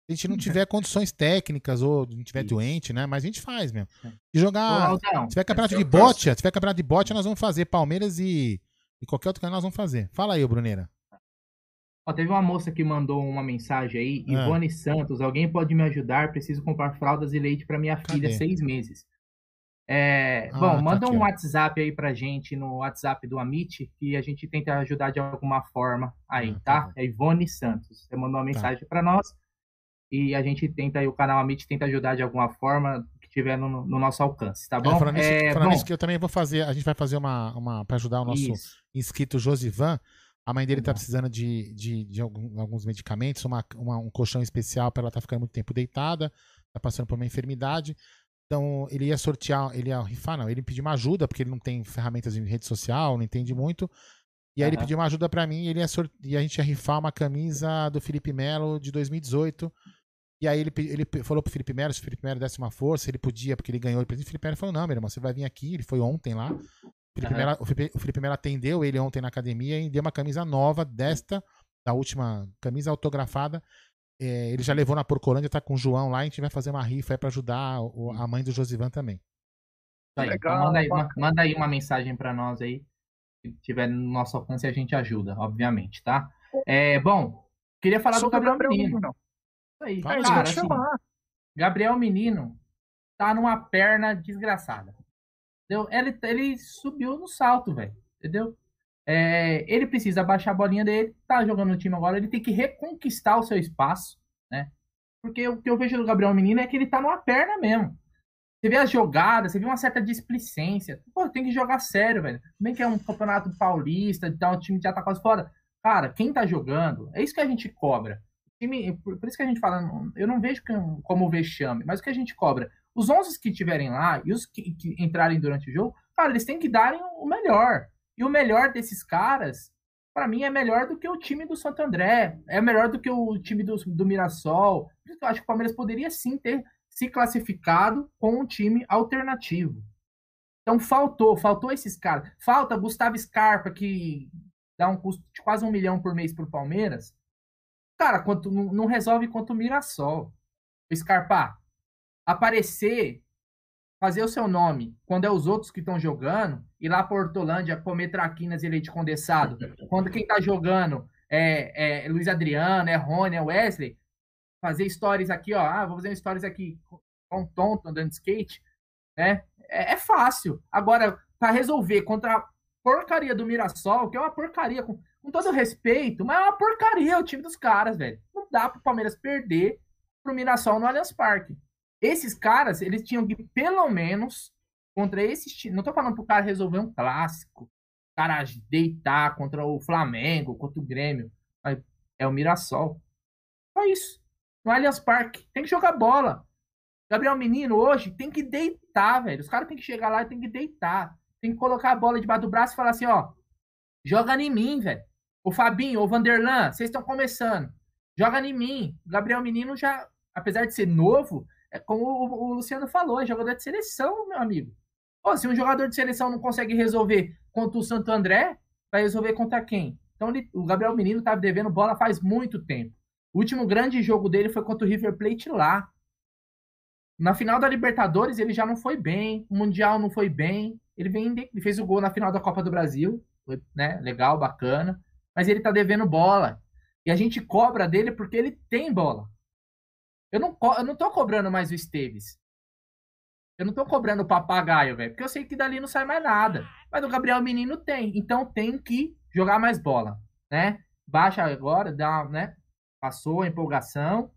a gente não tiver condições técnicas ou não tiver doente, né? Mas a gente faz mesmo. E jogar. Se tiver campeonato de bote, se tiver campeonato de bote, nós vamos fazer. Palmeiras e, e qualquer outro canal nós vamos fazer. Fala aí, Bruneira. Ó, teve uma moça que mandou uma mensagem aí, ah. Ivone Santos, alguém pode me ajudar? Preciso comprar fraldas e leite para minha Cadê? filha, seis meses. É, ah, bom, tá manda aqui, um. WhatsApp aí pra gente no WhatsApp do Amit que a gente tenta ajudar de alguma forma aí, ah, tá? tá? É Ivone Santos. Você mandou uma tá. mensagem tá. para nós e a gente tenta aí, o canal Amit tenta ajudar de alguma forma que tiver no, no nosso alcance, tá é, bom? É, falando, é, falando bom, isso que eu também vou fazer, a gente vai fazer uma, uma para ajudar o nosso isso. inscrito Josivan. A mãe dele tá precisando de, de, de alguns medicamentos, uma, uma, um colchão especial para ela estar tá ficando muito tempo deitada, tá passando por uma enfermidade. Então, ele ia sortear, ele ia rifar, não, ele pediu uma ajuda, porque ele não tem ferramentas em rede social, não entende muito. E aí uhum. ele pediu uma ajuda para mim e, ele ia e a gente ia rifar uma camisa do Felipe Melo de 2018. E aí ele, ele falou pro Felipe Melo, se o Felipe Melo desse uma força, ele podia, porque ele ganhou o presente. O Felipe Melo falou, não, meu irmão, você vai vir aqui, ele foi ontem lá. O Felipe, uhum. Melo, o, Felipe, o Felipe Melo atendeu ele ontem na academia e deu uma camisa nova desta, da última camisa autografada, é, ele já levou na Porcolândia, tá com o João lá, a gente vai fazer uma rifa aí pra ajudar o, a mãe do Josivan também. Aí, Legal, então manda, aí uma, manda aí uma mensagem para nós aí. Se tiver no nosso alcance, a gente ajuda, obviamente, tá? É, bom, queria falar do Gabriel, Gabriel Menino. Menino. Isso aí, cara, assim, Gabriel Menino tá numa perna desgraçada. Entendeu? Ele, ele subiu no salto, velho. Entendeu? É, ele precisa baixar a bolinha dele, tá jogando no time agora, ele tem que reconquistar o seu espaço, né? Porque o que eu vejo do Gabriel Menino é que ele tá numa perna mesmo. Você vê as jogadas, você vê uma certa displicência. Pô, tem que jogar sério, velho. Bem que é um campeonato paulista, então o time já tá quase fora. Cara, quem tá jogando, é isso que a gente cobra. Time, por, isso que a gente fala, eu não vejo como vexame, mas o que a gente cobra. Os 11 que estiverem lá e os que, que entrarem durante o jogo, cara, eles têm que darem o melhor. E o melhor desses caras, para mim, é melhor do que o time do Santo André, é melhor do que o time do, do Mirassol. Eu acho que o Palmeiras poderia sim ter se classificado com um time alternativo. Então faltou, faltou esses caras. Falta Gustavo Scarpa, que dá um custo de quase um milhão por mês para o Palmeiras. Cara, quanto, não resolve quanto o Mirassol. O Scarpa, aparecer fazer o seu nome quando é os outros que estão jogando, ir lá para Hortolândia comer traquinas e leite condensado, [LAUGHS] quando quem está jogando é, é Luiz Adriano, é Rony, é Wesley, fazer stories aqui, ó, ah, vou fazer um stories aqui com um tonto andando de skate, né? É, é fácil. Agora, para resolver contra a porcaria do Mirassol, que é uma porcaria, com, com todo respeito, mas é uma porcaria o time dos caras, velho. Não dá para o Palmeiras perder pro Mirassol no Allianz Parque. Esses caras, eles tinham que, pelo menos, contra esses times. Não tô falando pro cara resolver um clássico, o cara deitar contra o Flamengo, contra o Grêmio. É o Mirassol. Só isso. No Allianz Parque. Tem que jogar bola. Gabriel Menino hoje tem que deitar, velho. Os caras tem que chegar lá e tem que deitar. Tem que colocar a bola debaixo do braço e falar assim, ó. Joga em mim, velho. O Fabinho, o Vanderlan, vocês estão começando. Joga em mim. Gabriel Menino já, apesar de ser novo, é como o, o Luciano falou, é jogador de seleção, meu amigo. Pô, se um jogador de seleção não consegue resolver contra o Santo André, vai resolver contra quem? Então ele, o Gabriel Menino estava devendo bola faz muito tempo. O último grande jogo dele foi contra o River Plate lá. Na final da Libertadores ele já não foi bem, o Mundial não foi bem. Ele vem, ele fez o gol na final da Copa do Brasil, foi, né, legal, bacana, mas ele tá devendo bola. E a gente cobra dele porque ele tem bola. Eu não, eu não tô cobrando mais o Esteves. Eu não tô cobrando o papagaio, velho. Porque eu sei que dali não sai mais nada. Mas o Gabriel Menino tem. Então tem que jogar mais bola, né? Baixa agora, dá, né? Passou a empolgação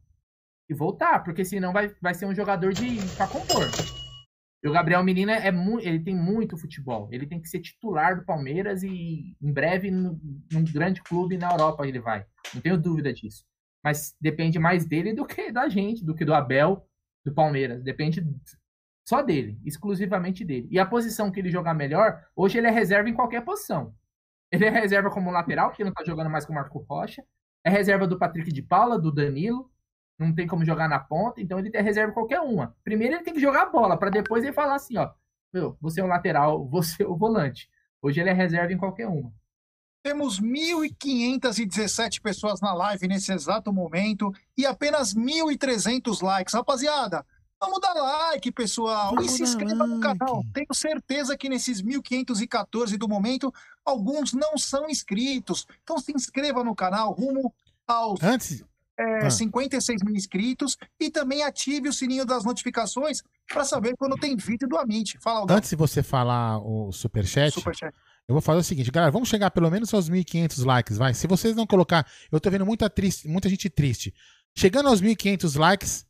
e voltar, porque senão vai, vai ser um jogador de para compor. E o Gabriel Menino é, é ele tem muito futebol. Ele tem que ser titular do Palmeiras e em breve num grande clube na Europa ele vai. Não tenho dúvida disso mas depende mais dele do que da gente, do que do Abel, do Palmeiras. Depende só dele, exclusivamente dele. E a posição que ele jogar melhor, hoje ele é reserva em qualquer posição. Ele é reserva como lateral, porque não tá jogando mais com o Marco Rocha. É reserva do Patrick de Paula, do Danilo. Não tem como jogar na ponta, então ele tem reserva qualquer uma. Primeiro ele tem que jogar a bola, para depois ele falar assim, ó, meu, você é o lateral, [LAUGHS] você é o volante. Hoje ele é reserva em qualquer uma. Temos 1.517 pessoas na live nesse exato momento e apenas 1.300 likes. Rapaziada, vamos dar like, pessoal. Vamos e se inscreva like. no canal. Tenho certeza que nesses 1.514 do momento, alguns não são inscritos. Então se inscreva no canal rumo aos Antes... é, ah. 56 mil inscritos e também ative o sininho das notificações para saber quando tem vídeo do Amit. Fala, Aldão. Antes de você falar o superchat, superchat, eu vou fazer o seguinte, galera, vamos chegar pelo menos aos 1.500 likes, vai. Se vocês não colocar, eu tô vendo muita, triste, muita gente triste. Chegando aos 1.500 likes,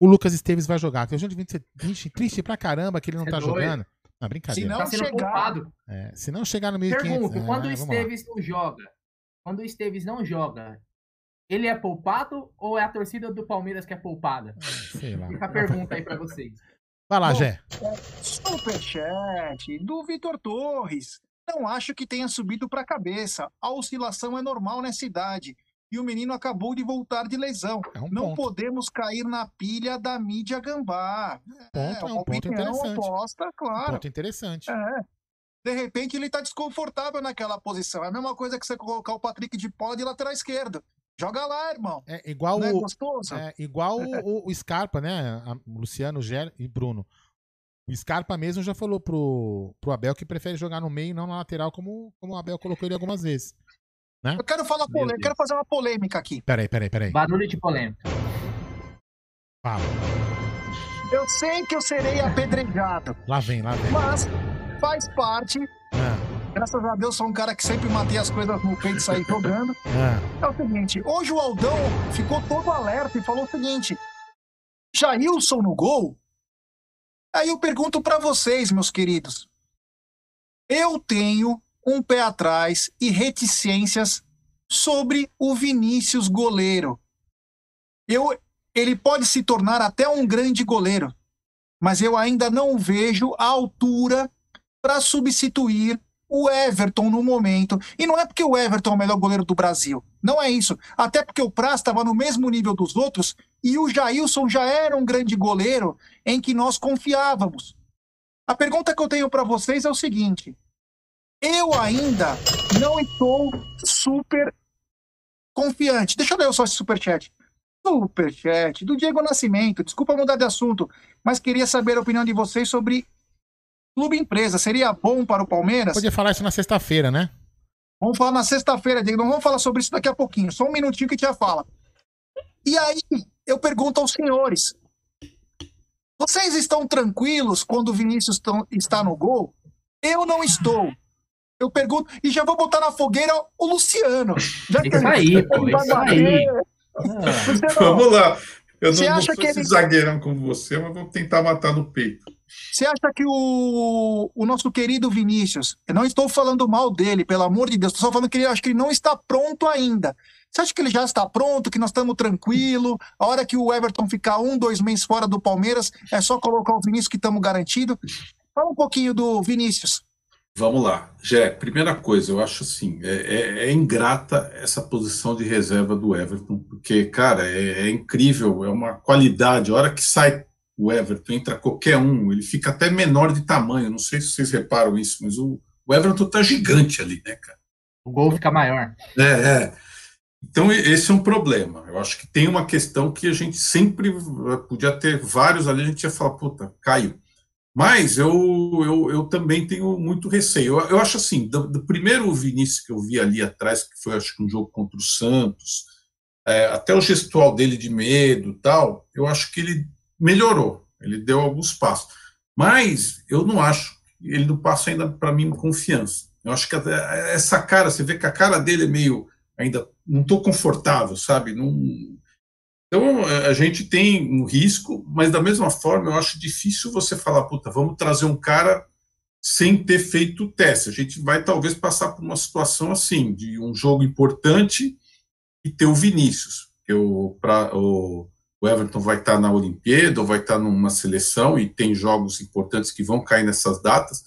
o Lucas Esteves vai jogar. Tem gente triste, triste pra caramba que ele não é tá doido. jogando. Não, brincadeira. Se não, tá chegar... É, se não chegar no 1.500... Pergunto, é, quando o Esteves não joga, quando o Esteves não joga, ele é poupado ou é a torcida do Palmeiras que é poupada? Ah, sei lá. Fica a pergunta aí pra vocês. Vai lá, Bom, Gé. Superchat do Vitor Torres. Não acho que tenha subido para a cabeça. A oscilação é normal nessa idade. E o menino acabou de voltar de lesão. É um não ponto. podemos cair na pilha da mídia gambá. Ponto, é, é um ponto interessante. Oposta, claro. Um ponto interessante. É. De repente ele está desconfortável naquela posição. É a mesma coisa que você colocar o Patrick de Paula de lateral esquerdo. Joga lá, irmão. É igual Não o, é gostoso? É igual é. [LAUGHS] O, o, Scarpa, né? Luciano, Gé e Bruno. O Scarpa mesmo já falou pro, pro Abel que prefere jogar no meio e não na lateral, como, como o Abel colocou ele algumas vezes. Né? Eu quero falar polêmica, quero fazer uma polêmica aqui. Peraí, peraí, peraí. Barulho de polêmica. Fala. Eu sei que eu serei apedrejado. Lá vem, lá vem. Mas faz parte. É. Graças a Deus, sou um cara que sempre matei as coisas no peito e saí jogando. É. é o seguinte: hoje o Aldão ficou todo alerta e falou o seguinte: Jailson no gol Aí eu pergunto para vocês, meus queridos. Eu tenho um pé atrás e reticências sobre o Vinícius goleiro. Eu, ele pode se tornar até um grande goleiro, mas eu ainda não vejo a altura para substituir o Everton no momento. E não é porque o Everton é o melhor goleiro do Brasil. Não é isso. Até porque o Praz estava no mesmo nível dos outros e o Jailson já era um grande goleiro em que nós confiávamos. A pergunta que eu tenho para vocês é o seguinte: eu ainda não estou super confiante. Deixa eu ler só esse superchat. Superchat do Diego Nascimento. Desculpa mudar de assunto, mas queria saber a opinião de vocês sobre clube empresa seria bom para o Palmeiras? Podia falar isso na sexta-feira, né? Vamos falar na sexta-feira, Diego. Não vamos falar sobre isso daqui a pouquinho. Só um minutinho que a gente já fala. E aí, eu pergunto aos senhores: vocês estão tranquilos quando o Vinícius está no gol? Eu não estou. Eu pergunto, e já vou botar na fogueira o Luciano. Já isso aí, pô, isso aí. Ah. Vamos lá. Eu não, acha não que ele... zagueirão como você, mas vou tentar matar no peito. Você acha que o, o nosso querido Vinícius, eu não estou falando mal dele, pelo amor de Deus, estou só falando que ele acho que ele não está pronto ainda. Você acha que ele já está pronto, que nós estamos tranquilo? A hora que o Everton ficar um, dois meses fora do Palmeiras, é só colocar o Vinícius que estamos garantido? Fala um pouquinho do Vinícius. Vamos lá. Jé, primeira coisa, eu acho assim, é, é, é, ingrata essa posição de reserva do Everton, porque, cara, é, é, incrível, é uma qualidade. A hora que sai o Everton, entra qualquer um, ele fica até menor de tamanho. Não sei se vocês reparam isso, mas o, o Everton tá gigante ali, né, cara? O gol fica maior. É, é. Então, esse é um problema. Eu acho que tem uma questão que a gente sempre podia ter vários ali, a gente ia falar, puta, caiu. Mas eu, eu, eu também tenho muito receio. Eu, eu acho assim, do, do, primeiro Vinícius que eu vi ali atrás, que foi acho que um jogo contra o Santos, é, até o gestual dele de medo tal, eu acho que ele melhorou, ele deu alguns passos. Mas eu não acho, ele não passa ainda para mim confiança. Eu acho que essa cara, você vê que a cara dele é meio ainda não estou confortável, sabe? Não, então, é, a gente tem um risco, mas da mesma forma, eu acho difícil você falar, puta, vamos trazer um cara sem ter feito o teste. A gente vai talvez passar por uma situação assim, de um jogo importante e ter o Vinícius, que o, pra, o, o Everton vai estar na Olimpíada ou vai estar numa seleção e tem jogos importantes que vão cair nessas datas.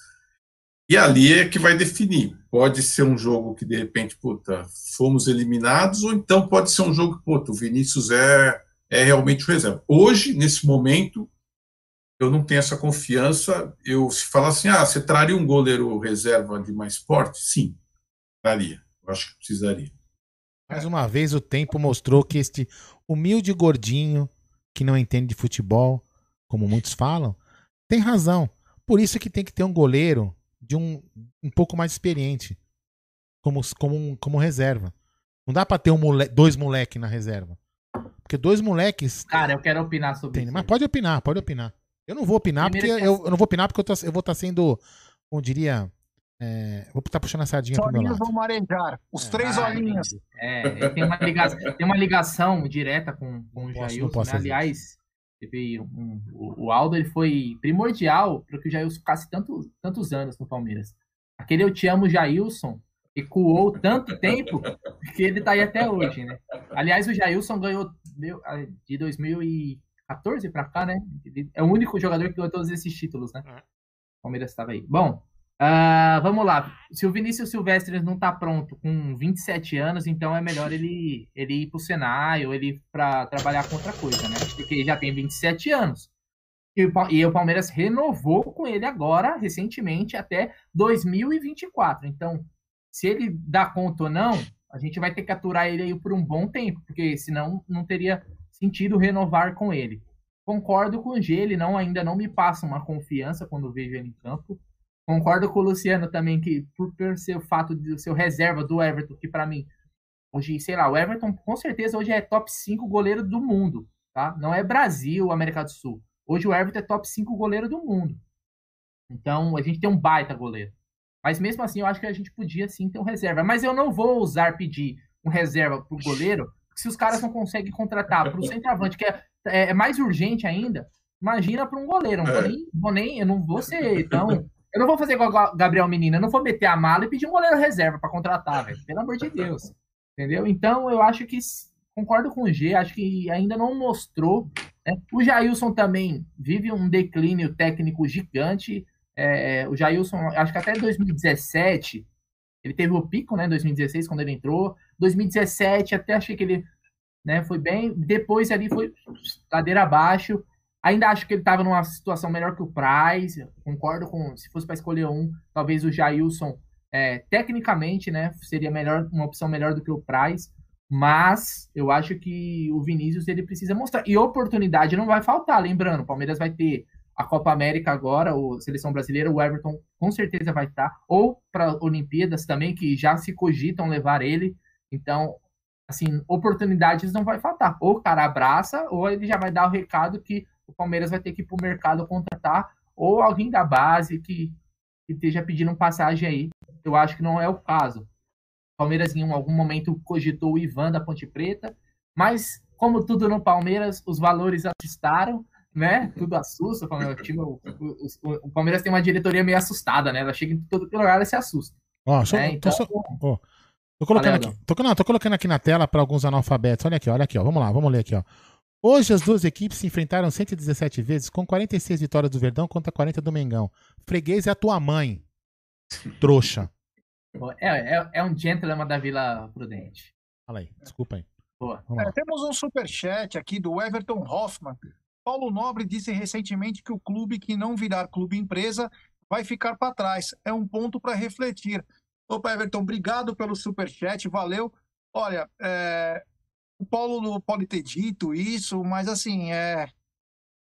E ali é que vai definir. Pode ser um jogo que, de repente, puta, fomos eliminados, ou então pode ser um jogo que, puta, o Vinícius é, é realmente o reserva. Hoje, nesse momento, eu não tenho essa confiança. Eu, se falar assim, ah, você traria um goleiro reserva de mais forte? Sim, traria. Eu acho que precisaria. Mais uma vez o tempo mostrou que este humilde gordinho que não entende de futebol, como muitos falam, tem razão. Por isso que tem que ter um goleiro de um, um pouco mais experiente como, como, como reserva. Não dá pra ter um mole, dois moleques na reserva. Porque dois moleques. Cara, eu quero opinar sobre tem, isso. Mas pode opinar, pode opinar. Eu não vou opinar Primeiro porque eu, eu, não vou opinar porque eu, tô, eu vou estar tá sendo, como diria, é, vou estar tá puxando a sardinha para meu lado. vão marejar. Os é. três ah, olhinhos. É, tem uma, ligação, tem uma ligação direta com, com o Jailson. Né? Aliás, um, o, o Aldo ele foi primordial para que o Jailson ficasse tanto, tantos anos no Palmeiras. Aquele Eu Te Amo, Jailson, ecoou tanto tempo que ele está aí até hoje, né? Aliás, o Jailson ganhou de 2014 para cá, né? É o único jogador que ganhou todos esses títulos, né? É. O Palmeiras estava aí. Bom, Uh, vamos lá. Se o Vinícius Silvestre não está pronto com 27 anos, então é melhor ele, ele ir para o Senai ou ele ir para trabalhar com outra coisa, né? Porque ele já tem 27 anos. E, e o Palmeiras renovou com ele agora, recentemente, até 2024. Então, se ele dá conta ou não, a gente vai ter que aturar ele aí por um bom tempo, porque senão não teria sentido renovar com ele. Concordo com o G, ele não, ainda não me passa uma confiança quando vejo ele em campo. Concordo com o Luciano também que por, por ser o fato de ser o reserva do Everton, que para mim, hoje, sei lá, o Everton com certeza hoje é top 5 goleiro do mundo, tá? Não é Brasil, América do Sul. Hoje o Everton é top 5 goleiro do mundo. Então, a gente tem um baita goleiro. Mas mesmo assim, eu acho que a gente podia sim ter um reserva. Mas eu não vou usar pedir um reserva pro goleiro, se os caras não conseguem contratar para o centroavante, que é, é, é, mais urgente ainda, imagina para um goleiro. Não vou nem, vou nem, eu não vou ser tão eu não vou fazer igual o Gabriel Menino, eu não vou meter a mala e pedir um goleiro reserva para contratar, velho. Pelo amor de Deus. Entendeu? Então, eu acho que concordo com o G, acho que ainda não mostrou. Né? O Jailson também vive um declínio técnico gigante. É, o Jailson, acho que até 2017, ele teve o pico, né? 2016, quando ele entrou. 2017, até achei que ele né, foi bem. Depois ali foi ladeira abaixo. Ainda acho que ele estava numa situação melhor que o Price. Concordo com. Se fosse para escolher um, talvez o Jailson, é, tecnicamente, né, seria melhor, uma opção melhor do que o Price. Mas eu acho que o Vinícius ele precisa mostrar. E oportunidade não vai faltar, lembrando, o Palmeiras vai ter a Copa América agora, a seleção brasileira, o Everton com certeza vai estar, ou para Olimpíadas também, que já se cogitam levar ele. Então, assim, oportunidades não vai faltar. Ou o cara abraça, ou ele já vai dar o recado que o Palmeiras vai ter que ir para o mercado contratar ou alguém da base que, que esteja pedindo passagem aí. Eu acho que não é o caso. O Palmeiras em algum momento cogitou o Ivan da Ponte Preta, mas como tudo no Palmeiras, os valores assustaram, né? Tudo assusta. O, time, o, o, o Palmeiras tem uma diretoria meio assustada, né? Ela chega em todo lugar e se assusta. Ó, só, né? então, só, tô colocando aqui, tô, não, tô colocando aqui na tela para alguns analfabetos. Olha aqui, olha aqui, ó. Vamos lá, vamos ler aqui, ó. Hoje as duas equipes se enfrentaram 117 vezes, com 46 vitórias do Verdão contra 40 do Mengão. Freguês é a tua mãe, trouxa. É, é, é um gentleman da Vila Prudente. Fala aí, desculpa aí. É, temos um superchat aqui do Everton Hoffman. Paulo Nobre disse recentemente que o clube que não virar clube empresa vai ficar para trás. É um ponto para refletir. Opa, Everton, obrigado pelo superchat, valeu. Olha, é, o Paulo pode ter dito isso, mas assim, é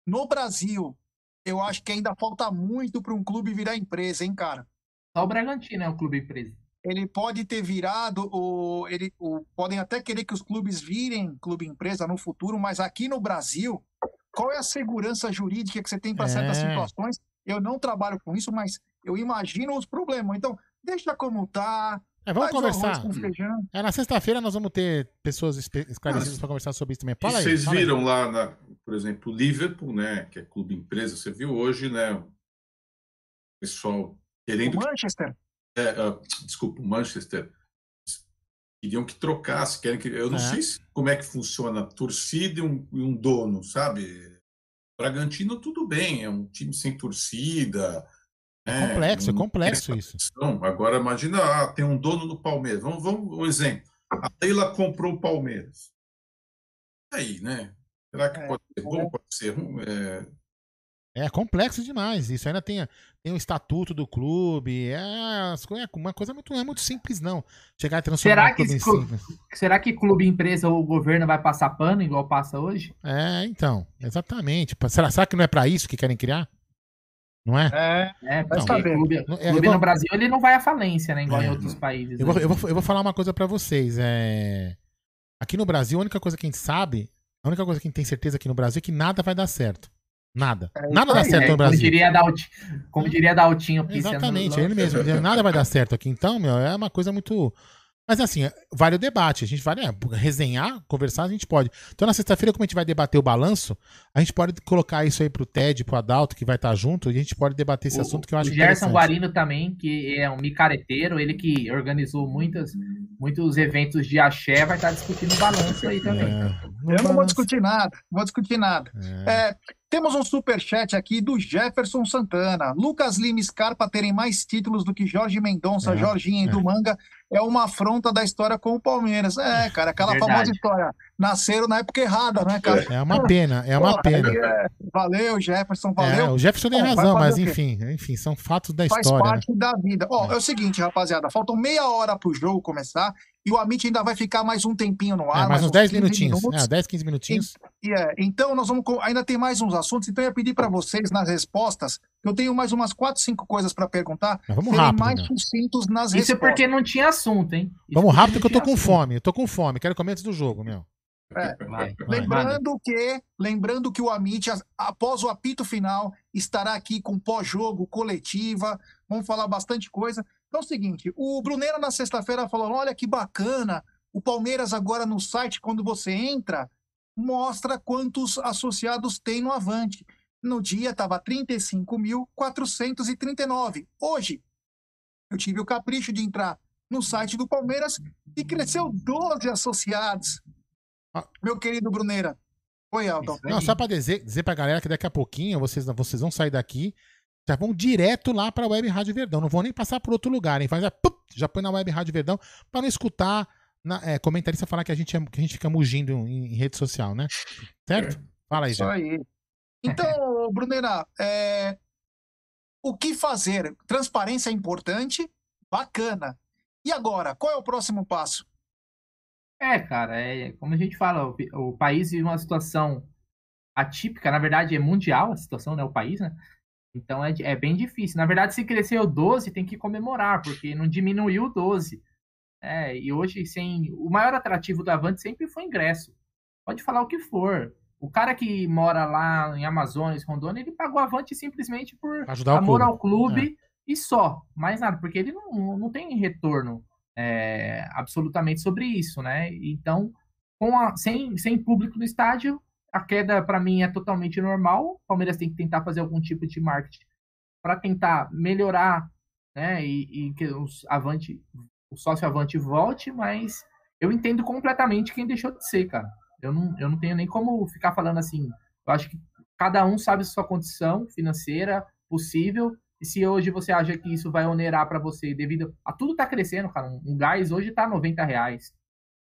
no Brasil, eu acho que ainda falta muito para um clube virar empresa, hein, cara? Só o Bragantino é um clube empresa. Ele pode ter virado, o, ele, o, podem até querer que os clubes virem clube empresa no futuro, mas aqui no Brasil, qual é a segurança jurídica que você tem para é. certas situações? Eu não trabalho com isso, mas eu imagino os problemas. Então, deixa como tá, é, vamos conversar. É, na sexta-feira nós vamos ter pessoas esclarecidas para conversar sobre isso também. Fala aí, vocês fala viram aí. lá, na, por exemplo, o Liverpool, né, que é clube empresa, você viu hoje, né, o pessoal querendo... O Manchester. Que, é, uh, desculpa, o Manchester. Queriam que trocasse, querem que... Eu não é. sei se, como é que funciona a torcida e um, e um dono, sabe? Bragantino, tudo bem, é um time sem torcida é, complexo, é complexo isso. Agora imagina, ah, tem um dono no Palmeiras. Vamos, vamos um exemplo. A Leila comprou o Palmeiras. Aí, né? Será que é, pode ser bom? Pode ser ruim? É... É complexo demais. Isso ainda tem, tem o estatuto do clube. É, é uma coisa muito, não é muito simples, não. Chegar e transformar será que, clube. Será que clube, empresa ou governo vai passar pano igual passa hoje? É, então. Exatamente. Será, será que não é para isso que querem criar? Não é? É, é então, clube, clube vou, no Brasil ele não vai à falência, né? Igual é, em outros países. Eu, né? vou, eu, vou, eu vou falar uma coisa para vocês. É... Aqui no Brasil, a única coisa que a gente sabe, a única coisa que a gente tem certeza aqui no Brasil é que nada vai dar certo. Nada. É, nada dá certo é, no Brasil. Como diria, Daltinho, como diria Daltinho Exatamente, ele mesmo. Nada vai dar certo aqui. Então, meu, é uma coisa muito. Mas assim, vale o debate. A gente vai é, resenhar, conversar, a gente pode. Então, na sexta-feira, como a gente vai debater o balanço, a gente pode colocar isso aí pro Ted, pro Adalto, que vai estar junto, e a gente pode debater esse o, assunto que eu acho O Gerson Guarino também, que é um micareteiro, ele que organizou muitas, muitos eventos de axé, vai estar discutindo o balanço aí também. É, eu não vou discutir nada, não vou discutir nada. É. É, temos um super chat aqui do Jefferson Santana. Lucas Lima e Scarpa terem mais títulos do que Jorge Mendonça, é, Jorginho e é. É uma afronta da história com o Palmeiras. É, cara, aquela Verdade. famosa história. Nasceram na época errada, né, cara? É uma pena, é uma Pô, pena. É, valeu, Jefferson, valeu. É, o Jefferson tem razão, mas enfim, enfim, são fatos da Faz história. Faz parte né? da vida. Ó, é. é o seguinte, rapaziada, faltam meia hora pro jogo começar e o Amit ainda vai ficar mais um tempinho no ar. É, mais uns 10 minutinhos. Minutos. É, 10, 15 minutinhos. E, é, então, nós vamos. Ainda tem mais uns assuntos, então eu ia pedir para vocês nas respostas. Eu tenho mais umas 4, 5 coisas para perguntar. Mas vamos rápido. mais né? sucintos nas Isso respostas. Isso é porque não tinha assunto, hein? Isso vamos rápido que eu tô com assunto. fome. Eu tô com fome. Quero comer antes do jogo, meu. É. Vai, lembrando vai. que lembrando que o Amit após o apito final estará aqui com pós-jogo coletiva vamos falar bastante coisa então é o seguinte o Bruneira na sexta-feira falou olha que bacana o Palmeiras agora no site, quando você entra, mostra quantos associados tem no Avante. No dia estava 35.439. Hoje, eu tive o capricho de entrar no site do Palmeiras e cresceu 12 associados. Ah. Meu querido Bruneira. Oi, Aldo. Não, só para dizer, dizer para a galera que daqui a pouquinho vocês, vocês vão sair daqui, já vão direto lá para a Web Rádio Verdão. Não vão nem passar por outro lugar, hein? Faz a, já põe na Web Rádio Verdão para não escutar na, é, comentarista falar que a gente, é, que a gente fica mugindo em, em rede social, né? Certo? Fala aí, Isso aí. Então, [LAUGHS] Brunera, é, o que fazer? Transparência é importante, bacana. E agora, qual é o próximo passo? É, cara, é, como a gente fala, o, o país vive uma situação atípica, na verdade é mundial a situação, né? O país, né? Então é, é bem difícil. Na verdade, se cresceu 12, tem que comemorar, porque não diminuiu 12. É, e hoje, sem o maior atrativo do Avante sempre foi ingresso. Pode falar o que for. O cara que mora lá em Amazonas, Rondônia, ele pagou Avante simplesmente por Ajudar amor clube. ao clube é. e só. Mais nada, porque ele não, não tem retorno é, absolutamente sobre isso, né? Então, a, sem, sem público no estádio, a queda para mim é totalmente normal. O Palmeiras tem que tentar fazer algum tipo de marketing para tentar melhorar né, e, e, que os Avante o sócio avante volte, mas eu entendo completamente quem deixou de ser, cara. Eu não, eu não tenho nem como ficar falando assim. Eu acho que cada um sabe sua condição financeira possível. E se hoje você acha que isso vai onerar para você devido a tudo tá crescendo, cara. Um, gás hoje tá 90 reais.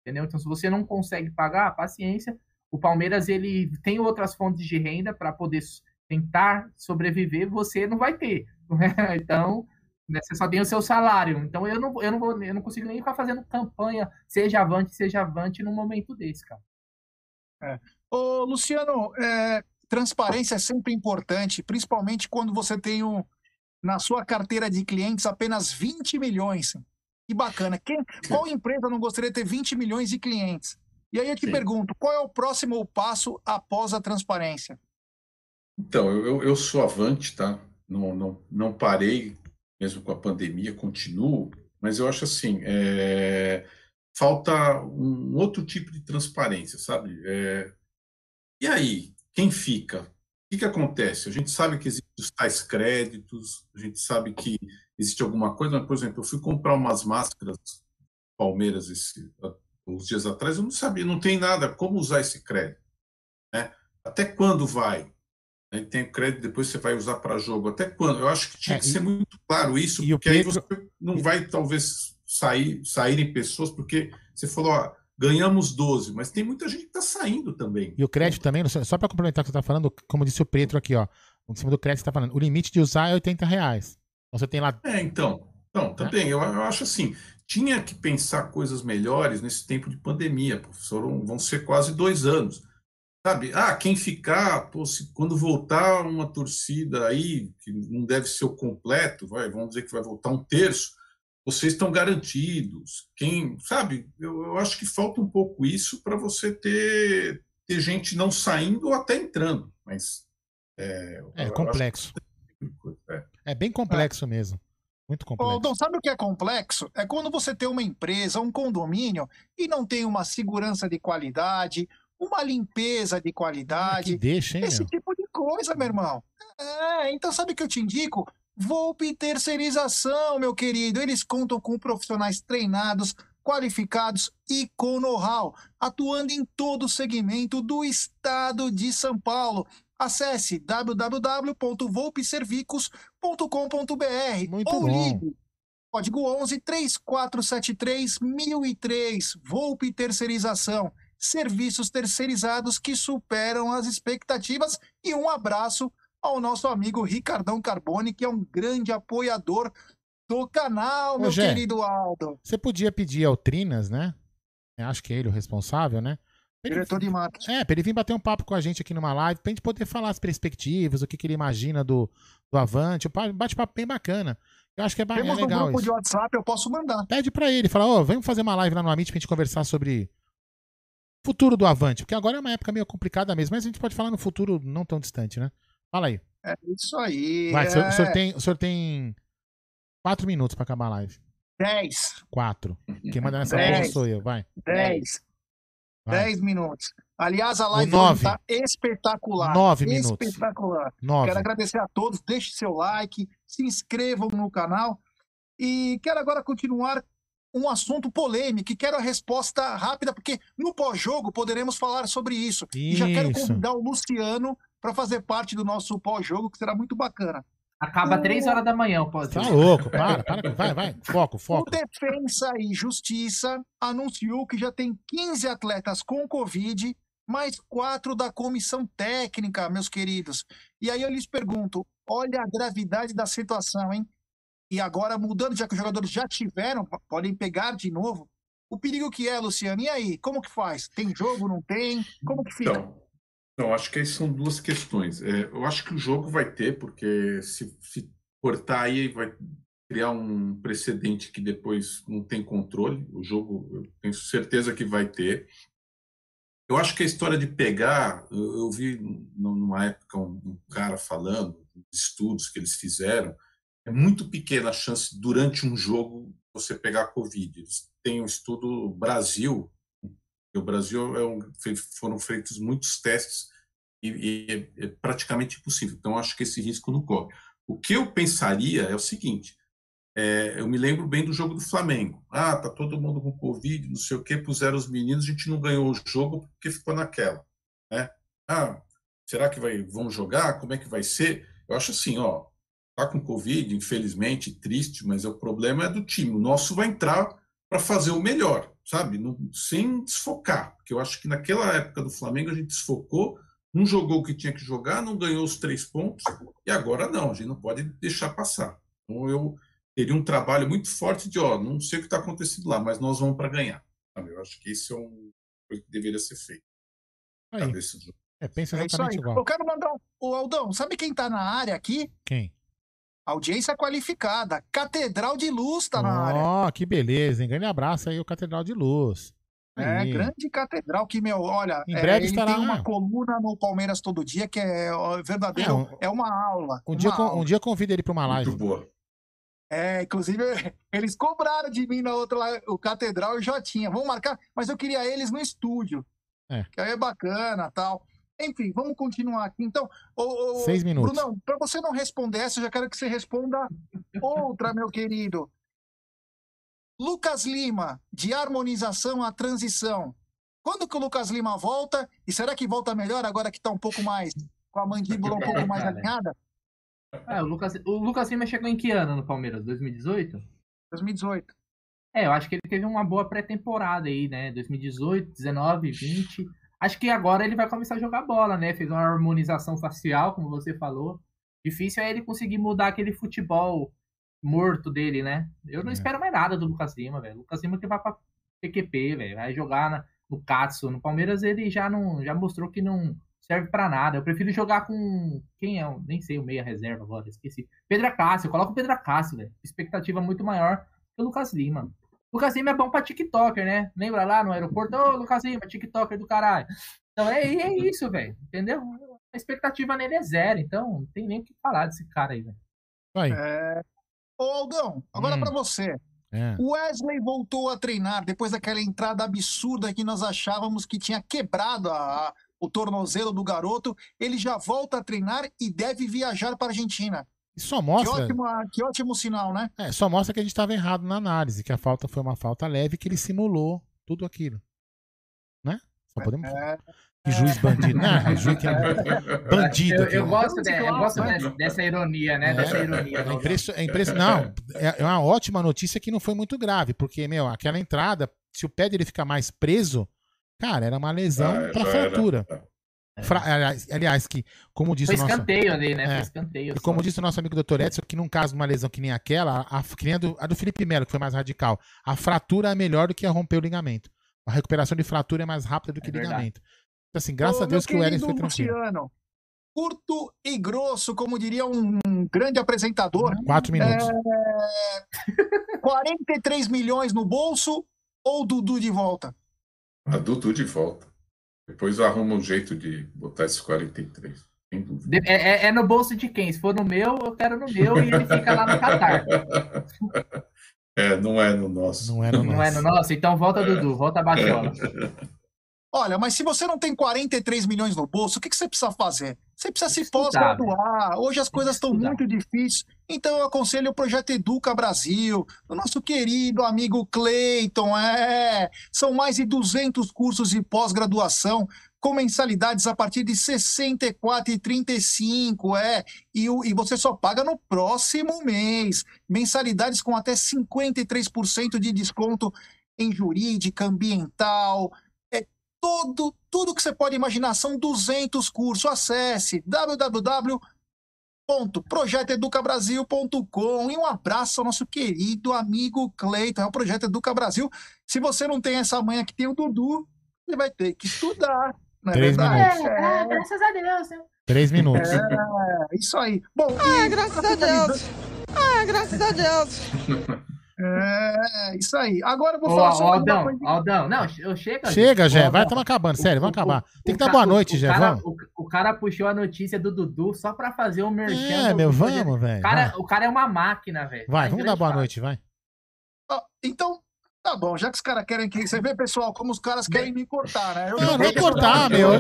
Entendeu? Então, se você não consegue pagar, paciência. O Palmeiras ele tem outras fontes de renda para poder tentar sobreviver, você não vai ter. [LAUGHS] Então, né? Você só tem o seu salário. Então eu não, eu não vou, eu não consigo nem ficar fazendo campanha, seja avante, seja avante, num momento desse, cara. É. Ô, Luciano, é, transparência é sempre importante, principalmente quando você tem um, na sua carteira de clientes apenas 20 milhões. Que bacana. Quem, qual empresa não gostaria de ter 20 milhões de clientes? E aí eu te Sim. pergunto, qual é o próximo passo após a transparência? Então, eu, eu sou avante, tá? Não, não, não parei mesmo com a pandemia, continuo, mas eu acho assim, é, falta um outro tipo de transparência, sabe? É, e aí, quem fica? O que, que acontece? A gente sabe que existem os tais créditos, a gente sabe que existe alguma coisa, mas, por exemplo, eu fui comprar umas máscaras Palmeiras esse, uns dias atrás, eu não sabia, não tem nada, como usar esse crédito? Né? Até quando vai? Né, tem crédito, depois você vai usar para jogo. Até quando? Eu acho que tinha é, que ser muito claro isso, porque Pedro... aí você não vai, talvez, sair, saírem pessoas, porque você falou, ó, ganhamos 12, mas tem muita gente que está saindo também. E o crédito também, só para complementar o que você está falando, como disse o Pedro aqui, ó, em cima do crédito você tá falando. O limite de usar é 80 reais. Então você tem lá. É, então. Então, também, eu, eu acho assim, tinha que pensar coisas melhores nesse tempo de pandemia, professor. Vão ser quase dois anos. Sabe? Ah, quem ficar, pô, se, quando voltar uma torcida aí, que não deve ser o completo, vai, vamos dizer que vai voltar um terço, vocês estão garantidos. Quem, sabe? Eu, eu acho que falta um pouco isso para você ter, ter gente não saindo ou até entrando. Mas é, é complexo. É. é. bem complexo mesmo. Muito complexo. Aldão, sabe o que é complexo? É quando você tem uma empresa, um condomínio, e não tem uma segurança de qualidade, uma limpeza de qualidade. Ah, deixa, hein, esse meu? tipo de coisa, meu irmão. É, então sabe o que eu te indico? Volpe Terceirização, meu querido. Eles contam com profissionais treinados, qualificados e com know-how, atuando em todo o segmento do estado de São Paulo. Acesse www.volpeservicos.com.br ou bom. ligue código 11 3473 1003 Volpe Terceirização. Serviços terceirizados que superam as expectativas. E um abraço ao nosso amigo Ricardão Carbone, que é um grande apoiador do canal, meu Gé, querido Aldo. Você podia pedir ao Trinas, né? Acho que é ele o responsável, né? Diretor de marketing. É, pra ele vir bater um papo com a gente aqui numa live, pra gente poder falar as perspectivas, o que, que ele imagina do, do Avante. Um bate-papo bem bacana. Eu acho que é, Temos é legal um grupo isso. de WhatsApp, eu posso mandar. Pede pra ele, fala, ó, oh, vamos fazer uma live lá no Amit pra gente conversar sobre o futuro do Avante, porque agora é uma época meio complicada mesmo, mas a gente pode falar no futuro não tão distante, né? Fala aí. É isso aí. Vai, é... o, senhor, o, senhor tem, o senhor tem quatro minutos pra acabar a live. Dez. Quatro. Quem manda nessa live sou eu, vai. Dez. 10 minutos. Aliás, a live está espetacular. 9 minutos. Espetacular. Nove. Quero agradecer a todos. Deixe seu like, se inscrevam no canal. E quero agora continuar um assunto polêmico e quero a resposta rápida, porque no pós-jogo poderemos falar sobre isso. isso. E já quero convidar o Luciano para fazer parte do nosso pós-jogo, que será muito bacana. Acaba três horas da manhã, pode Tá louco, para, para, vai, vai, foco, foco. O Defensa e Justiça anunciou que já tem 15 atletas com Covid, mais quatro da comissão técnica, meus queridos. E aí eu lhes pergunto, olha a gravidade da situação, hein? E agora, mudando, já que os jogadores já tiveram, podem pegar de novo. O perigo que é, Luciano, e aí? Como que faz? Tem jogo, não tem? Como que fica? Então, não, acho que aí são duas questões. É, eu acho que o jogo vai ter, porque se, se cortar aí vai criar um precedente que depois não tem controle. O jogo, eu tenho certeza que vai ter. Eu acho que a história de pegar, eu, eu vi numa época um, um cara falando, estudos que eles fizeram, é muito pequena a chance durante um jogo você pegar Covid. Têm um estudo Brasil, o Brasil é um, foram feitos muitos testes e, e é, é praticamente impossível. Então, acho que esse risco não corre. O que eu pensaria é o seguinte: é, eu me lembro bem do jogo do Flamengo. Ah, tá todo mundo com Covid, não sei o quê, puseram os meninos, a gente não ganhou o jogo porque ficou naquela. Né? Ah, será que vai, vão jogar? Como é que vai ser? Eu acho assim, ó, tá com Covid, infelizmente, triste, mas o problema é do time. O nosso vai entrar para fazer o melhor sabe? Não, sem desfocar, porque eu acho que naquela época do Flamengo a gente desfocou, não jogou o que tinha que jogar, não ganhou os três pontos, e agora não, a gente não pode deixar passar. Então eu teria um trabalho muito forte de, ó, não sei o que está acontecendo lá, mas nós vamos para ganhar. Sabe? Eu acho que isso é um coisa que deveria ser feito. Aí. É, pensa é exatamente é igual. Eu quero mandar o Aldão, sabe quem está na área aqui? Quem? Audiência qualificada. Catedral de Luz tá na oh, área. Ó, que beleza, hein? Grande abraço aí, o Catedral de Luz. É, aí. grande catedral que, meu, olha, em breve é, estará... tem uma coluna no Palmeiras todo dia que é verdadeiro, é, um, é uma aula. Um, uma dia, aula. um dia convida ele para uma live. Muito boa. É, inclusive, [LAUGHS] eles cobraram de mim na outra lá, o Catedral e já tinha. Vamos marcar, mas eu queria eles no estúdio. É. Que aí é bacana tal. Enfim, vamos continuar aqui. Então, ô, ô, Seis minutos. Brunão, para você não responder essa, eu já quero que você responda outra, meu querido. Lucas Lima, de harmonização à transição. Quando que o Lucas Lima volta? E será que volta melhor agora que está um pouco mais com a mandíbula um pouco mais alinhada? É, o Lucas, o Lucas Lima chegou em que ano no Palmeiras? 2018? 2018. É, eu acho que ele teve uma boa pré-temporada aí, né? 2018, 19, 20. Acho que agora ele vai começar a jogar bola, né? Fez uma harmonização facial, como você falou. Difícil é ele conseguir mudar aquele futebol morto dele, né? Eu não é. espero mais nada do Lucas Lima, velho. Lucas Lima que vai pra PQP, velho. Vai jogar na, no Katsu. No Palmeiras ele já não já mostrou que não serve para nada. Eu prefiro jogar com. Quem é? Nem sei o meia reserva agora, esqueci. Pedro Acácio, eu coloco o Pedro Acácio, velho. Expectativa muito maior que o Lucas Lima. O Lucas Lima é bom pra TikToker, né? Lembra lá no aeroporto? Ô, Lucas Lima, TikToker do caralho. Então é, é isso, velho. Entendeu? A expectativa nele é zero, então não tem nem o que falar desse cara aí, velho. Vai. É... Ô, Aldão, agora hum. para você. É. Wesley voltou a treinar depois daquela entrada absurda que nós achávamos que tinha quebrado a, o tornozelo do garoto. Ele já volta a treinar e deve viajar para a Argentina. Isso só mostra. Que ótimo, que ótimo sinal, né? É, só mostra que a gente estava errado na análise, que a falta foi uma falta leve, que ele simulou tudo aquilo. Né? Só podemos. É, que juiz bandido, né? [LAUGHS] Juiz que é bandido. Eu, eu gosto, de, eu gosto dessa, dessa, ironia, né? É, dessa ironia. É, impresso, é impresso, não, é, é uma ótima notícia que não foi muito grave, porque, meu, aquela entrada, se o pé dele ficar mais preso, cara, era uma lesão ah, para fratura. Fra, aliás, aliás, que, como disse Foi o nosso. escanteio ali, né? Foi escanteio. E como disse o nosso amigo Dr. Edson, que num caso de uma lesão que nem aquela, a, que nem a do, a do Felipe Melo, que foi mais radical, a fratura é melhor do que a romper o ligamento. A recuperação de fratura é mais rápida do que é ligamento. Então, assim, graças Ô, a Deus que o Eris foi tranquilo. Luciano, curto e grosso, como diria um grande apresentador. Quatro minutos. É... 43 milhões no bolso ou Dudu de volta? A Dudu de volta. Depois arruma um jeito de botar esses 43. É, é, é, no bolso de quem? Se for no meu, eu quero no meu e ele fica lá no Catar. [LAUGHS] É, não é no nosso. Não é no, não nosso. É no nosso? Então volta, Dudu, volta a baixola. [LAUGHS] Olha, mas se você não tem 43 milhões no bolso, o que, que você precisa fazer? Você precisa se pós-graduar. Hoje as coisas estão muito difíceis. Então eu aconselho o projeto Educa Brasil, do nosso querido amigo Cleiton. É, são mais de 200 cursos de pós-graduação com mensalidades a partir de R$ 64,35, é, e, e você só paga no próximo mês. Mensalidades com até 53% de desconto em jurídica, ambiental, todo, tudo que você pode imaginar. São 200 cursos. Acesse www.projetoeducabrasil.com e um abraço ao nosso querido amigo Cleiton, é o Projeto Educa Brasil. Se você não tem essa manhã que tem o Dudu, você vai ter que estudar. Não é Três verdade? minutos. É, é, graças a Deus. Três minutos. É, isso aí. Bom, ah, graças a Deus. Ah, graças [LAUGHS] a Deus. É, isso aí. Agora eu vou Ô, falar sobre. Aldão, coisa... Aldão, não, eu chega. Chega, Jé, vai, estamos acabando, sério, vamos acabar. Tem que dar boa noite, Jé, vamos. O, o, cara puxou a notícia do Dudu só pra fazer um merchan. É, meu, vamos, velho. O cara é uma máquina, velho. Vai, vamos dar boa noite, vai. então, Tá bom, já que os caras querem que. Você vê, pessoal, como os caras querem me cortar, né? Eu não, não cortar, meu.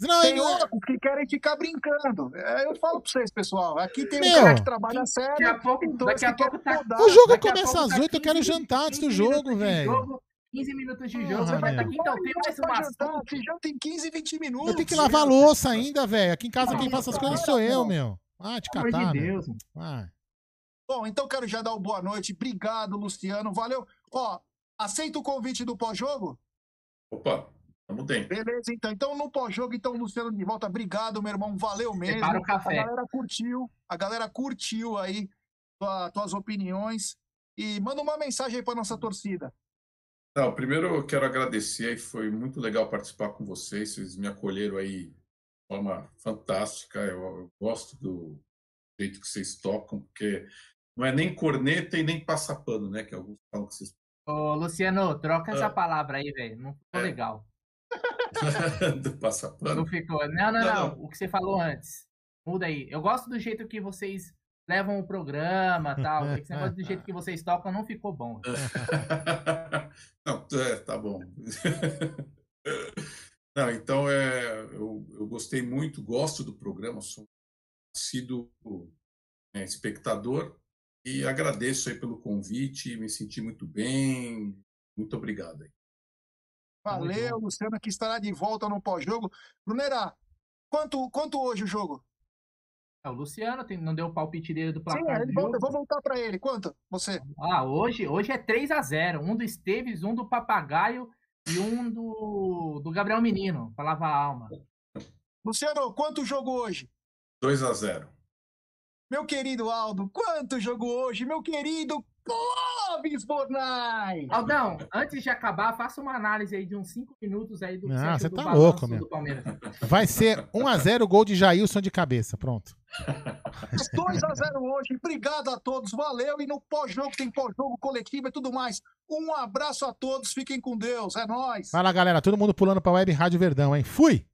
Não, tem outros que querem ficar brincando. É, eu falo pra vocês, pessoal. Aqui tem um cara que trabalha sério. Daqui a pouco, daqui a pouco tá, O jogo começa às 8, eu quero jantar antes do jogo, velho. 15 minutos de jogo, ah, você vai estar aqui, então tem mais uma jantar, já tem 15, 20 minutos. Eu tenho que lavar louça ainda, velho. Aqui em casa quem faz essas coisas sou eu, meu. Ah, te catar, de Deus. Bom, então quero já dar uma boa noite. Obrigado, Luciano. Valeu. Ó, Aceita o convite do pós-jogo? Opa, tamo dentro. Beleza, então. Então, no pós-jogo, então, Luciano de volta. Obrigado, meu irmão. Valeu mesmo. Prepara o café. A galera curtiu. A galera curtiu aí tua, tuas opiniões. E manda uma mensagem aí pra nossa torcida. Não, primeiro eu quero agradecer, foi muito legal participar com vocês, vocês me acolheram aí de forma fantástica, eu, eu gosto do jeito que vocês tocam, porque não é nem corneta e nem passapano, né, que alguns falam que vocês Ô, Luciano, troca essa ah. palavra aí, velho. Não ficou é. legal. [LAUGHS] do passapano? Não ficou. Não, não, não, não, O que você falou antes. Muda aí. Eu gosto do jeito que vocês levam o programa tal. [LAUGHS] Esse negócio do jeito que vocês tocam não ficou bom. [LAUGHS] não, é, tá bom. não, então é, eu, eu gostei muito, gosto do programa, sou sido é, espectador e agradeço aí pelo convite, me senti muito bem. Muito obrigado aí. Valeu, Luciano, que estará de volta no pós-jogo. Brunera, quanto, quanto hoje o jogo? É, o Luciano tem, não deu o palpite dele do placar. Sim, do eu vou voltar para ele. Quanto? Você? Ah, hoje, hoje é 3 a 0 Um do Esteves, um do Papagaio e um do, do Gabriel Menino, para lavar a alma. Luciano, quanto o jogo hoje? 2 a 0 Meu querido Aldo, quanto jogo hoje, meu querido Clóvis Bornai! Aldão, antes de acabar, faça uma análise aí de uns 5 minutos aí do Ah, você tá louco, meu. Vai ser 1x0 gol de Jailson de cabeça, pronto. [LAUGHS] 2x0 hoje, obrigado a todos, valeu. E no pós-jogo tem pós-jogo coletivo e tudo mais. Um abraço a todos, fiquem com Deus, é nóis. Vai lá, galera, todo mundo pulando pra Web Rádio Verdão, hein? Fui!